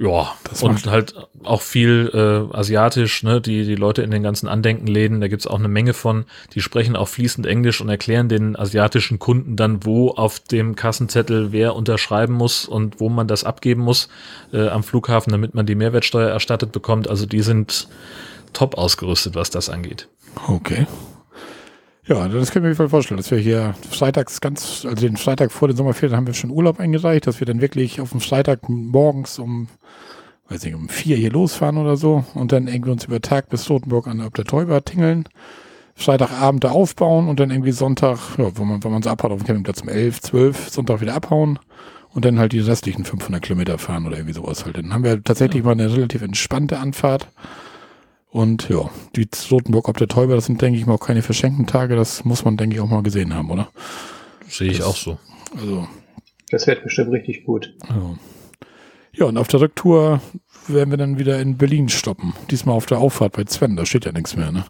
ja, das und halt auch viel äh, asiatisch, ne, die, die Leute in den ganzen Andenkenläden, da gibt's auch eine Menge von, die sprechen auch fließend Englisch und erklären den asiatischen Kunden dann, wo auf dem Kassenzettel wer unterschreiben muss und wo man das abgeben muss äh, am Flughafen, damit man die Mehrwertsteuer erstattet bekommt. Also die sind top ausgerüstet, was das angeht. Okay. Ja, das können wir mir vorstellen, dass wir hier freitags ganz, also den Freitag vor den Sommerferien haben wir schon Urlaub eingereicht, dass wir dann wirklich auf dem Freitag morgens um, weiß nicht, um vier hier losfahren oder so und dann irgendwie uns über Tag bis Rotenburg an der Täuber tingeln. Freitagabend da aufbauen und dann irgendwie Sonntag, ja, wenn man, wenn man so abhaut auf dem Campingplatz um elf, zwölf, Sonntag wieder abhauen und dann halt die restlichen 500 Kilometer fahren oder irgendwie sowas halt. Dann haben wir tatsächlich ja. mal eine relativ entspannte Anfahrt und ja, die Rotenburg ob der Täuber, das sind, denke ich mal, auch keine verschenkten Tage. Das muss man, denke ich, auch mal gesehen haben, oder? Sehe ich das, auch so. Also. Das wird bestimmt richtig gut. Ja. ja, und auf der Rücktour werden wir dann wieder in Berlin stoppen. Diesmal auf der Auffahrt bei Sven, da steht ja nichts mehr, ne?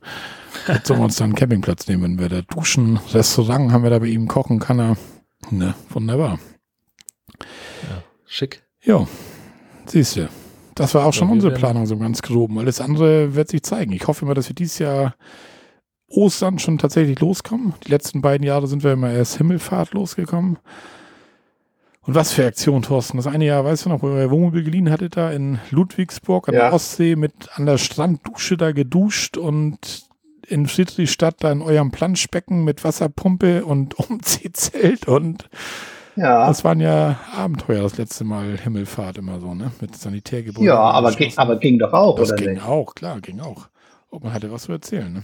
Jetzt sollen wir uns dann einen Campingplatz nehmen, wenn wir da duschen. Restaurant haben wir da bei ihm, kochen kann er. Ne, wunderbar. Ja, schick. Ja, siehst du. Das war auch schon unsere Planung, so ganz grob. Alles andere wird sich zeigen. Ich hoffe immer, dass wir dieses Jahr Ostern schon tatsächlich loskommen. Die letzten beiden Jahre sind wir immer erst Himmelfahrt losgekommen. Und was für Aktion, Thorsten. Das eine Jahr, weißt du noch, wo ihr Wohnmobil geliehen hattet, da in Ludwigsburg an ja. der Ostsee mit an der Stranddusche da geduscht und in Friedrichstadt da in eurem Planschbecken mit Wasserpumpe und Umziehzelt und ja. Das waren ja Abenteuer das letzte Mal Himmelfahrt immer so, ne? Mit Sanitärgebäuden. Ja, aber, ging, aber ging doch auch, das oder ging nicht? auch, klar, ging auch. Ob man hatte was zu erzählen, ne?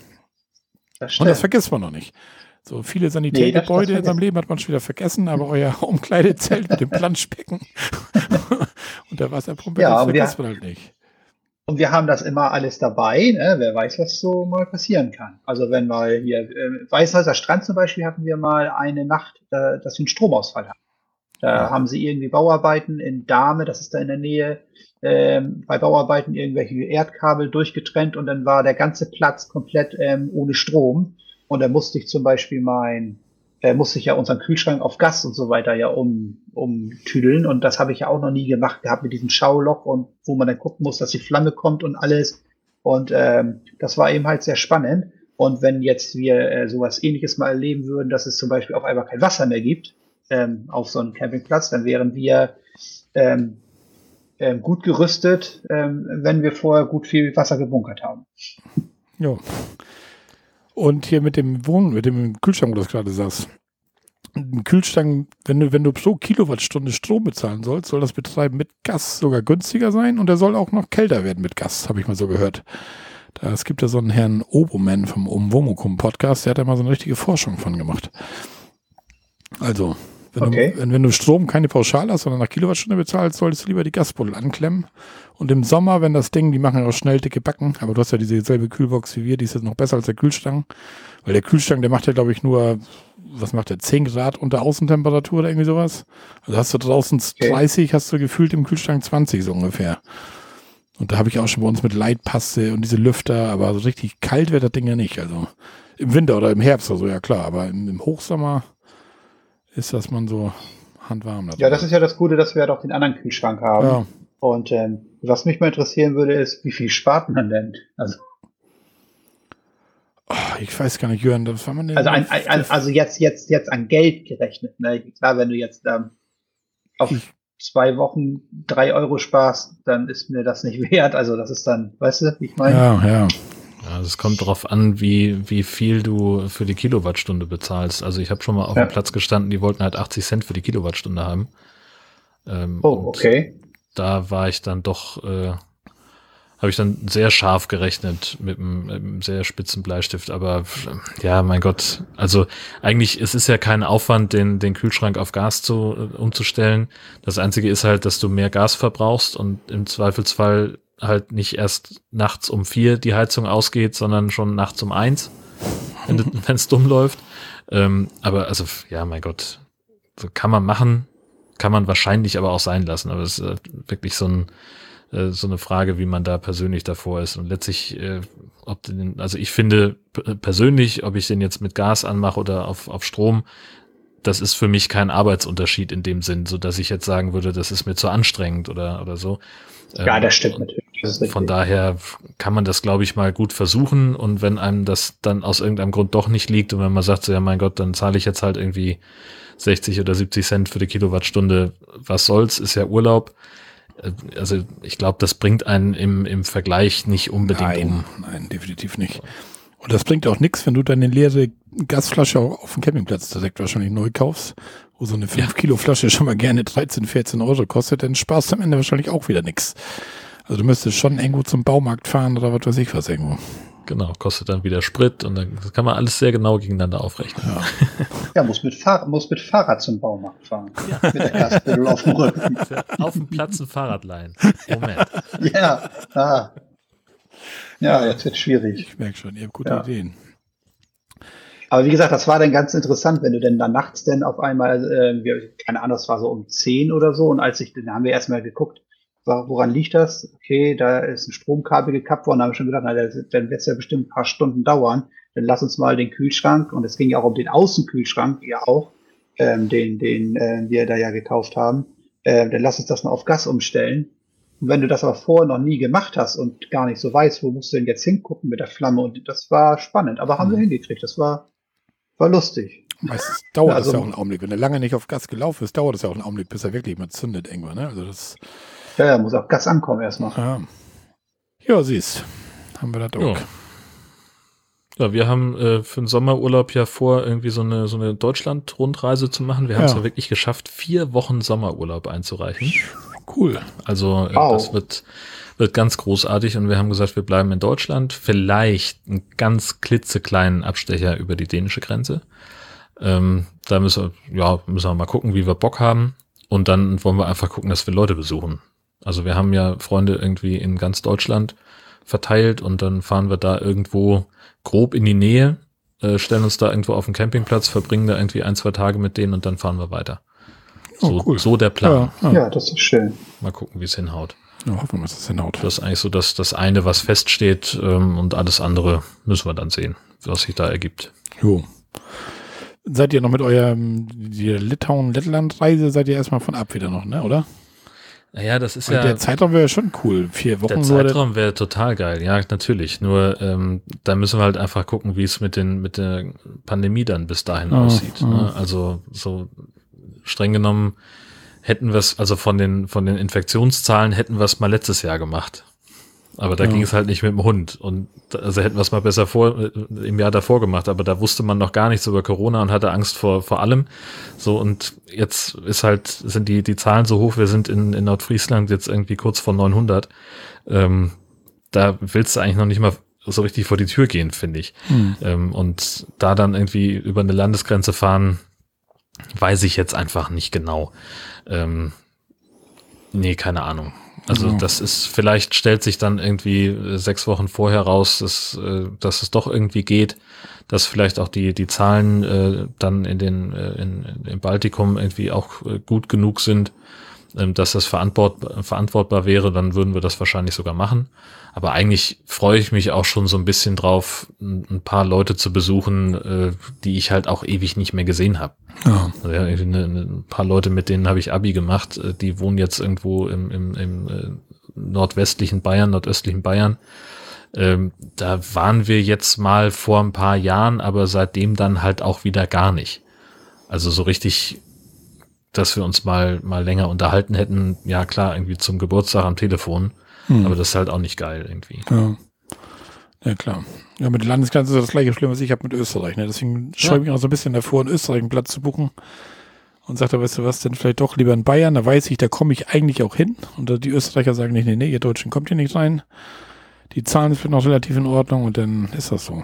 Das Und das vergisst man noch nicht. So viele Sanitärgebäude nee, in seinem Leben hat man schon wieder vergessen, aber euer Umkleidezelt mit dem Planschbecken und der Wasserpumpe, ja, das vergisst man halt nicht. Und wir haben das immer alles dabei, ne? wer weiß, was so mal passieren kann. Also wenn wir hier, äh, Weißhäuser Strand zum Beispiel hatten wir mal eine Nacht, äh, dass wir einen Stromausfall hatten. Da haben sie irgendwie Bauarbeiten in Dahme, das ist da in der Nähe, ähm, bei Bauarbeiten irgendwelche Erdkabel durchgetrennt und dann war der ganze Platz komplett ähm, ohne Strom. Und da musste ich zum Beispiel mein, äh, musste ich ja unseren Kühlschrank auf Gas und so weiter ja um, umtüdeln. Und das habe ich ja auch noch nie gemacht gehabt mit diesem Schauloch und wo man dann gucken muss, dass die Flamme kommt und alles. Und ähm, das war eben halt sehr spannend. Und wenn jetzt wir äh, sowas ähnliches mal erleben würden, dass es zum Beispiel auf einmal kein Wasser mehr gibt ähm, auf so einem Campingplatz, dann wären wir ähm, ähm, gut gerüstet, ähm, wenn wir vorher gut viel Wasser gebunkert haben. Ja. Und hier mit dem Wohnen, mit dem Kühlschrank, wo du das gerade sagst. Ein Kühlschrank, wenn du, wenn du pro Kilowattstunde Strom bezahlen sollst, soll das Betreiben mit Gas sogar günstiger sein und er soll auch noch kälter werden mit Gas, habe ich mal so gehört. Da, es gibt ja so einen Herrn Oboman vom Umwomukum Podcast, der hat da mal so eine richtige Forschung von gemacht. Also, wenn, okay. du, wenn, wenn, du Strom keine Pauschale hast, sondern nach Kilowattstunde bezahlst, solltest du lieber die Gasbuddel anklemmen. Und im Sommer, wenn das Ding, die machen ja auch schnell dicke Backen, aber du hast ja diese selbe Kühlbox wie wir, die ist jetzt noch besser als der Kühlschrank. Weil der Kühlschrank, der macht ja, glaube ich, nur, was macht der, 10 Grad unter Außentemperatur oder irgendwie sowas. Also hast du draußen okay. 30, hast du gefühlt im Kühlschrank 20 so ungefähr. Und da habe ich auch schon bei uns mit Leitpaste und diese Lüfter, aber so richtig kalt wird das Ding ja nicht. Also im Winter oder im Herbst oder so, ja klar, aber im, im Hochsommer ist, dass man so handwarm hat. Ja, das ist ja das Gute, dass wir ja doch den anderen Kühlschrank haben. Ja. Und ähm, was mich mal interessieren würde, ist, wie viel spart man denn? Also, oh, ich weiß gar nicht, Jörn, das war man Also, ein, ein, also jetzt, jetzt, jetzt an Geld gerechnet. Ne? Klar, wenn du jetzt ähm, auf ich, zwei Wochen drei Euro sparst, dann ist mir das nicht wert. Also das ist dann, weißt du, wie ich meine? Ja, ja. Ja, es kommt darauf an, wie, wie viel du für die Kilowattstunde bezahlst. Also ich habe schon mal auf ja. dem Platz gestanden, die wollten halt 80 Cent für die Kilowattstunde haben. Ähm, oh, okay. Da war ich dann doch, äh, habe ich dann sehr scharf gerechnet mit einem, mit einem, sehr spitzen Bleistift. Aber ja, mein Gott, also eigentlich, es ist ja kein Aufwand, den, den Kühlschrank auf Gas zu, äh, umzustellen. Das Einzige ist halt, dass du mehr Gas verbrauchst und im Zweifelsfall halt nicht erst nachts um vier die Heizung ausgeht, sondern schon nachts um eins, wenn es dumm läuft. Ähm, aber also, ja, mein Gott, so kann man machen, kann man wahrscheinlich aber auch sein lassen. Aber es ist äh, wirklich so, ein, äh, so eine Frage, wie man da persönlich davor ist. Und letztlich, äh, ob den, also ich finde persönlich, ob ich den jetzt mit Gas anmache oder auf, auf Strom, das ist für mich kein Arbeitsunterschied in dem Sinn, so dass ich jetzt sagen würde, das ist mir zu anstrengend oder, oder so. Ja, das stimmt natürlich. Von daher kann man das, glaube ich, mal gut versuchen. Und wenn einem das dann aus irgendeinem Grund doch nicht liegt und wenn man sagt, so, ja, mein Gott, dann zahle ich jetzt halt irgendwie 60 oder 70 Cent für die Kilowattstunde, was soll's, ist ja Urlaub. Äh, also ich glaube, das bringt einen im, im Vergleich nicht unbedingt nein, um. Nein, definitiv nicht. Und das bringt auch nichts, wenn du deine leere Gasflasche auf dem Campingplatz direkt wahrscheinlich neu kaufst, wo so eine 5 Kilo Flasche schon mal gerne 13, 14 Euro kostet, dann sparst du am Ende wahrscheinlich auch wieder nichts. Also du müsstest schon irgendwo zum Baumarkt fahren oder was weiß ich was irgendwo. Genau, kostet dann wieder Sprit und dann kann man alles sehr genau gegeneinander aufrechnen. Ja, ja muss, mit Fahr muss mit Fahrrad zum Baumarkt fahren. Ja. Mit der Gaspedal auf dem Rücken. Auf dem Platz ein Fahrrad leihen. Moment. Ja, ah. ja, jetzt wird schwierig. Ich merke schon, ihr habt gute ja. Ideen. Aber wie gesagt, das war dann ganz interessant, wenn du denn dann nachts denn auf einmal, äh, keine Ahnung, das war so um 10 oder so und als ich, dann haben wir erstmal geguckt, woran liegt das? Okay, da ist ein Stromkabel gekappt worden, da haben wir schon gedacht, na, dann wird es ja bestimmt ein paar Stunden dauern. Dann lass uns mal den Kühlschrank, und es ging ja auch um den Außenkühlschrank, ja auch, ähm, den, den äh, wir da ja gekauft haben, äh, dann lass uns das mal auf Gas umstellen. Und wenn du das aber vorher noch nie gemacht hast und gar nicht so weißt, wo musst du denn jetzt hingucken mit der Flamme, und das war spannend, aber haben mhm. wir hingekriegt, das war, war lustig. Meistens dauert also, das ja auch einen Augenblick. Wenn er lange nicht auf Gas gelaufen ist, dauert es ja auch einen Augenblick, bis er wirklich mal zündet irgendwann. Ne? Also das ja, ja, muss auch Gas ankommen erstmal. Ja, ja siehst. Haben wir das auch. Ja. Ja, wir haben äh, für den Sommerurlaub ja vor, irgendwie so eine, so eine Deutschland-Rundreise zu machen. Wir haben es ja. ja wirklich geschafft, vier Wochen Sommerurlaub einzureichen. Cool. Also äh, wow. das wird wird ganz großartig und wir haben gesagt, wir bleiben in Deutschland. Vielleicht einen ganz klitzekleinen Abstecher über die dänische Grenze. Ähm, da müssen wir, ja, müssen wir mal gucken, wie wir Bock haben. Und dann wollen wir einfach gucken, dass wir Leute besuchen. Also wir haben ja Freunde irgendwie in ganz Deutschland verteilt und dann fahren wir da irgendwo grob in die Nähe, äh, stellen uns da irgendwo auf den Campingplatz, verbringen da irgendwie ein, zwei Tage mit denen und dann fahren wir weiter. Oh, So, cool. so der Plan. Ja, Ja, das ist schön. Mal gucken, wie es hinhaut. Ja, hoffen wir, dass es hinhaut. Das ist eigentlich so das, das eine, was feststeht ähm, und alles andere müssen wir dann sehen, was sich da ergibt. Jo. Seid ihr noch mit eurem Litauen-Lettland-Reise, seid ihr erstmal von ab wieder noch, ne, oder? Naja, das ist Weil ja... der Zeitraum wäre ja schon cool. Vier Wochen Der. Zeitraum wäre total geil, ja, natürlich. Nur ähm, da müssen wir halt einfach gucken, wie es mit den mit der Pandemie dann bis dahin Ah, aussieht. ah. Ne? Also so streng genommen hätten wir es, also von den von den Infektionszahlen hätten wir es mal letztes Jahr gemacht. Aber da Ja. ging es halt nicht mit dem Hund. Und also hätten wir es mal besser vor äh, im Jahr davor gemacht, aber da wusste man noch gar nichts über Corona und hatte Angst vor, vor allem. So, und jetzt ist halt, sind die, die Zahlen so hoch, wir sind in, in Nordfriesland jetzt irgendwie kurz vor 900. Ähm, da willst du eigentlich noch nicht mal so richtig vor die Tür gehen, finde ich. Hm. Ähm, und da dann irgendwie über eine Landesgrenze fahren, weiß ich jetzt einfach nicht genau. Ähm, nee, keine Ahnung. Also Ja. das ist, vielleicht stellt sich dann irgendwie äh, sechs Wochen vorher raus, dass, äh, dass es doch irgendwie geht, dass vielleicht auch die, die Zahlen äh, dann in den, äh, in, im Baltikum irgendwie auch gut genug sind, ähm, dass das verantwort, verantwortbar wäre, dann würden wir das wahrscheinlich sogar machen. Aber eigentlich freue ich mich auch schon so ein bisschen drauf, ein, paar Leute zu besuchen, äh, die ich halt auch ewig nicht mehr gesehen habe. Ja. Also ja, eine, eine, ein paar Leute, mit denen habe ich Abi gemacht, äh, die wohnen jetzt irgendwo im, im, im äh, nordwestlichen Bayern, nordöstlichen Bayern. Ähm, da waren wir jetzt mal vor ein paar Jahren, aber seitdem dann halt auch wieder gar nicht. Also so richtig, dass wir uns mal, mal länger unterhalten hätten, ja klar, irgendwie zum Geburtstag am Telefon. Hm. Aber das ist halt auch nicht geil irgendwie. Ja. Ja, klar. Ja, mit der Landesgrenze ist das gleiche Schlimm, was ich habe mit Österreich. Ne? Deswegen schreibe ich mich auch so ein bisschen davor, in Österreich einen Platz zu buchen. Und sagt weißt du was, denn vielleicht doch lieber in Bayern, da weiß ich, da komme ich eigentlich auch hin. Und die Österreicher sagen nicht, nee, nee, ihr Deutschen kommt hier nicht rein. Die Zahlen sind noch relativ in Ordnung und dann ist das so.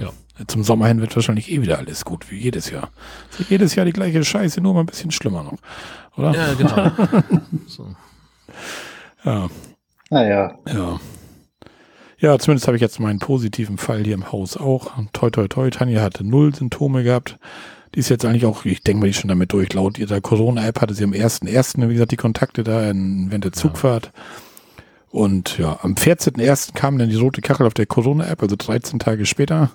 Ja. Zum Sommer hin wird wahrscheinlich eh wieder alles gut, wie jedes Jahr. Ist jedes Jahr die gleiche Scheiße, nur mal ein bisschen schlimmer noch. Oder? Ja, genau. so. ja. Naja, Ja. Ja, zumindest habe ich jetzt meinen positiven Fall hier im Haus auch. Toi, toi, toi. Tanja hatte null Symptome gehabt. Die ist jetzt eigentlich auch, ich denke mal, die ist schon damit durch. Laut ihrer Corona-App hatte sie am 1.1., wie gesagt, die Kontakte da in, während der Zugfahrt. Und ja, am 14.1. kam dann die rote Kachel auf der Corona-App, also 13 Tage später,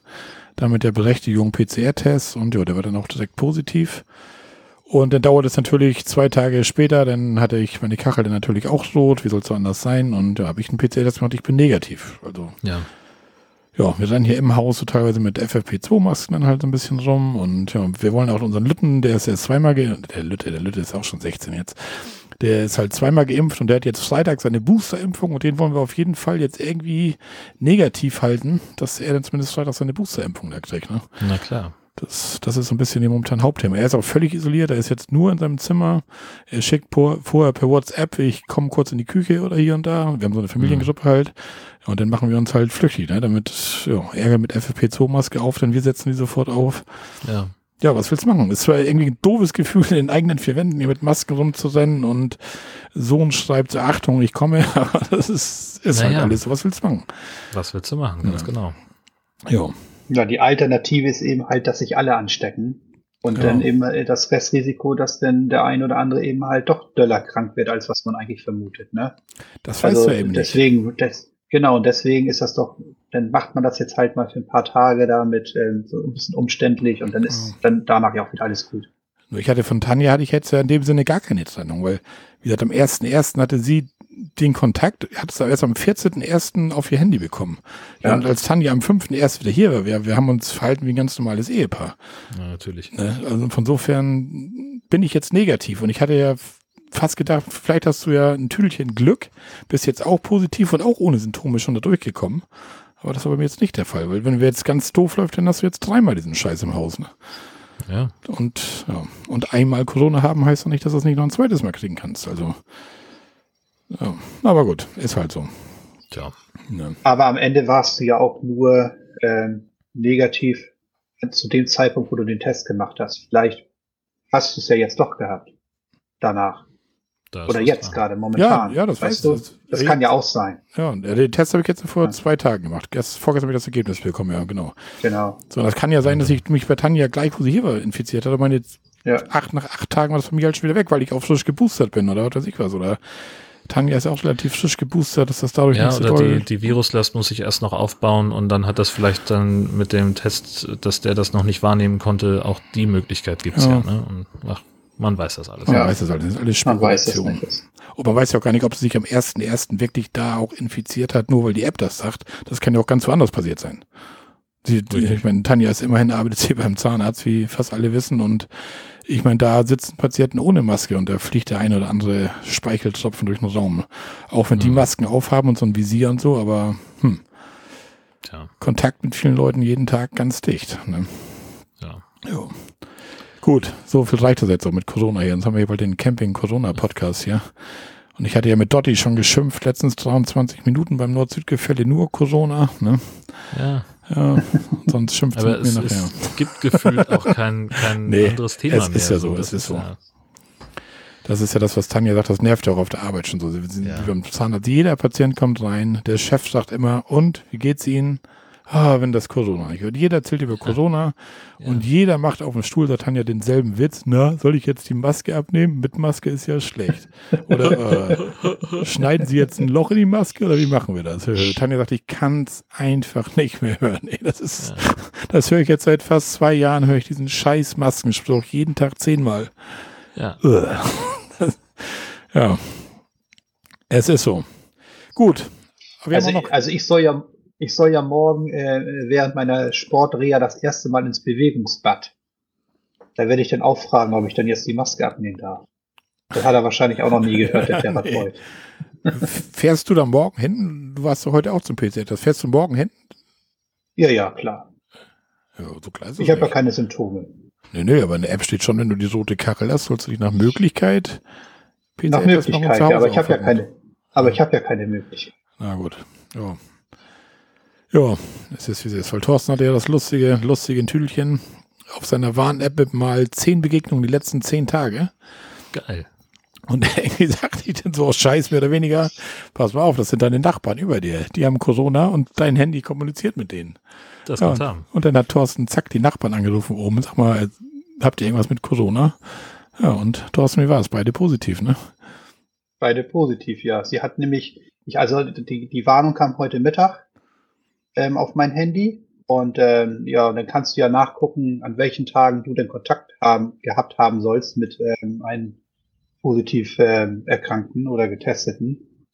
da mit der Berechtigung PCR-Test und ja, der war dann auch direkt positiv. Und dann dauert es natürlich zwei Tage später, dann hatte ich meine Kachel dann natürlich auch rot, wie soll es so anders sein? Und da habe ich einen PCR-Test gemacht, ich bin negativ. Also Ja. ja, wir rennen hier im Haus so teilweise mit FFP2-Masken dann halt so ein bisschen rum und ja, wir wollen auch unseren Lütten, der ist erst zweimal geimpft, der Lütte, der Lütte ist auch schon 16 jetzt, der ist halt zweimal geimpft und der hat jetzt Freitag seine Boosterimpfung und den wollen wir auf jeden Fall jetzt irgendwie negativ halten, dass er dann zumindest Freitag seine Boosterimpfung da kriegt, ne? Na klar. Das, das ist so ein bisschen im momentan Hauptthema. Er ist auch völlig isoliert, er ist jetzt nur in seinem Zimmer. Er schickt por, vorher per WhatsApp, ich komme kurz in die Küche oder hier und da. Wir haben so eine Familiengruppe halt. Ja, und dann machen wir uns halt flüchtig, ne? Damit, ja, Ärger mit FFP2-Maske auf, denn wir setzen die sofort auf. Ja. Ja, was willst du machen? Ist zwar irgendwie ein doofes Gefühl, in den eigenen vier Wänden hier mit Masken rumzurennen und Sohn schreibt, Achtung, ich komme, aber das ist, ist halt Naja. alles so. Was willst du machen? Was willst du machen? Ganz Ja. genau. Ja. Ja, die Alternative ist eben halt, dass sich alle anstecken. Und Ja. dann eben äh, das Restrisiko, dass dann der ein oder andere eben halt doch döller krank wird, als was man eigentlich vermutet. Ne? Das weißt Also du eben nicht. deswegen, des, genau, und deswegen ist das doch, dann macht man das jetzt halt mal für ein paar Tage damit, ähm, so ein bisschen umständlich und dann ist dann danach ja auch wieder alles gut. Nur ich hatte von Tanja hatte ich jetzt ja in dem Sinne gar keine Trennung, weil, wie gesagt, am 1.1. hatte sie den Kontakt, hat es erst am 14.1. auf ihr Handy bekommen. Ja. Und als Tanja am 5.1. wieder hier war, wir, wir haben uns verhalten wie ein ganz normales Ehepaar. Ja, natürlich. Ne? Also von insofern bin ich jetzt negativ und ich hatte ja fast gedacht, vielleicht hast du ja ein Tüdelchen Glück, bist jetzt auch positiv und auch ohne Symptome schon da durchgekommen. Aber das war bei mir jetzt nicht der Fall, weil wenn wir jetzt ganz doof läuft, dann hast du jetzt dreimal diesen Scheiß im Haus. Ne? Ja. Und, ja, und einmal Corona haben heißt doch nicht, dass du es nicht noch ein zweites Mal kriegen kannst. Also, Ja, aber gut, ist halt so. Tja. Ja. Aber am Ende warst du ja auch nur ähm, negativ zu dem Zeitpunkt, wo du den Test gemacht hast. Vielleicht hast du es ja jetzt doch gehabt. Danach. Da ist Oder was jetzt gerade, momentan. Ja, ja, das weißt weiß du. Das Ey. kann ja auch sein. Ja, und den Test habe ich jetzt vor Ja. zwei Tagen gemacht. Gest, vorgestern habe ich das Ergebnis bekommen, ja, genau. Genau. So, das kann ja sein, dass ich mich bei Tanja gleich, wo sie hier war, infiziert hatte. Meine, Ja. acht, nach acht Tagen war das von mir halt schon wieder weg, weil ich auch frisch geboostert bin oder was weiß ich was. Oder Tanja ist ja auch relativ frisch geboostert, dass das dadurch Ja, nicht so oder doll... die, die Viruslast muss sich erst noch aufbauen und dann hat das vielleicht dann mit dem Test, dass der das noch nicht wahrnehmen konnte, auch die Möglichkeit gibt's ja. Ja. ne? Und, ach, man weiß das alles. man Ja. weiß das alles, das ist alles Man weiß es nicht. Und man weiß ja auch gar nicht, ob sie sich am 1.1. wirklich da auch infiziert hat, nur weil die App das sagt. Das kann ja auch ganz woanders passiert sein. Sie, ich meine, Tanja ist immerhin arbeitet sie beim Zahnarzt, wie fast alle wissen. Und ich meine, da sitzen Patienten ohne Maske und da fliegt der eine oder andere Speicheltropfen durch den Raum. Auch wenn die Mhm. Masken aufhaben und so ein Visier und so, aber hm, Tja, Kontakt mit vielen Leuten jeden Tag ganz dicht. Ne? ja. Jo. Gut, so viel reicht das jetzt auch mit Corona hier. Jetzt haben wir hier bald den Camping-Corona-Podcast hier. Und ich hatte ja mit Dotti schon geschimpft, letztens 23 Minuten beim Nord-Süd-Gefälle nur Corona. Ne? ja. Ja, sonst schimpft sie Aber mit mir es, nachher. es gibt gefühlt auch kein, kein Nee, anderes Thema es mehr. ist ja so, das es ist so. ja- Das ist ja das, was Tanja sagt, das nervt ja auch auf der Arbeit schon so. Sie sind Ja. wie beim Zahnarzt. Jeder Patient kommt rein, der Chef sagt immer, und, wie geht's Ihnen? Ah, wenn das Corona. Ich höre, jeder erzählt über Corona und jeder macht auf dem Stuhl, sagt Tanja, denselben Witz. Na, soll ich jetzt die Maske abnehmen? Mit Maske ist ja schlecht. Oder äh, schneiden Sie jetzt ein Loch in die Maske oder wie machen wir das? Äh, Tanja sagt, ich kann's einfach nicht mehr hören. Ey, das ist, das höre ich jetzt seit fast zwei Jahren, höre ich diesen scheiß Maskenspruch jeden Tag zehnmal. ja. Ugh. ja. Es ist so. Gut. Also, ich, noch, also ich soll ja, ich soll ja morgen äh, während meiner Sportreha das erste Mal ins Bewegungsbad. Da werde ich dann auch fragen, ob ich dann jetzt die Maske abnehmen darf. Das hat er wahrscheinlich auch noch nie gehört, der Therapeut. fährst du da morgen hin? Du warst doch heute auch zum PC. Das fährst du morgen hin? Ja, ja, klar. Ja, so klar Ich habe ja keine Symptome. Nee, nee, aber in der App steht schon, wenn du die rote Kachel hast, sollst du dich nach Möglichkeit PC Nach Möglichkeit, ja, aber ich habe ja keine, aber ich habe ja keine Möglichkeit. Na gut. Ja. Ja, es ist wie es ist. Weil Thorsten hatte ja das lustige, lustige Tüdelchen auf seiner Warn-App mit mal zehn Begegnungen die letzten zehn Tage. Geil. Und irgendwie sagt die dann so aus Scheiß mehr oder weniger, pass mal auf, das sind deine Nachbarn über dir. Die haben Corona und dein Handy kommuniziert mit denen. Das Ja, und, haben. und dann hat Thorsten zack die Nachbarn angerufen oben sag mal, habt ihr irgendwas mit Corona? Ja, und Thorsten, wie war es? Beide positiv, ne? Beide positiv, ja. Sie hat nämlich, ich, also die, die Warnung kam heute Mittag ähm, auf mein Handy. Und ähm, ja, dann kannst du ja nachgucken, an welchen Tagen du den Kontakt haben, gehabt haben sollst mit ähm, einem positiv ähm, Erkrankten oder Getesteten.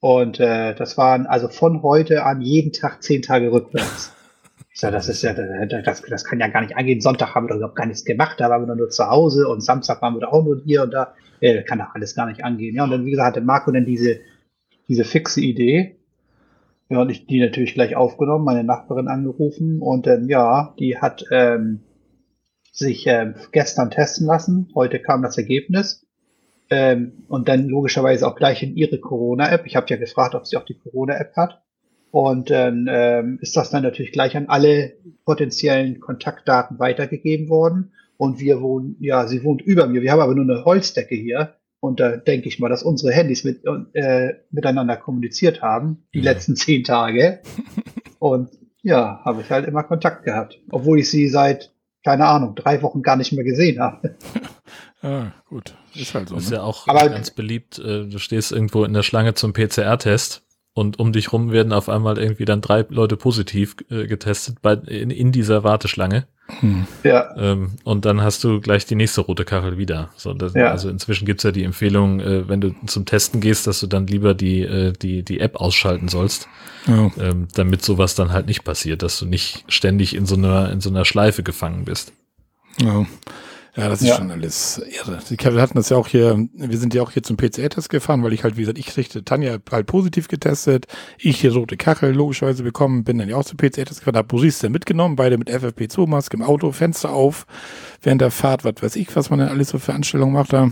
Und äh, das waren also von heute an jeden Tag zehn Tage rückwärts. Ich sag, das ist ja, das, das kann ja gar nicht angehen. Sonntag haben wir doch überhaupt gar nichts gemacht, da waren wir doch nur zu Hause und Samstag waren wir doch auch nur hier und da. Ja, das kann doch alles gar nicht angehen. Ja, und dann, wie gesagt, hatte Marco dann diese, diese fixe Idee. Ja, und ich die natürlich gleich aufgenommen, meine Nachbarin angerufen und dann, ja, die hat ähm, sich ähm, gestern testen lassen. Heute kam das Ergebnis. Ähm, und dann logischerweise auch gleich in ihre Corona-App. Ich habe ja gefragt, ob sie auch die Corona-App hat. Und dann ähm, ist das dann natürlich gleich an alle potenziellen Kontaktdaten weitergegeben worden. Und wir wohnen, ja, sie wohnt über mir. Wir haben aber nur eine Holzdecke hier. Und da denke ich mal, dass unsere Handys mit, äh, miteinander kommuniziert haben, die Ja. letzten zehn Tage. Und ja, habe ich halt immer Kontakt gehabt. Obwohl ich sie seit, keine Ahnung, drei Wochen gar nicht mehr gesehen habe. Ja, gut. Ist halt so. ist Ne? ja auch Aber- ganz beliebt. Äh, du stehst irgendwo in der Schlange zum PCR-Test und um dich rum werden auf einmal irgendwie dann drei Leute positiv äh, getestet bei, in, in dieser Warteschlange. Hm. Ja, Ähm, und dann hast du gleich die nächste rote Kachel wieder. So, das, Ja. Also inzwischen gibt's ja die Empfehlung, äh, wenn du zum Testen gehst, dass du dann lieber die, äh, die, die App ausschalten sollst, Ja. ähm, damit sowas dann halt nicht passiert, dass du nicht ständig in so einer, in so einer Schleife gefangen bist. Ja. Ja, das ist Ja. schon alles irre. Sie- Wir hatten das ja auch hier, wir sind ja auch hier zum PCR-Test gefahren, weil ich halt, wie gesagt, ich richte Tanja halt positiv getestet, ich hier rote Kachel logischerweise bekommen, bin dann ja auch zum PCR-Test gefahren, hab Maurice dann mitgenommen, beide mit FFP2-Maske im Auto, Fenster auf, während der Fahrt, was weiß ich, was man denn alles so für Anstellungen macht da.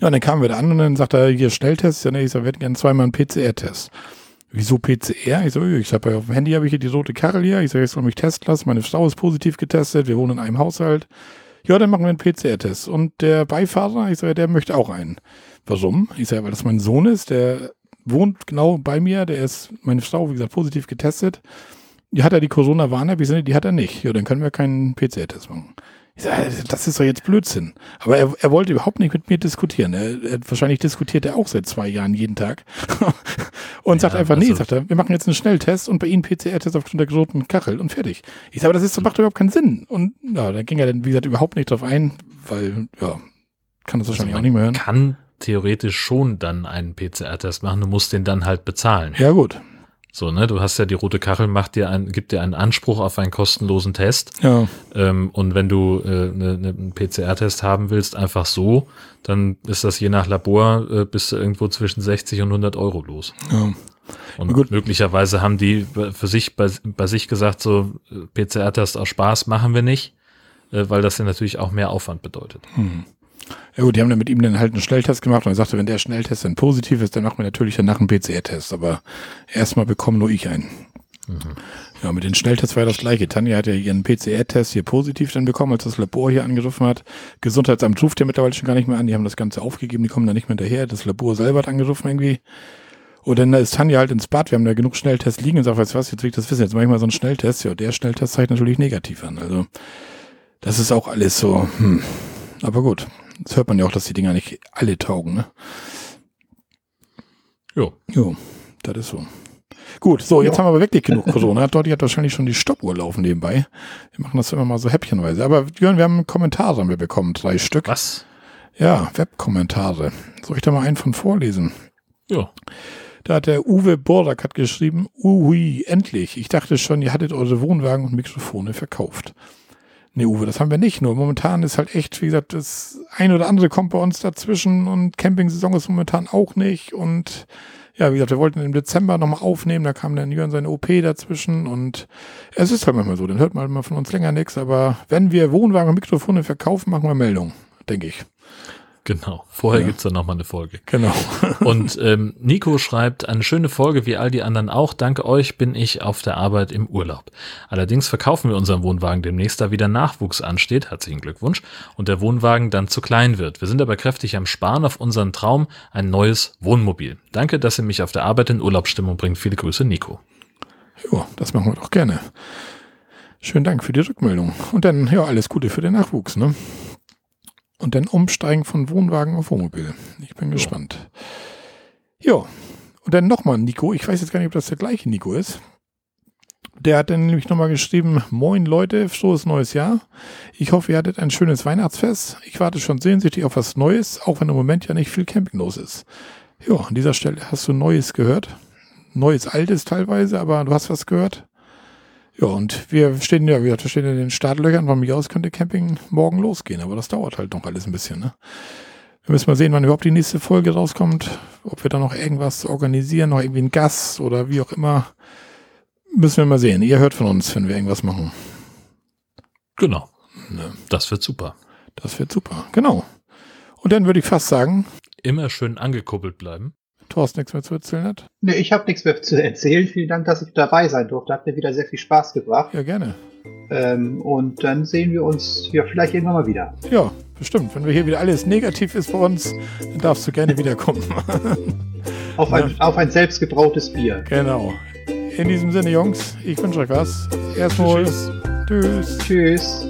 Ja, und dann kamen wir da an und dann sagt er, hier Schnelltest. Ja, nee, ich sag, wir hätten gerne zweimal einen PCR-Test. Wieso PCR? Ich so, ich habe ja auf dem Handy habe ich hier die rote Kachel hier. Ich sage, jetzt soll mich testen lassen. Meine Frau ist positiv getestet. Wir wohnen in einem Haushalt. Ja, dann machen wir einen PCR-Test. Und der Beifahrer, ich sage, der möchte auch einen. Warum? Ich sage, weil das mein Sohn ist, der wohnt genau bei mir, der ist, meine Frau, wie gesagt, positiv getestet. Die hat er die Corona-Warn-App, die hat er nicht. Ja, dann können wir keinen PCR-Test machen. Ich sage, das ist doch jetzt Blödsinn. Aber er, er wollte überhaupt nicht mit mir diskutieren. Er, er, wahrscheinlich diskutiert er auch seit zwei Jahren jeden Tag. und sagt einfach, nee, also sagt er, wir machen jetzt einen Schnelltest und bei Ihnen PCR-Test aufgrund der geroten Kachel und fertig. Ich sage, aber das ist, macht überhaupt keinen Sinn. Und ja, da ging er dann, wie gesagt, überhaupt nicht drauf ein, weil, ja, kann das wahrscheinlich also auch nicht mehr hören. Kann theoretisch schon dann einen PCR-Test machen, du musst den dann halt bezahlen. Ja, gut. So, ne, du hast ja die rote Kachel, macht dir ein, gibt dir einen Anspruch auf einen kostenlosen Test. Ja. Ähm, und wenn du äh, ne, ne, einen PCR-Test haben willst, einfach so, dann ist das je nach Labor äh, bis irgendwo zwischen 60 und 100 Euro los. Ja. Und gut. möglicherweise haben die für sich bei, bei sich gesagt, so PCR-Test aus Spaß machen wir nicht, äh, weil das ja natürlich auch mehr Aufwand bedeutet. Hm. Ja gut, die haben dann mit ihm dann halt einen Schnelltest gemacht und er sagte, wenn der Schnelltest dann positiv ist, dann machen wir natürlich danach einen PCR-Test. Aber erstmal bekomme nur ich einen. Mhm. Ja, mit den Schnelltests war ja das gleiche. Tanja hat ja ihren PCR-Test hier positiv dann bekommen, als das Labor hier angerufen hat. Gesundheitsamt ruft ja mittlerweile schon gar nicht mehr an. Die haben das Ganze aufgegeben, die kommen da nicht mehr hinterher. Das Labor selber hat angerufen irgendwie. Und dann ist Tanja halt ins Bad, wir haben da genug Schnelltests liegen und sagt, weißt du was, jetzt will ich das wissen, jetzt mache ich mal so einen Schnelltest. Ja, der Schnelltest zeigt natürlich negativ an. Also, das ist auch alles so, hm. Aber gut, das hört man ja auch, dass die Dinger nicht alle taugen, ne? Jo. Jo, das ist so. Gut, so, jetzt ja. haben wir aber wirklich genug Corona. Dort hat wahrscheinlich schon die Stoppuhr laufen nebenbei. Wir machen das immer mal so häppchenweise. Aber Jörn, wir haben Kommentare haben wir bekommen, drei Stück. Was? Ja, Webkommentare. Soll ich da mal einen von vorlesen? Ja. Da hat der Uwe Bordak hat geschrieben, ui, endlich. Ich dachte schon, ihr hattet eure Wohnwagen und Mikrofone verkauft. Nee, Uwe, das haben wir nicht. Nur momentan ist halt echt, wie gesagt, das ein oder andere kommt bei uns dazwischen und Camping-Saison ist momentan auch nicht. Und ja, wie gesagt, wir wollten im Dezember nochmal aufnehmen, da kam dann Jörn seine OP dazwischen und es ist halt manchmal so, dann hört man mal von uns länger nichts, aber wenn wir Wohnwagen und Mikrofone verkaufen, machen wir Meldung, denke ich. Genau. Vorher ja. gibt's dann nochmal eine Folge. Genau. und ähm, Nico schreibt, eine schöne Folge wie all die anderen auch. Danke euch bin ich auf der Arbeit im Urlaub. Allerdings verkaufen wir unseren Wohnwagen demnächst, da wieder Nachwuchs ansteht. Herzlichen Glückwunsch. Und der Wohnwagen dann zu klein wird. Wir sind aber kräftig am Sparen auf unseren Traum, ein neues Wohnmobil. Danke, dass ihr mich auf der Arbeit in Urlaubsstimmung bringt. Viele Grüße, Nico. Jo, das machen wir doch gerne. Schönen Dank für die Rückmeldung. Und dann, ja, alles Gute für den Nachwuchs, ne? Und dann umsteigen von Wohnwagen auf Wohnmobil. Ich bin so. gespannt. Ja. Und dann nochmal Nico. Ich weiß jetzt gar nicht, ob das der gleiche Nico ist. Der hat dann nämlich nochmal geschrieben, Moin Leute, frohes neues Jahr. Ich hoffe, ihr hattet ein schönes Weihnachtsfest. Ich warte schon sehnsüchtig auf was Neues, auch wenn im Moment ja nicht viel Camping los ist. Ja, an dieser Stelle hast du Neues gehört. Neues, Altes teilweise, aber du hast was gehört. Ja, und wir stehen ja, wir stehen in den Startlöchern. Von mir aus könnte Camping morgen losgehen, aber das dauert halt noch alles ein bisschen. Ne? Wir müssen mal sehen, wann überhaupt die nächste Folge rauskommt. Ob wir da noch irgendwas organisieren, noch irgendwie einen Gast oder wie auch immer. Müssen wir mal sehen. Ihr hört von uns, wenn wir irgendwas machen. Genau. Ne? Das wird super. Das wird super, genau. Und dann würde ich fast sagen. Immer schön angekuppelt bleiben. Thorsten nichts mehr zu erzählen hat? Nee, ich habe nichts mehr zu erzählen. Vielen Dank, dass ich dabei sein durfte. Hat mir wieder sehr viel Spaß gebracht. Ja, gerne. Ähm, und dann sehen wir uns ja vielleicht irgendwann mal wieder. Ja, bestimmt. Wenn wir hier wieder alles negativ ist bei uns, dann darfst du gerne wiederkommen. auf, ein, ja. auf ein selbstgebrautes Bier. Genau. In diesem Sinne, Jungs, ich wünsche euch was. Erstmal. Tschüss. Tschüss. Tschüss.